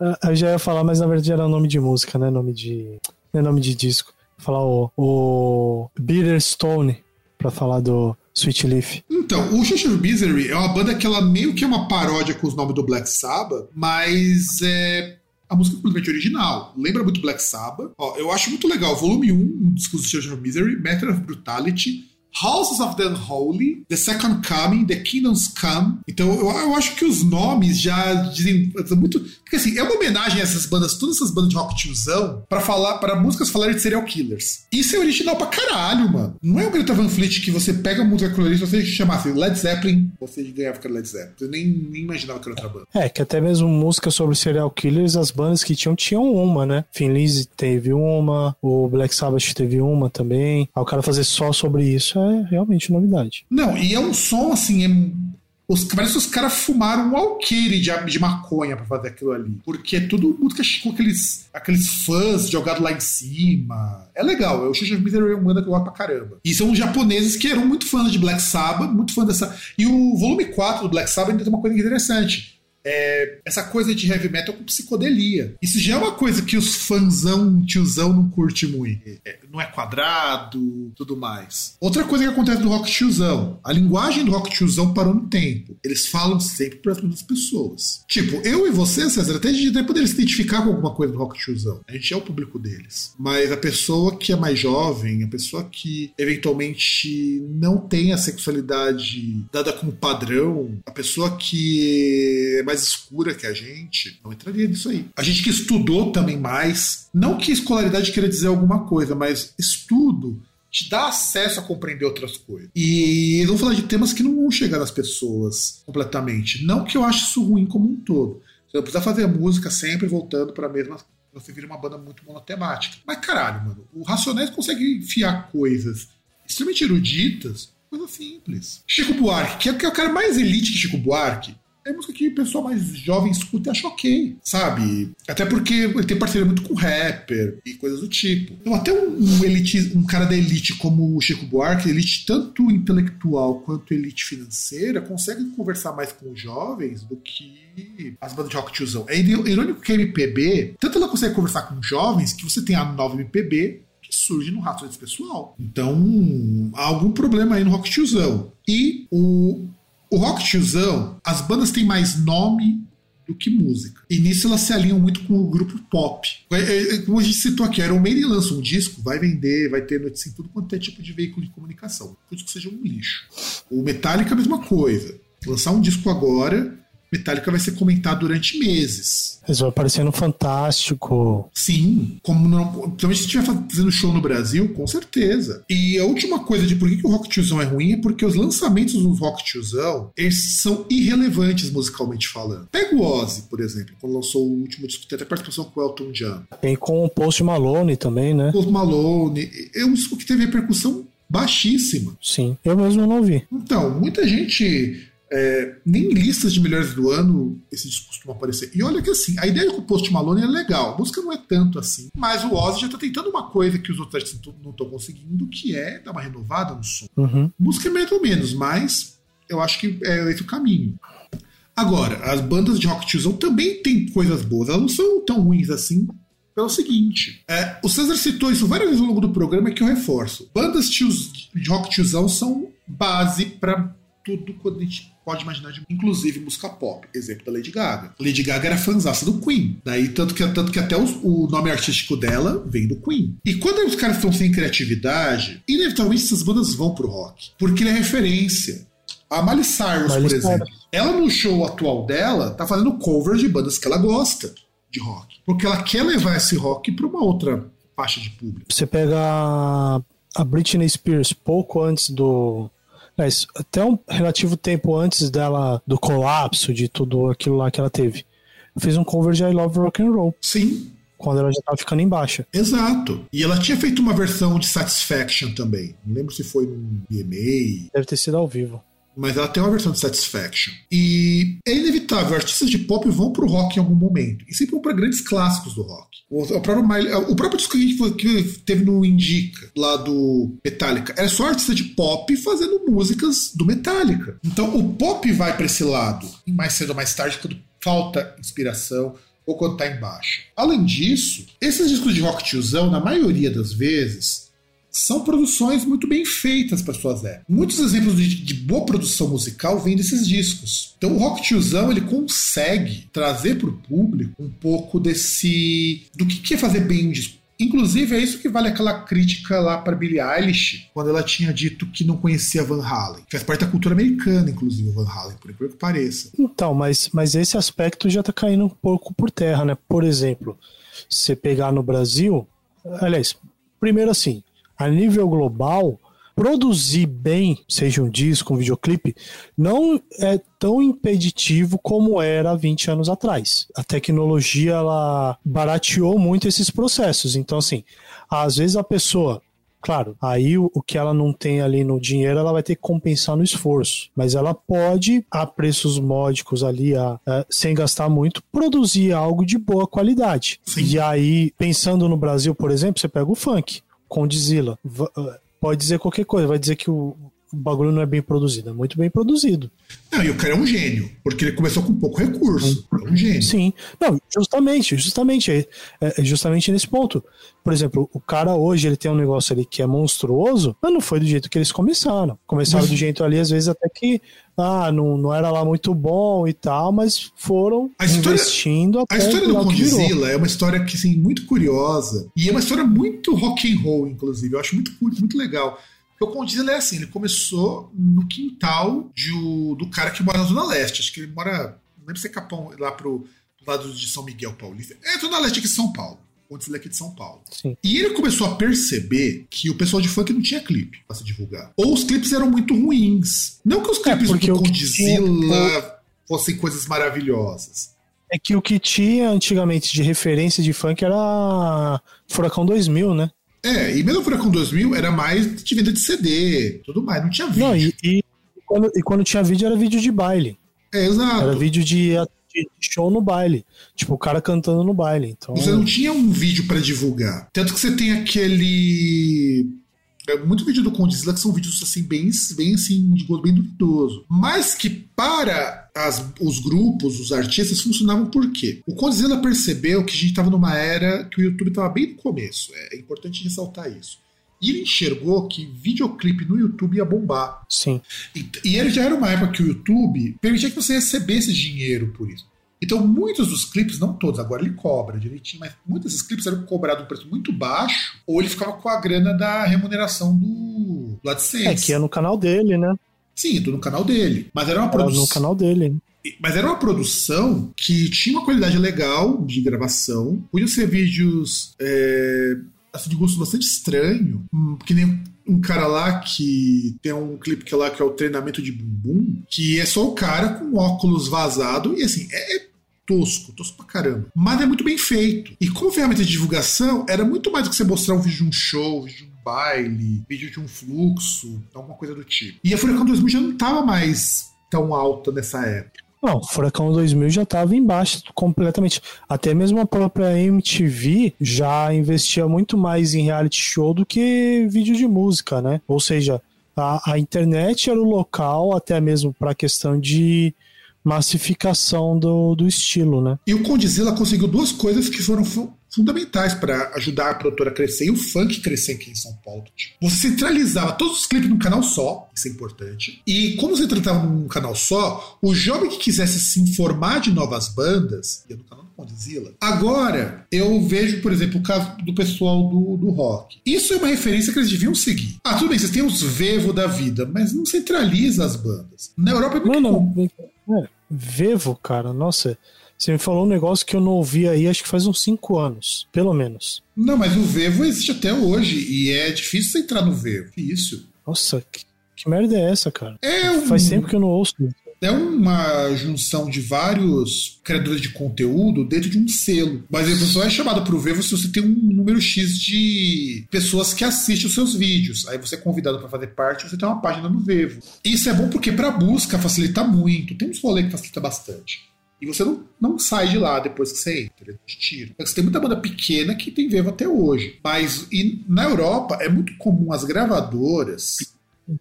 Ah, Eu já ia falar, mas na verdade era nome de música, né? Nome de. Não é nome de disco. Vou falar o, o Bitter Stone pra falar do Sweet Leaf. Então, o of Misery é uma banda que ela meio que é uma paródia com os nomes do Black Sabbath, mas é a música é completamente original. Lembra muito Black Sabbath. Ó, eu acho muito legal. Volume 1, um disco do of Misery, Matter of Brutality, Houses of the Unholy, The Second Coming, The Kingdoms Come. Então, eu, eu acho que os nomes já dizem são muito. Porque assim, é uma homenagem a essas bandas, todas essas bandas de rock tiozão, pra falar, para músicas falarem de serial killers. Isso é original pra caralho, mano. Não é o Greta Van Fleet que você pega a música se você chamasse Led Zeppelin, você ganhava era Led Zeppelin. Você nem, nem imaginava que era outra banda. É, que até mesmo música sobre serial killers, as bandas que tinham, tinham uma, né? Finlise teve uma, o Black Sabbath teve uma também. Aí o cara fazer só sobre isso é realmente novidade. Não, e é um som assim. É... Os, parece que os caras fumaram um alqueire de, de maconha pra fazer aquilo ali. Porque é tudo música com aqueles, aqueles fãs jogados lá em cima. É legal. O Church of Misery é uma banda que eu gosto pra caramba. E são os japoneses que eram muito fãs de Black Sabbath, muito fãs dessa. E o volume 4 do Black Sabbath ainda tem uma coisa interessante. É essa coisa de heavy metal com psicodelia. Isso já é uma coisa que os fãzão, tiozão, não curte muito. É, não é quadrado, tudo mais. Outra coisa que acontece do rock tiozão. A linguagem do rock tiozão parou no tempo. Eles falam sempre para as mesmas pessoas. Tipo, eu e você, César, até a gente até poderia se identificar com alguma coisa do rock tiozão. A gente é o público deles. Mas a pessoa que é mais jovem, a pessoa que eventualmente não tem a sexualidade dada como padrão, a pessoa que é mais escura que a gente, não entraria nisso aí. A gente que estudou também mais, não que escolaridade queira dizer alguma coisa, mas estudo te dá acesso a compreender outras coisas. E vamos falar de temas que não vão chegar nas pessoas completamente. Não que eu ache isso ruim como um todo. Você não precisa fazer música sempre voltando para a mesma Você vira uma banda muito monotemática. Mas caralho, mano, o Racionais consegue enfiar coisas extremamente eruditas, coisa simples. Chico Buarque, que é, que é o cara mais elite que Chico Buarque, é música que o pessoal mais jovem escuta e acha ok, sabe? Até porque ele tem parceria muito com rapper e coisas do tipo. Então, até um, elite, um cara da elite como o Chico Buarque, elite tanto intelectual quanto elite financeira, consegue conversar mais com jovens do que as bandas de rock tiozão. É irônico que a MPB, tanto ela consegue conversar com jovens, que você tem a nova MPB, que surge no rato desse pessoal. Então, há algum problema aí no rock tiozão. E o o rock tiozão, as bandas têm mais nome do que música. E nisso elas se alinham muito com o grupo pop. É, é, é, como a gente citou aqui, Iron Maiden lança um disco, vai vender, vai ter notícia em tudo quanto é tipo de veículo de comunicação. Isso que seja um lixo. O Metallica, a mesma coisa. Lançar um disco agora, Metallica vai ser comentado durante meses. Eles vão aparecer no Fantástico. Sim, como não, principalmente se estiver fazendo show no Brasil, com certeza. E a última coisa de por que, que o Rock Tiozão é ruim é porque os lançamentos do Rock Tiozão, eles são irrelevantes musicalmente falando. Pega o Ozzy, por exemplo, quando lançou o último disco, tem até participação com o Elton John. Tem com o Post Malone também, né? Post Malone. É um disco que teve repercussão baixíssima. Sim, eu mesmo não vi. Então, muita gente é, nem em listas de melhores do ano esse disco costuma aparecer. E olha que assim, a ideia com o Post Malone é legal. A música não é tanto assim. Mas o Ozzy já tá tentando uma coisa que os outros artistas não estão conseguindo, que é dar uma renovada no som. Uhum. Música é mais ou menos, mas eu acho que é esse o caminho. Agora, as bandas de rock tiozão também têm coisas boas. Elas não são tão ruins assim pelo seguinte: é, o César citou isso várias vezes ao longo do programa que eu reforço. Bandas tios, de rock tiozão são base para tudo quando a gente pode imaginar, de, inclusive música pop. Exemplo da Lady Gaga. Lady Gaga era fãzaça do Queen. Daí, tanto que, tanto que até os, o nome artístico dela vem do Queen. E quando os caras estão sem criatividade, inevitavelmente essas bandas vão pro rock. Porque ele é referência. A Miley Cyrus, Miley por exemplo, Cyrus. ela no show atual dela tá fazendo cover de bandas que ela gosta de rock. Porque ela quer levar esse rock para uma outra faixa de público. Você pega a Britney Spears pouco antes do mas até um relativo tempo antes dela, do colapso, de tudo aquilo lá que ela teve, fez um cover de I Love Rock and Roll. Sim. Quando ela já estava ficando em baixa. Exato. E ela tinha feito uma versão de Satisfaction também. Não lembro se foi num BMA. Deve ter sido ao vivo mas ela tem uma versão de Satisfaction. E é inevitável, artistas de pop vão pro rock em algum momento. E sempre vão pra grandes clássicos do rock. O, o, próprio, Miley, o próprio disco que, teve no Indica, lá do Metallica, era só artista de pop fazendo músicas do Metallica. Então o pop vai para esse lado, mais cedo ou mais tarde, quando falta inspiração ou quando tá embaixo. Além disso, esses discos de rock tiozão, na maioria das vezes, são produções muito bem feitas para suas épocas. Muitos exemplos de, de, boa produção musical vêm desses discos. Então o rock tiozão ele consegue trazer para o público um pouco desse do que é fazer bem um disco. Inclusive, é isso que vale aquela crítica lá para Billie Eilish, quando ela tinha dito que não conhecia Van Halen. Faz parte da cultura americana, inclusive, o Van Halen, por incrível que pareça. Então, mas, mas esse aspecto já tá caindo um pouco por terra, né? Por exemplo, você pegar no Brasil. Aliás, primeiro assim, a nível global, produzir bem, seja um disco, um videoclipe, não é tão impeditivo como era 20 anos atrás. A tecnologia ela barateou muito esses processos. Então, assim, às vezes a pessoa Claro, aí o, que ela não tem ali no dinheiro, ela vai ter que compensar no esforço. Mas ela pode, a preços módicos ali, a, a, sem gastar muito, produzir algo de boa qualidade. Sim. E aí, pensando no Brasil, por exemplo, você pega o funk. Condzilla. Eh, pode dizer qualquer coisa, vai dizer que o, o bagulho não é bem produzido, é muito bem produzido. Não, e o cara é um gênio, porque ele começou com pouco recurso. É um gênio. Sim, não, justamente, justamente, é, é, justamente nesse ponto. Por exemplo, o cara hoje ele tem um negócio ali que é monstruoso, mas não foi do jeito que eles começaram. Começaram mas... do jeito ali, às vezes até que ah, não, não era lá muito bom e tal, mas foram a história, investindo A história do Godzilla é uma história que, assim, muito curiosa e é uma história muito rock and roll, inclusive. Eu acho muito, muito legal. Porque o Condzilla é assim, ele começou no quintal de, do cara que mora na Zona Leste. Acho que ele mora, não lembro se é Capão, lá pro lado de São Miguel Paulista. É Zona Leste aqui de São Paulo. Condzilla é aqui de São Paulo. Sim. E ele começou a perceber que o pessoal de funk não tinha clipe pra se divulgar. Ou os clipes eram muito ruins. Não que os é, clipes é do Condzilla fossem coisas maravilhosas. É que o que tinha antigamente de referência de funk era Furacão 2000, né? É, e mesmo o Furacão 2000 era mais de venda de CD, tudo mais, não tinha vídeo. Não, e, e, quando, e quando tinha vídeo era vídeo de baile. É, exato. Era vídeo de, de show no baile. Tipo, o cara cantando no baile. Então... Você não tinha um vídeo para divulgar. Tanto que você tem aquele é muito vídeo do Condzilla que são vídeos assim, bem, bem assim, de gosto bem duvidoso. Mas que para as, os grupos, os artistas, funcionavam por quê? O Condzilla percebeu que a gente estava numa era que o YouTube estava bem no começo. É, é importante ressaltar isso. E ele enxergou que videoclipe no YouTube ia bombar. Sim. E, e ele já era uma época que o YouTube permitia que você recebesse dinheiro por isso. Então, muitos dos clipes, não todos, agora ele cobra direitinho, mas muitos desses clipes eram cobrados um preço muito baixo, ou ele ficava com a grana da remuneração do, do AdSense. É, que é no canal dele, né? Sim, tô no canal dele. Mas era uma produção. no canal dele. Mas era uma produção que tinha uma qualidade legal de gravação. Podiam ser vídeos é, assim, de gosto bastante estranho. Hum, que nem um cara lá que tem um clipe que é lá que é o treinamento de bumbum, que é só o cara com óculos vazado e assim, é, é tosco, tosco pra caramba. Mas é muito bem feito. E como ferramenta de divulgação, era muito mais do que você mostrar um vídeo de um show, um vídeo de um baile, vídeo de um fluxo, alguma coisa do tipo. E a Furacão 2000 já não tava mais tão alta nessa época. Não, Furacão 2000 já estava embaixo completamente. Até mesmo a própria MTV já investia muito mais em reality show do que vídeo de música, né? Ou seja, a, a internet era o local até mesmo para a questão de massificação do, do estilo, né? E o Condzilla conseguiu duas coisas que foram fundamentais para ajudar a produtora a crescer e o funk crescer aqui em São Paulo. Você centralizava todos os clipes num canal só, isso é importante. E como você tratava num canal só, o jovem que quisesse se informar de novas bandas, ia no canal do Condzilla. Agora, eu vejo, por exemplo, o caso do pessoal do, do rock. Isso é uma referência que eles deviam seguir. Ah, tudo bem, vocês têm os Vevo da vida, mas não centraliza as bandas. Na Europa é muito não, não. É. Vevo, cara, nossa. Você me falou um negócio que eu não ouvi aí, acho que faz uns 5 anos, pelo menos. Não, mas o Vevo existe até hoje e é difícil você entrar no Vevo. Isso. Nossa, que, que merda é essa, cara? É um... Faz tempo que eu não ouço. É uma junção de vários criadores de conteúdo dentro de um selo. Mas a pessoa é chamada para o Vevo se você tem um número X de pessoas que assistem os seus vídeos. Aí você é convidado para fazer parte, você tem uma página no Vevo. Isso é bom porque para busca facilita muito. Tem uns rolês que facilita bastante. E você não, não sai de lá depois que você entra, te tira. Você tem muita banda pequena que tem Vevo até hoje. Mas e na Europa é muito comum as gravadoras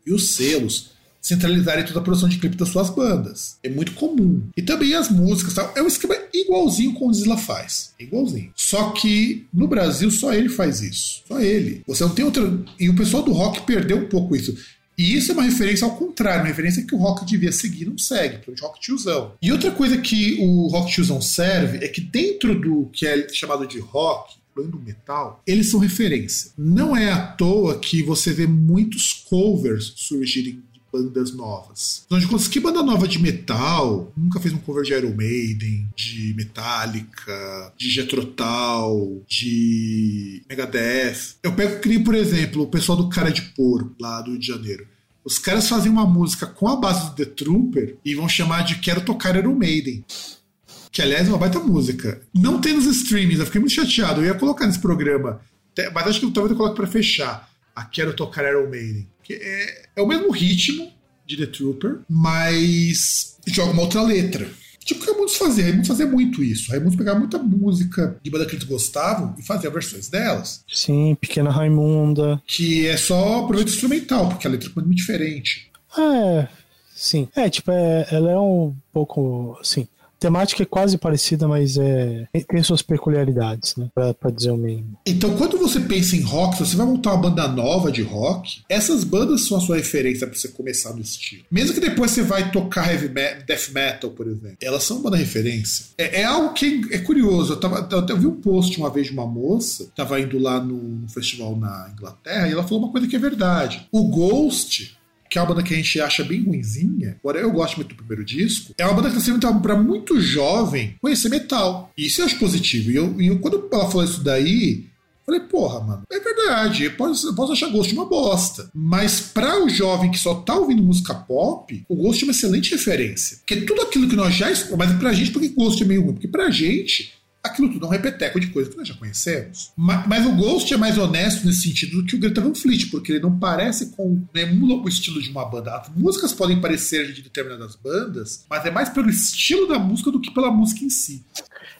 e os selos centralizarem toda a produção de clipe das suas bandas. É muito comum. E também as músicas, tal. é um esquema igualzinho com o Zilla faz. Igualzinho. Só que no Brasil só ele faz isso. Só ele. Você não tem outra. E o pessoal do rock perdeu um pouco isso. E isso é uma referência ao contrário, uma referência que o rock devia seguir, não segue, pelo rock tiozão. E outra coisa que o rock tiozão serve é que dentro do que é chamado de rock, do metal, eles são referência. Não é à toa que você vê muitos covers surgirem bandas novas. Afinal de contas, que banda nova de metal nunca fez um cover de Iron Maiden, de Metallica, de Jetrotal, de Megadeth? Eu pego que por exemplo, o pessoal do Cara de Porco, lá do Rio de Janeiro. Os caras fazem uma música com a base do The Trooper e vão chamar de Quero Tocar Iron Maiden. Que, aliás, é uma baita música. Não tem nos streamings, eu fiquei muito chateado. Eu ia colocar nesse programa, mas acho que talvez eu coloque pra fechar. A Quero Tocar Iron Maiden. É, é o mesmo ritmo de The Trooper, mas joga uma outra letra. Tipo o que Raimundos fazia. Raimundos fazia muito isso. Raimundos pegava muita música de banda que eles gostavam e fazia versões delas. Sim, Pequena Raimunda. Que é só proveito instrumental, porque a letra é muito diferente. É, sim. É, tipo, é, ela é um pouco, assim, temática é quase parecida, mas é, tem suas peculiaridades, né? Pra, pra, dizer o mínimo. Então, quando você pensa em rock, você vai montar uma banda nova de rock, essas bandas são a sua referência para você começar no estilo. Mesmo que depois você vai tocar heavy metal, death metal, por exemplo, elas são uma banda referência. É, é algo que é curioso. Eu, tava, eu, eu vi um post uma vez de uma moça, tava indo lá no festival na Inglaterra, e ela falou uma coisa que é verdade. O Ghost que é uma banda que a gente acha bem ruinzinha, agora eu gosto muito do primeiro disco, é uma banda que está sendo para muito jovem conhecer metal. Isso eu acho positivo. E, eu, eu, quando ela falou isso daí, Falei, porra, mano, é verdade, eu posso, eu posso achar uma bosta. Mas para o jovem que só tá ouvindo música pop, o Ghost é uma excelente referência. Porque tudo aquilo que nós já. Mas pra gente, por que Ghost é meio ruim? Porque pra gente, aquilo tudo é um repeteco de coisas que nós já conhecemos. Mas, mas, o Ghost é mais honesto nesse sentido do que o Greta Van Fleet, porque ele não parece com. Não emula o estilo de uma banda. As músicas podem parecer de determinadas bandas, mas é mais pelo estilo da música do que pela música em si.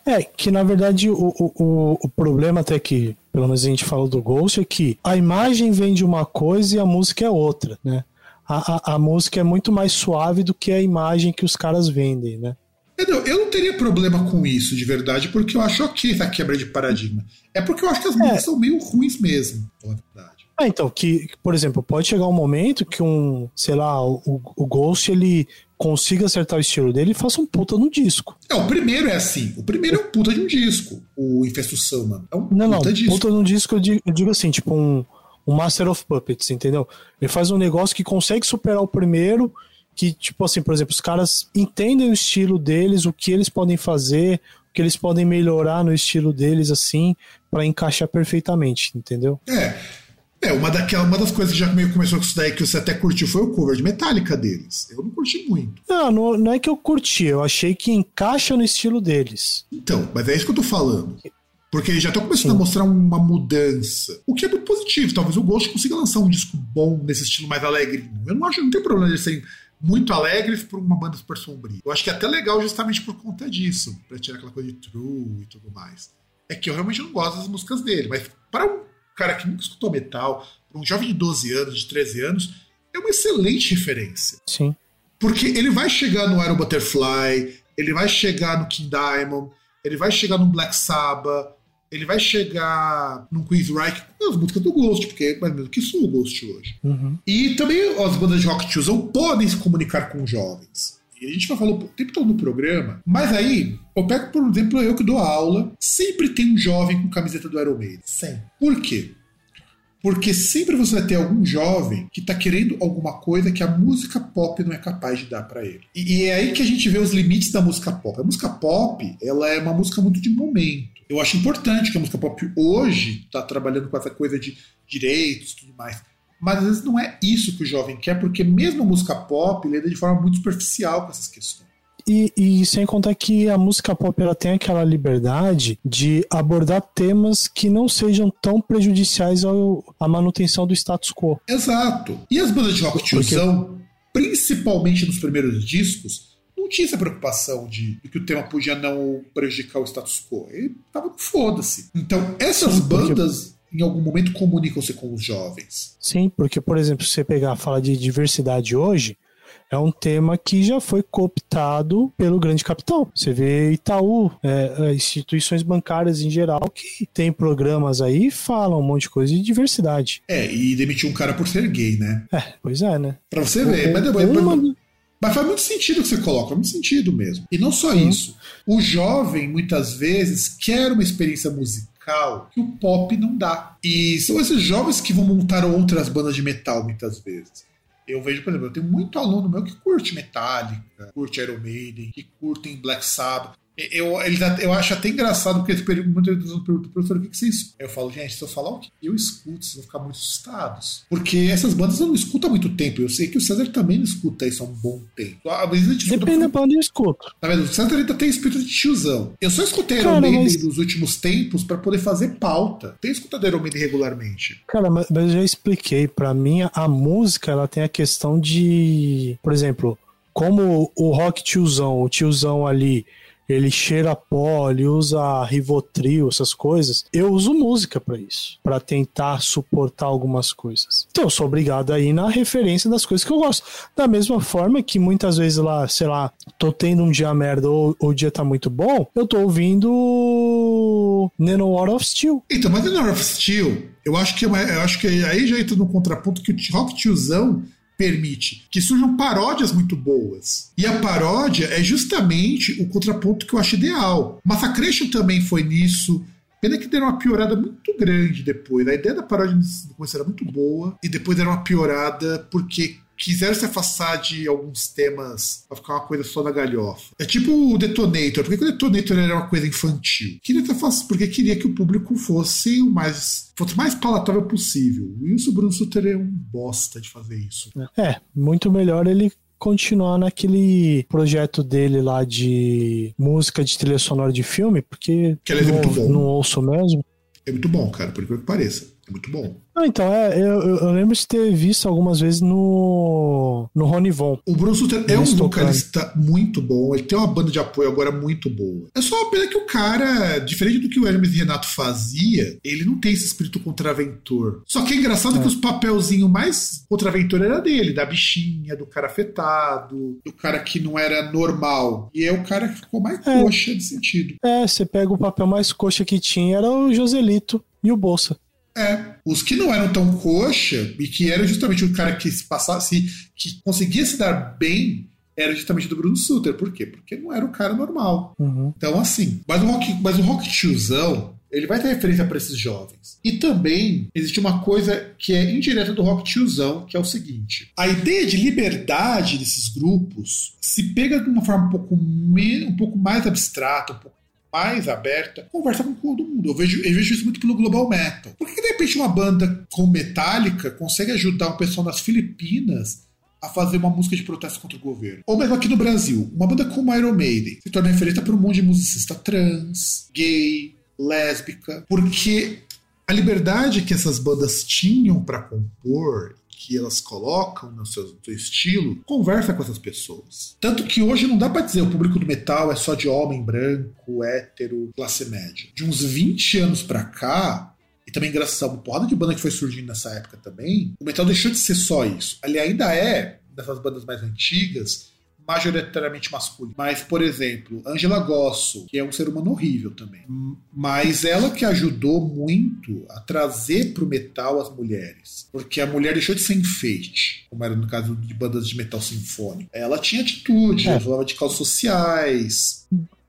É, que na verdade o, o, o problema até que, pelo menos a gente falou do Ghost, é que a imagem vem de uma coisa e a música é outra, né? A, a, a música é muito mais suave do que a imagem que os caras vendem, né? Eu não teria problema com isso, de verdade, porque eu acho ok essa quebra de paradigma. É porque eu acho que as músicas é. são meio ruins mesmo, na verdade. Ah, então, que, por exemplo, pode chegar um momento que um, sei lá, o, o Ghost ele consiga acertar o estilo dele e faça um puta no disco. É, o primeiro é assim. O primeiro é um puta de um disco, o Infestação, mano. É um não, puta não, disco. puta no disco eu digo, eu digo assim, tipo um, um Master of Puppets, entendeu? Ele faz um negócio que consegue superar o primeiro que, tipo assim, por exemplo, os caras entendem o estilo deles, o que eles podem fazer, o que eles podem melhorar no estilo deles, assim, para encaixar perfeitamente, entendeu? É. É, uma, daquela, uma das coisas que já meio começou com isso daí que você até curtiu foi o cover de Metallica deles. Eu não curti muito. Não, não, não é que eu curti, eu achei que encaixa no estilo deles. Então, mas é isso que eu tô falando. Porque eles já estão começando Sim. a mostrar uma mudança. O que é muito positivo. Talvez o Ghost consiga lançar um disco bom nesse estilo mais alegre. Eu não acho, não tem problema de serem muito alegres por uma banda super sombria. Eu acho que é até legal justamente por conta disso, pra tirar aquela coisa de true e tudo mais. É que eu realmente não gosto das músicas dele, mas para um cara que nunca escutou metal, para um jovem de 12 anos, de 13 anos, é uma excelente referência. Sim. Porque ele vai chegar no Iron Butterfly, ele vai chegar no King Diamond, ele vai chegar no Black Sabbath, ele vai chegar num Quiz Reich com as músicas do Ghost, porque é mais mesmo que isso o Ghost hoje. Uhum. E também as bandas de rock tiozão podem se comunicar com jovens. E a gente vai falar o tempo todo no programa, mas aí, eu pego, por exemplo, eu que dou aula, sempre tem um jovem com camiseta do Iron Maiden. Sempre. Por quê? Porque sempre você vai ter algum jovem que está querendo alguma coisa que a música pop não é capaz de dar para ele. E, e, é aí que a gente vê os limites da música pop. A música pop, ela é uma música muito de momento. Eu acho importante que a música pop hoje está trabalhando com essa coisa de direitos e tudo mais. Mas às vezes não é isso que o jovem quer, porque mesmo a música pop lida de forma muito superficial com essas questões. E, e, sem contar que a música pop ela tem aquela liberdade de abordar temas que não sejam tão prejudiciais ao, à manutenção do status quo. Exato. E as bandas de rock tiozão, principalmente nos primeiros discos, não tinha essa preocupação de, de, que o tema podia não prejudicar o status quo. Ele tava foda-se. Então, essas bandas. Em algum momento comunicam-se com os jovens. Sim, porque, por exemplo, se você pegar falar de diversidade hoje, é um tema que já foi cooptado pelo grande capital. Você vê Itaú, é, é instituições bancárias em geral, que tem programas aí falam um monte de coisa de diversidade. É, e demitiu um cara por ser gay, né? É, pois é, né? Pra você ver. O, mas, depois, uma... Mas faz muito sentido o que você coloca, faz muito sentido mesmo. E não só isso. O jovem, muitas vezes, quer uma experiência musical que o pop não dá. E são esses jovens que vão montar outras bandas de metal, muitas vezes. Eu vejo, por exemplo, eu tenho muito aluno meu que curte Metallica, curte Iron Maiden, que curtem Black Sabbath. Eu, eles, eu acho até engraçado, porque muitas vezes perguntam, professor, o que, que você escuta? Eu falo, gente, se eu falar o que eu escuto, vocês vão ficar muito assustados. Porque essas bandas eu não escuto há muito tempo. Eu sei que o César também não escuta isso há um bom tempo. Às vezes a gente Depende da banda eu escuto. Tá vendo? O César ainda tem espírito de tiozão. Eu só escutei Iron Maiden mas... nos últimos tempos para poder fazer pauta. Tenho escutado Iron Maiden regularmente. Cara, mas, mas eu já expliquei. Para mim, a música ela tem a questão de. Por exemplo, como o rock tiozão, o tiozão ali ele cheira pó, ele usa Rivotril, essas coisas. Eu uso música para isso, para tentar suportar algumas coisas. Então eu sou obrigado aí na referência das coisas que eu gosto. Da mesma forma que muitas vezes lá, sei lá, tô tendo um dia merda ou, o dia tá muito bom, eu tô ouvindo War of Steel. Então, mas War of Steel, eu acho que, é eu acho que aí já entra no contraponto que o rock tiozão permite que surjam paródias muito boas. E a paródia é justamente o contraponto que eu acho ideal. Massacration também foi nisso. Pena que deram uma piorada muito grande depois. A ideia da paródia no começo era muito boa e depois deram uma piorada porque quiseram se afastar de alguns temas pra ficar uma coisa só da galhofa. É tipo o Detonator. Por que, que o Detonator era uma coisa infantil? Queria ter porque queria que o público fosse o mais fosse mais palatável possível. E o Bruno Sutter é um bosta de fazer isso. É, muito melhor ele continuar naquele projeto dele lá de música de trilha sonora de filme, porque que é não, não ouço mesmo. É muito bom, cara, por que pareça. Muito bom. Ah, então, é, eu, eu, lembro de ter visto algumas vezes no, no Rony Von. O Bruno Sutter é um vocalista muito bom, ele tem uma banda de apoio agora muito boa. É só uma pena que o cara, diferente do que o Hermes e Renato fazia, ele não tem esse espírito contraventor. Só que é engraçado é. que os papelzinhos mais contraventor era dele, da bichinha, do cara afetado, do cara que não era normal. E é o cara que ficou mais é. coxa de sentido. É, você pega o papel mais coxa que tinha, era o Joselito e o Bolsa. É. Os que não eram tão coxa e que era justamente o cara que se passasse, que conseguia se dar bem, era justamente do Bruno Sutter. Por quê? Porque não era o cara normal. Uhum. Então, assim, mas o rock, mas o rock tiozão, ele vai ter referência para esses jovens. E também existe uma coisa que é indireta do rock tiozão, que é o seguinte: a ideia de liberdade desses grupos se pega de uma forma um pouco, um pouco mais abstrata, um pouco mais aberta, conversa com todo mundo. Eu vejo, eu vejo isso muito pelo Global Metal. Por que de repente uma banda como Metallica consegue ajudar um pessoal nas Filipinas a fazer uma música de protesto contra o governo. Ou mesmo aqui no Brasil, uma banda como Iron Maiden se torna referência para um monte de musicista trans, gay, lésbica, porque a liberdade que essas bandas tinham para compor que elas colocam no seu, no seu, estilo, conversa com essas pessoas. Tanto que hoje não dá para dizer o público do metal é só de homem branco, hétero, classe média. De uns 20 anos para cá, e também graças a uma porrada de banda que foi surgindo nessa época também, o metal deixou de ser só isso. Ele ainda é, dessas bandas mais antigas, majoritariamente masculino. Mas, por exemplo, Angela Gosso, que é um ser humano horrível também. Mas ela que ajudou muito a trazer pro metal as mulheres. Porque a mulher deixou de ser enfeite, como era no caso de bandas de metal sinfônico. Ela tinha atitude, é. ela falava de causas sociais.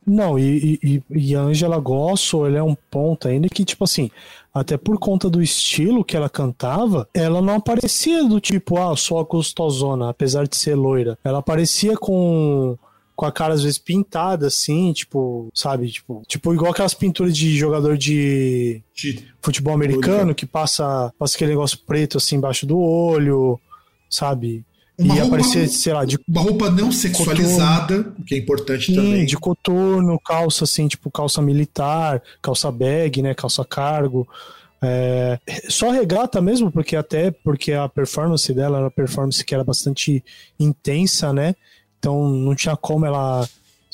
Não, e, e, e a Angela Gosso, ele é um ponto ainda que, tipo assim, até por conta do estilo que ela cantava, ela não aparecia do tipo, ah, só gostosona, apesar de ser loira. Ela aparecia com com a cara às vezes pintada assim, tipo, sabe, tipo, tipo igual aquelas pinturas de jogador de, de futebol americano que passa, passa aquele negócio preto assim embaixo do olho, sabe? Uma e roupa, aparecer, sei lá, de. Uma roupa não sexualizada, coturno. que é importante Sim, também. De coturno, calça assim, tipo calça militar, calça bag, né? Calça cargo. É, só regata mesmo, porque até porque a performance dela era uma performance que era bastante intensa, né? Então não tinha como ela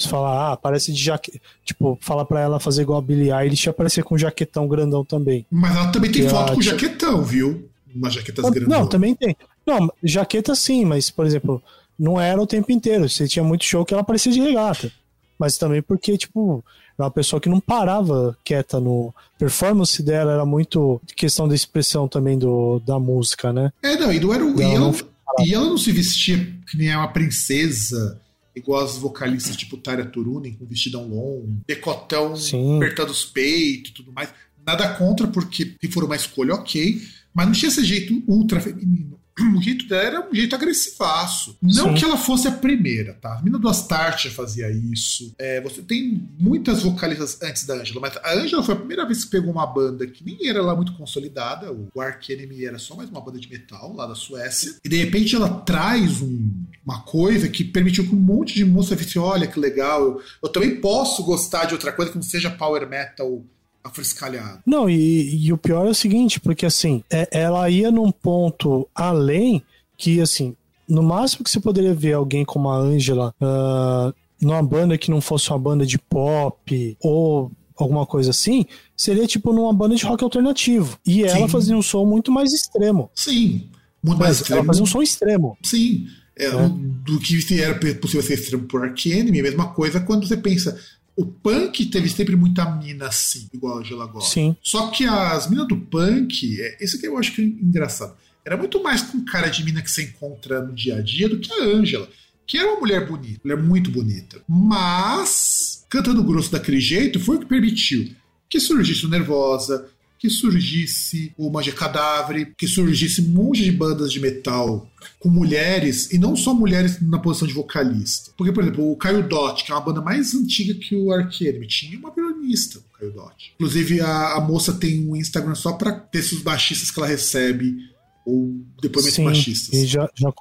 falar, ah, parece de jaqueta. Tipo, falar pra ela fazer igual a Billie Eilish e aparecer com um jaquetão grandão também. Mas ela também tem foto com jaquetão, viu? Umas jaquetas grandes. Não, também tem. Não, jaqueta sim, mas, por exemplo, não era o tempo inteiro. Você tinha muito show que ela parecia de regata. Mas também porque, tipo, era uma pessoa que não parava quieta no. performance dela era muito questão da expressão também do, da música, né? É, não, e não era o. E ela, e ela não se vestia que nem uma princesa igual as vocalistas tipo Tarya Turunen, com vestidão longo, decotão Sim. apertando os peitos e tudo mais. Nada contra, porque se for uma escolha, ok. Mas não tinha esse jeito ultra feminino o jeito dela era um jeito agressivaço. Não Sim. que ela fosse a primeira, tá? A mina do Astarte fazia isso. É, você tem muitas vocalistas antes da Angela, mas a Angela foi a primeira vez que pegou uma banda que nem era lá muito consolidada. O Ark Enemy era só mais uma banda de metal lá da Suécia. E de repente ela traz um, uma coisa que permitiu que um monte de moça visse: olha que legal, eu, eu também posso gostar de outra coisa que não seja power metal afrescalhado. Não, e, e, o pior é o seguinte, porque assim, é, ela ia num ponto além que, assim, no máximo que você poderia ver alguém como a Angela uh, numa banda que não fosse uma banda de pop ou alguma coisa assim, seria tipo numa banda de rock alternativo. E ela Sim. fazia um som muito mais extremo. Sim, muito mais extremo. Ela fazia um som extremo. Sim. É, é. Do que era possível ser extremo por Ark Enemy, a mesma coisa quando você pensa o punk teve sempre muita mina assim, igual a Angela Gold. Sim. Só que as minas do punk, é, isso que eu acho que é engraçado. Era muito mais com cara de mina que você encontra no dia a dia do que a Angela, que era uma mulher bonita, mulher muito bonita. Mas, cantando grosso daquele jeito, foi o que permitiu que surgisse o Nervosa, que surgisse o Manja Cadáver, que surgisse um monte de bandas de metal com mulheres, e não só mulheres na posição de vocalista. Porque, por exemplo, o Caio Dot, que é uma banda mais antiga que o Arcade, tinha uma violonista, o Caio Dot. Inclusive, a, a moça tem um Instagram só para ter os baixistas que ela recebe, ou depoimentos Sim, baixistas. E já, já,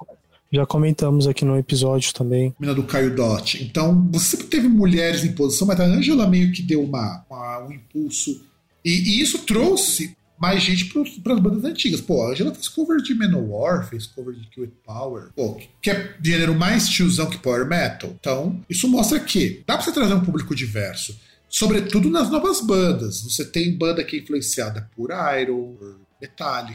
já comentamos aqui no episódio também. Mina do Caio Dot. Então, você sempre teve mulheres em posição, mas a Angela meio que deu uma, uma um impulso. E, e isso trouxe mais gente para as bandas antigas. Pô, a Angela fez cover de Manowar, fez cover de Kill It Power, pô, que é gênero mais tiozão que Power Metal. Então, isso mostra que dá para você trazer um público diverso. Sobretudo nas novas bandas. Você tem banda que é influenciada por Iron, por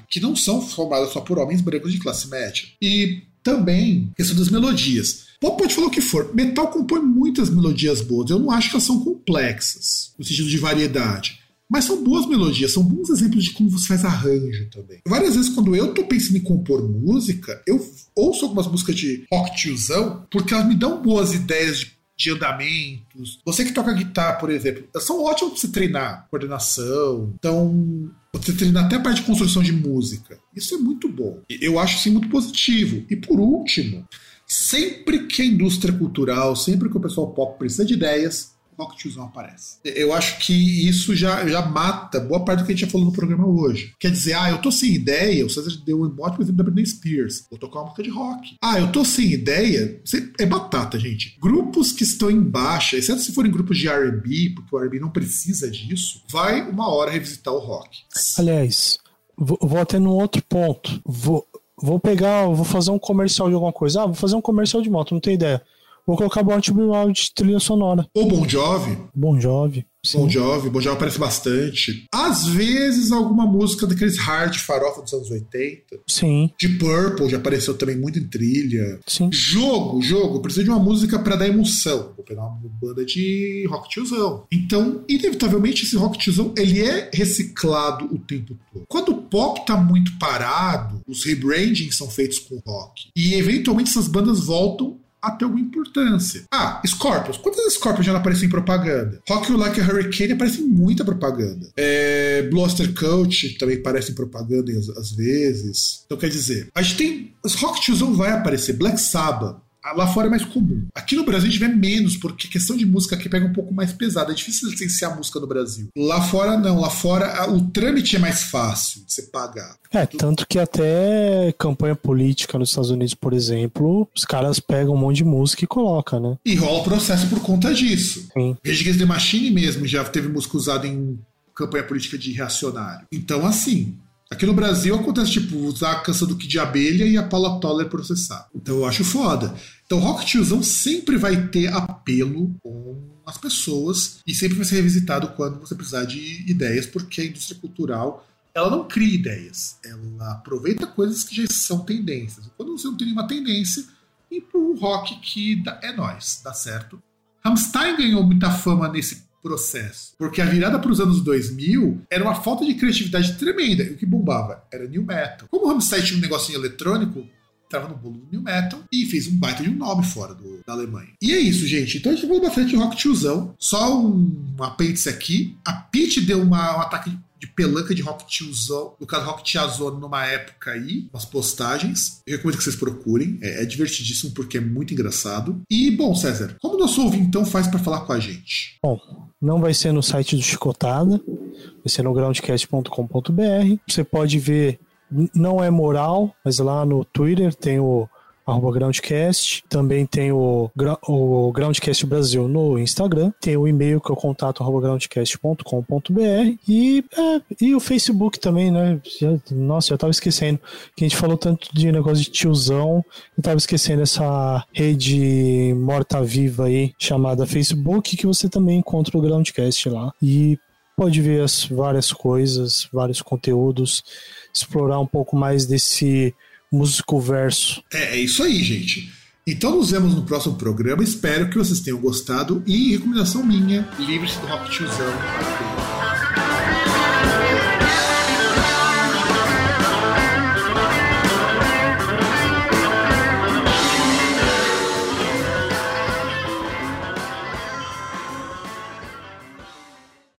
que não são formadas só por homens brancos de classe média. E também questão das melodias. Pop pode falar o que for. Metal compõe muitas melodias boas. Eu não acho que elas são complexas, no sentido de variedade. Mas são boas melodias, são bons exemplos de como você faz arranjo também. Várias vezes, quando eu tô pensando em compor música, eu ouço algumas músicas de rock tiozão, porque elas me dão boas ideias de, de andamentos. Você que toca guitarra, por exemplo, são ótimas pra você treinar coordenação. Então, você treinar até a parte de construção de música. Isso é muito bom. Eu acho isso muito positivo. E por último, sempre que a indústria cultural, sempre que o pessoal pop precisa de ideias, rock tiozão aparece. Eu acho que isso já, já mata boa parte do que a gente já falou no programa hoje. Quer dizer, ah, eu tô sem ideia, o César deu um ótimo exemplo da Britney Spears. Vou tocar uma música de rock. Ah, eu tô sem ideia. É batata, gente. Grupos que estão em baixa, exceto se forem grupos de RB, porque o RB não precisa disso, vai uma hora revisitar o rock. Aliás, vou, até num outro ponto. Vou, vou pegar, vou fazer um comercial de alguma coisa. Ah, vou fazer um comercial de moto, não tenho ideia. Vou colocar Born Wild de trilha sonora. Ou Bon Jovi. Bon Jovi. Sim. Bon Jovi, Bon Jovi aparece bastante. Às vezes alguma música daqueles hard farofa dos anos 80. Sim. De Purple já apareceu também muito em trilha. Sim. Jogo, jogo, precisa de uma música para dar emoção. Vou pegar uma banda de rock tiozão. Então, inevitavelmente esse rock tiozão, ele é reciclado o tempo todo. Quando o pop tá muito parado, os rebrandings são feitos com rock. E eventualmente essas bandas voltam a ter alguma importância. Ah, Scorpions. Quantas Scorpions já aparecem em propaganda? Rock You Like a Hurricane aparece em muita propaganda. É, Bluster Coach também aparece em propaganda às, vezes. Então quer dizer, a gente tem. Os Rock Tiozão vai aparecer. Black Sabbath. Lá fora é mais comum. Aqui no Brasil a gente vê menos, porque a questão de música aqui pega um pouco mais pesada. É difícil licenciar música no Brasil. Lá fora não. Lá fora o trâmite é mais fácil de você pagar. É, tanto que até campanha política nos Estados Unidos, por exemplo, os caras pegam um monte de música e colocam, né? E rola processo por conta disso. Sim. Rage Against the Machine mesmo já teve música usada em campanha política de reacionário. Então, assim, Aqui no Brasil acontece, tipo, usar a canção do Kid de Abelha e a Paula Toller processar. Então eu acho foda. Então Rock Tiozão sempre vai ter apelo com as pessoas e sempre vai ser revisitado quando você precisar de ideias, porque a indústria cultural ela não cria ideias, ela aproveita coisas que já são tendências. Quando você não tem nenhuma tendência, empurra o rock que é nós, dá certo. Rammstein ganhou muita fama nesse processo. Porque a virada para os anos 2000 era uma falta de criatividade tremenda. E o que bombava era new metal. Como o Rammstein tinha um negocinho eletrônico, tava no bolo do new metal e fez um baita de um nome fora do, da Alemanha. E é isso, gente. Então a gente falou bastante de rock tiozão. Só um, apêndice aqui. A Pete deu uma, um ataque de pelanca de rock tiozão, no caso rock tiazona numa época aí, umas postagens. Eu recomendo que vocês procurem, é, é divertidíssimo porque é muito engraçado. E, bom, César, como o nosso ouvintão faz para falar com a gente? Bom, não vai ser no site do Chicotada, vai ser no groundcast.com.br. Você pode ver, não é moral, mas lá no Twitter tem o arroba Groundcast. Também tem o, o Groundcast Brasil no Instagram. Tem o e-mail que é o contato arroba groundcast.com.br e, é, e o Facebook também, né? Já, nossa, já tava esquecendo que a gente falou tanto de negócio de tiozão, eu tava esquecendo essa rede morta-viva aí chamada Facebook, que você também encontra o Groundcast lá. E pode ver as várias coisas, vários conteúdos, explorar um pouco mais desse músico verso. É, é isso aí, gente. Então nos vemos no próximo programa. Espero que vocês tenham gostado. E recomendação minha: livre-se do rock tiozão.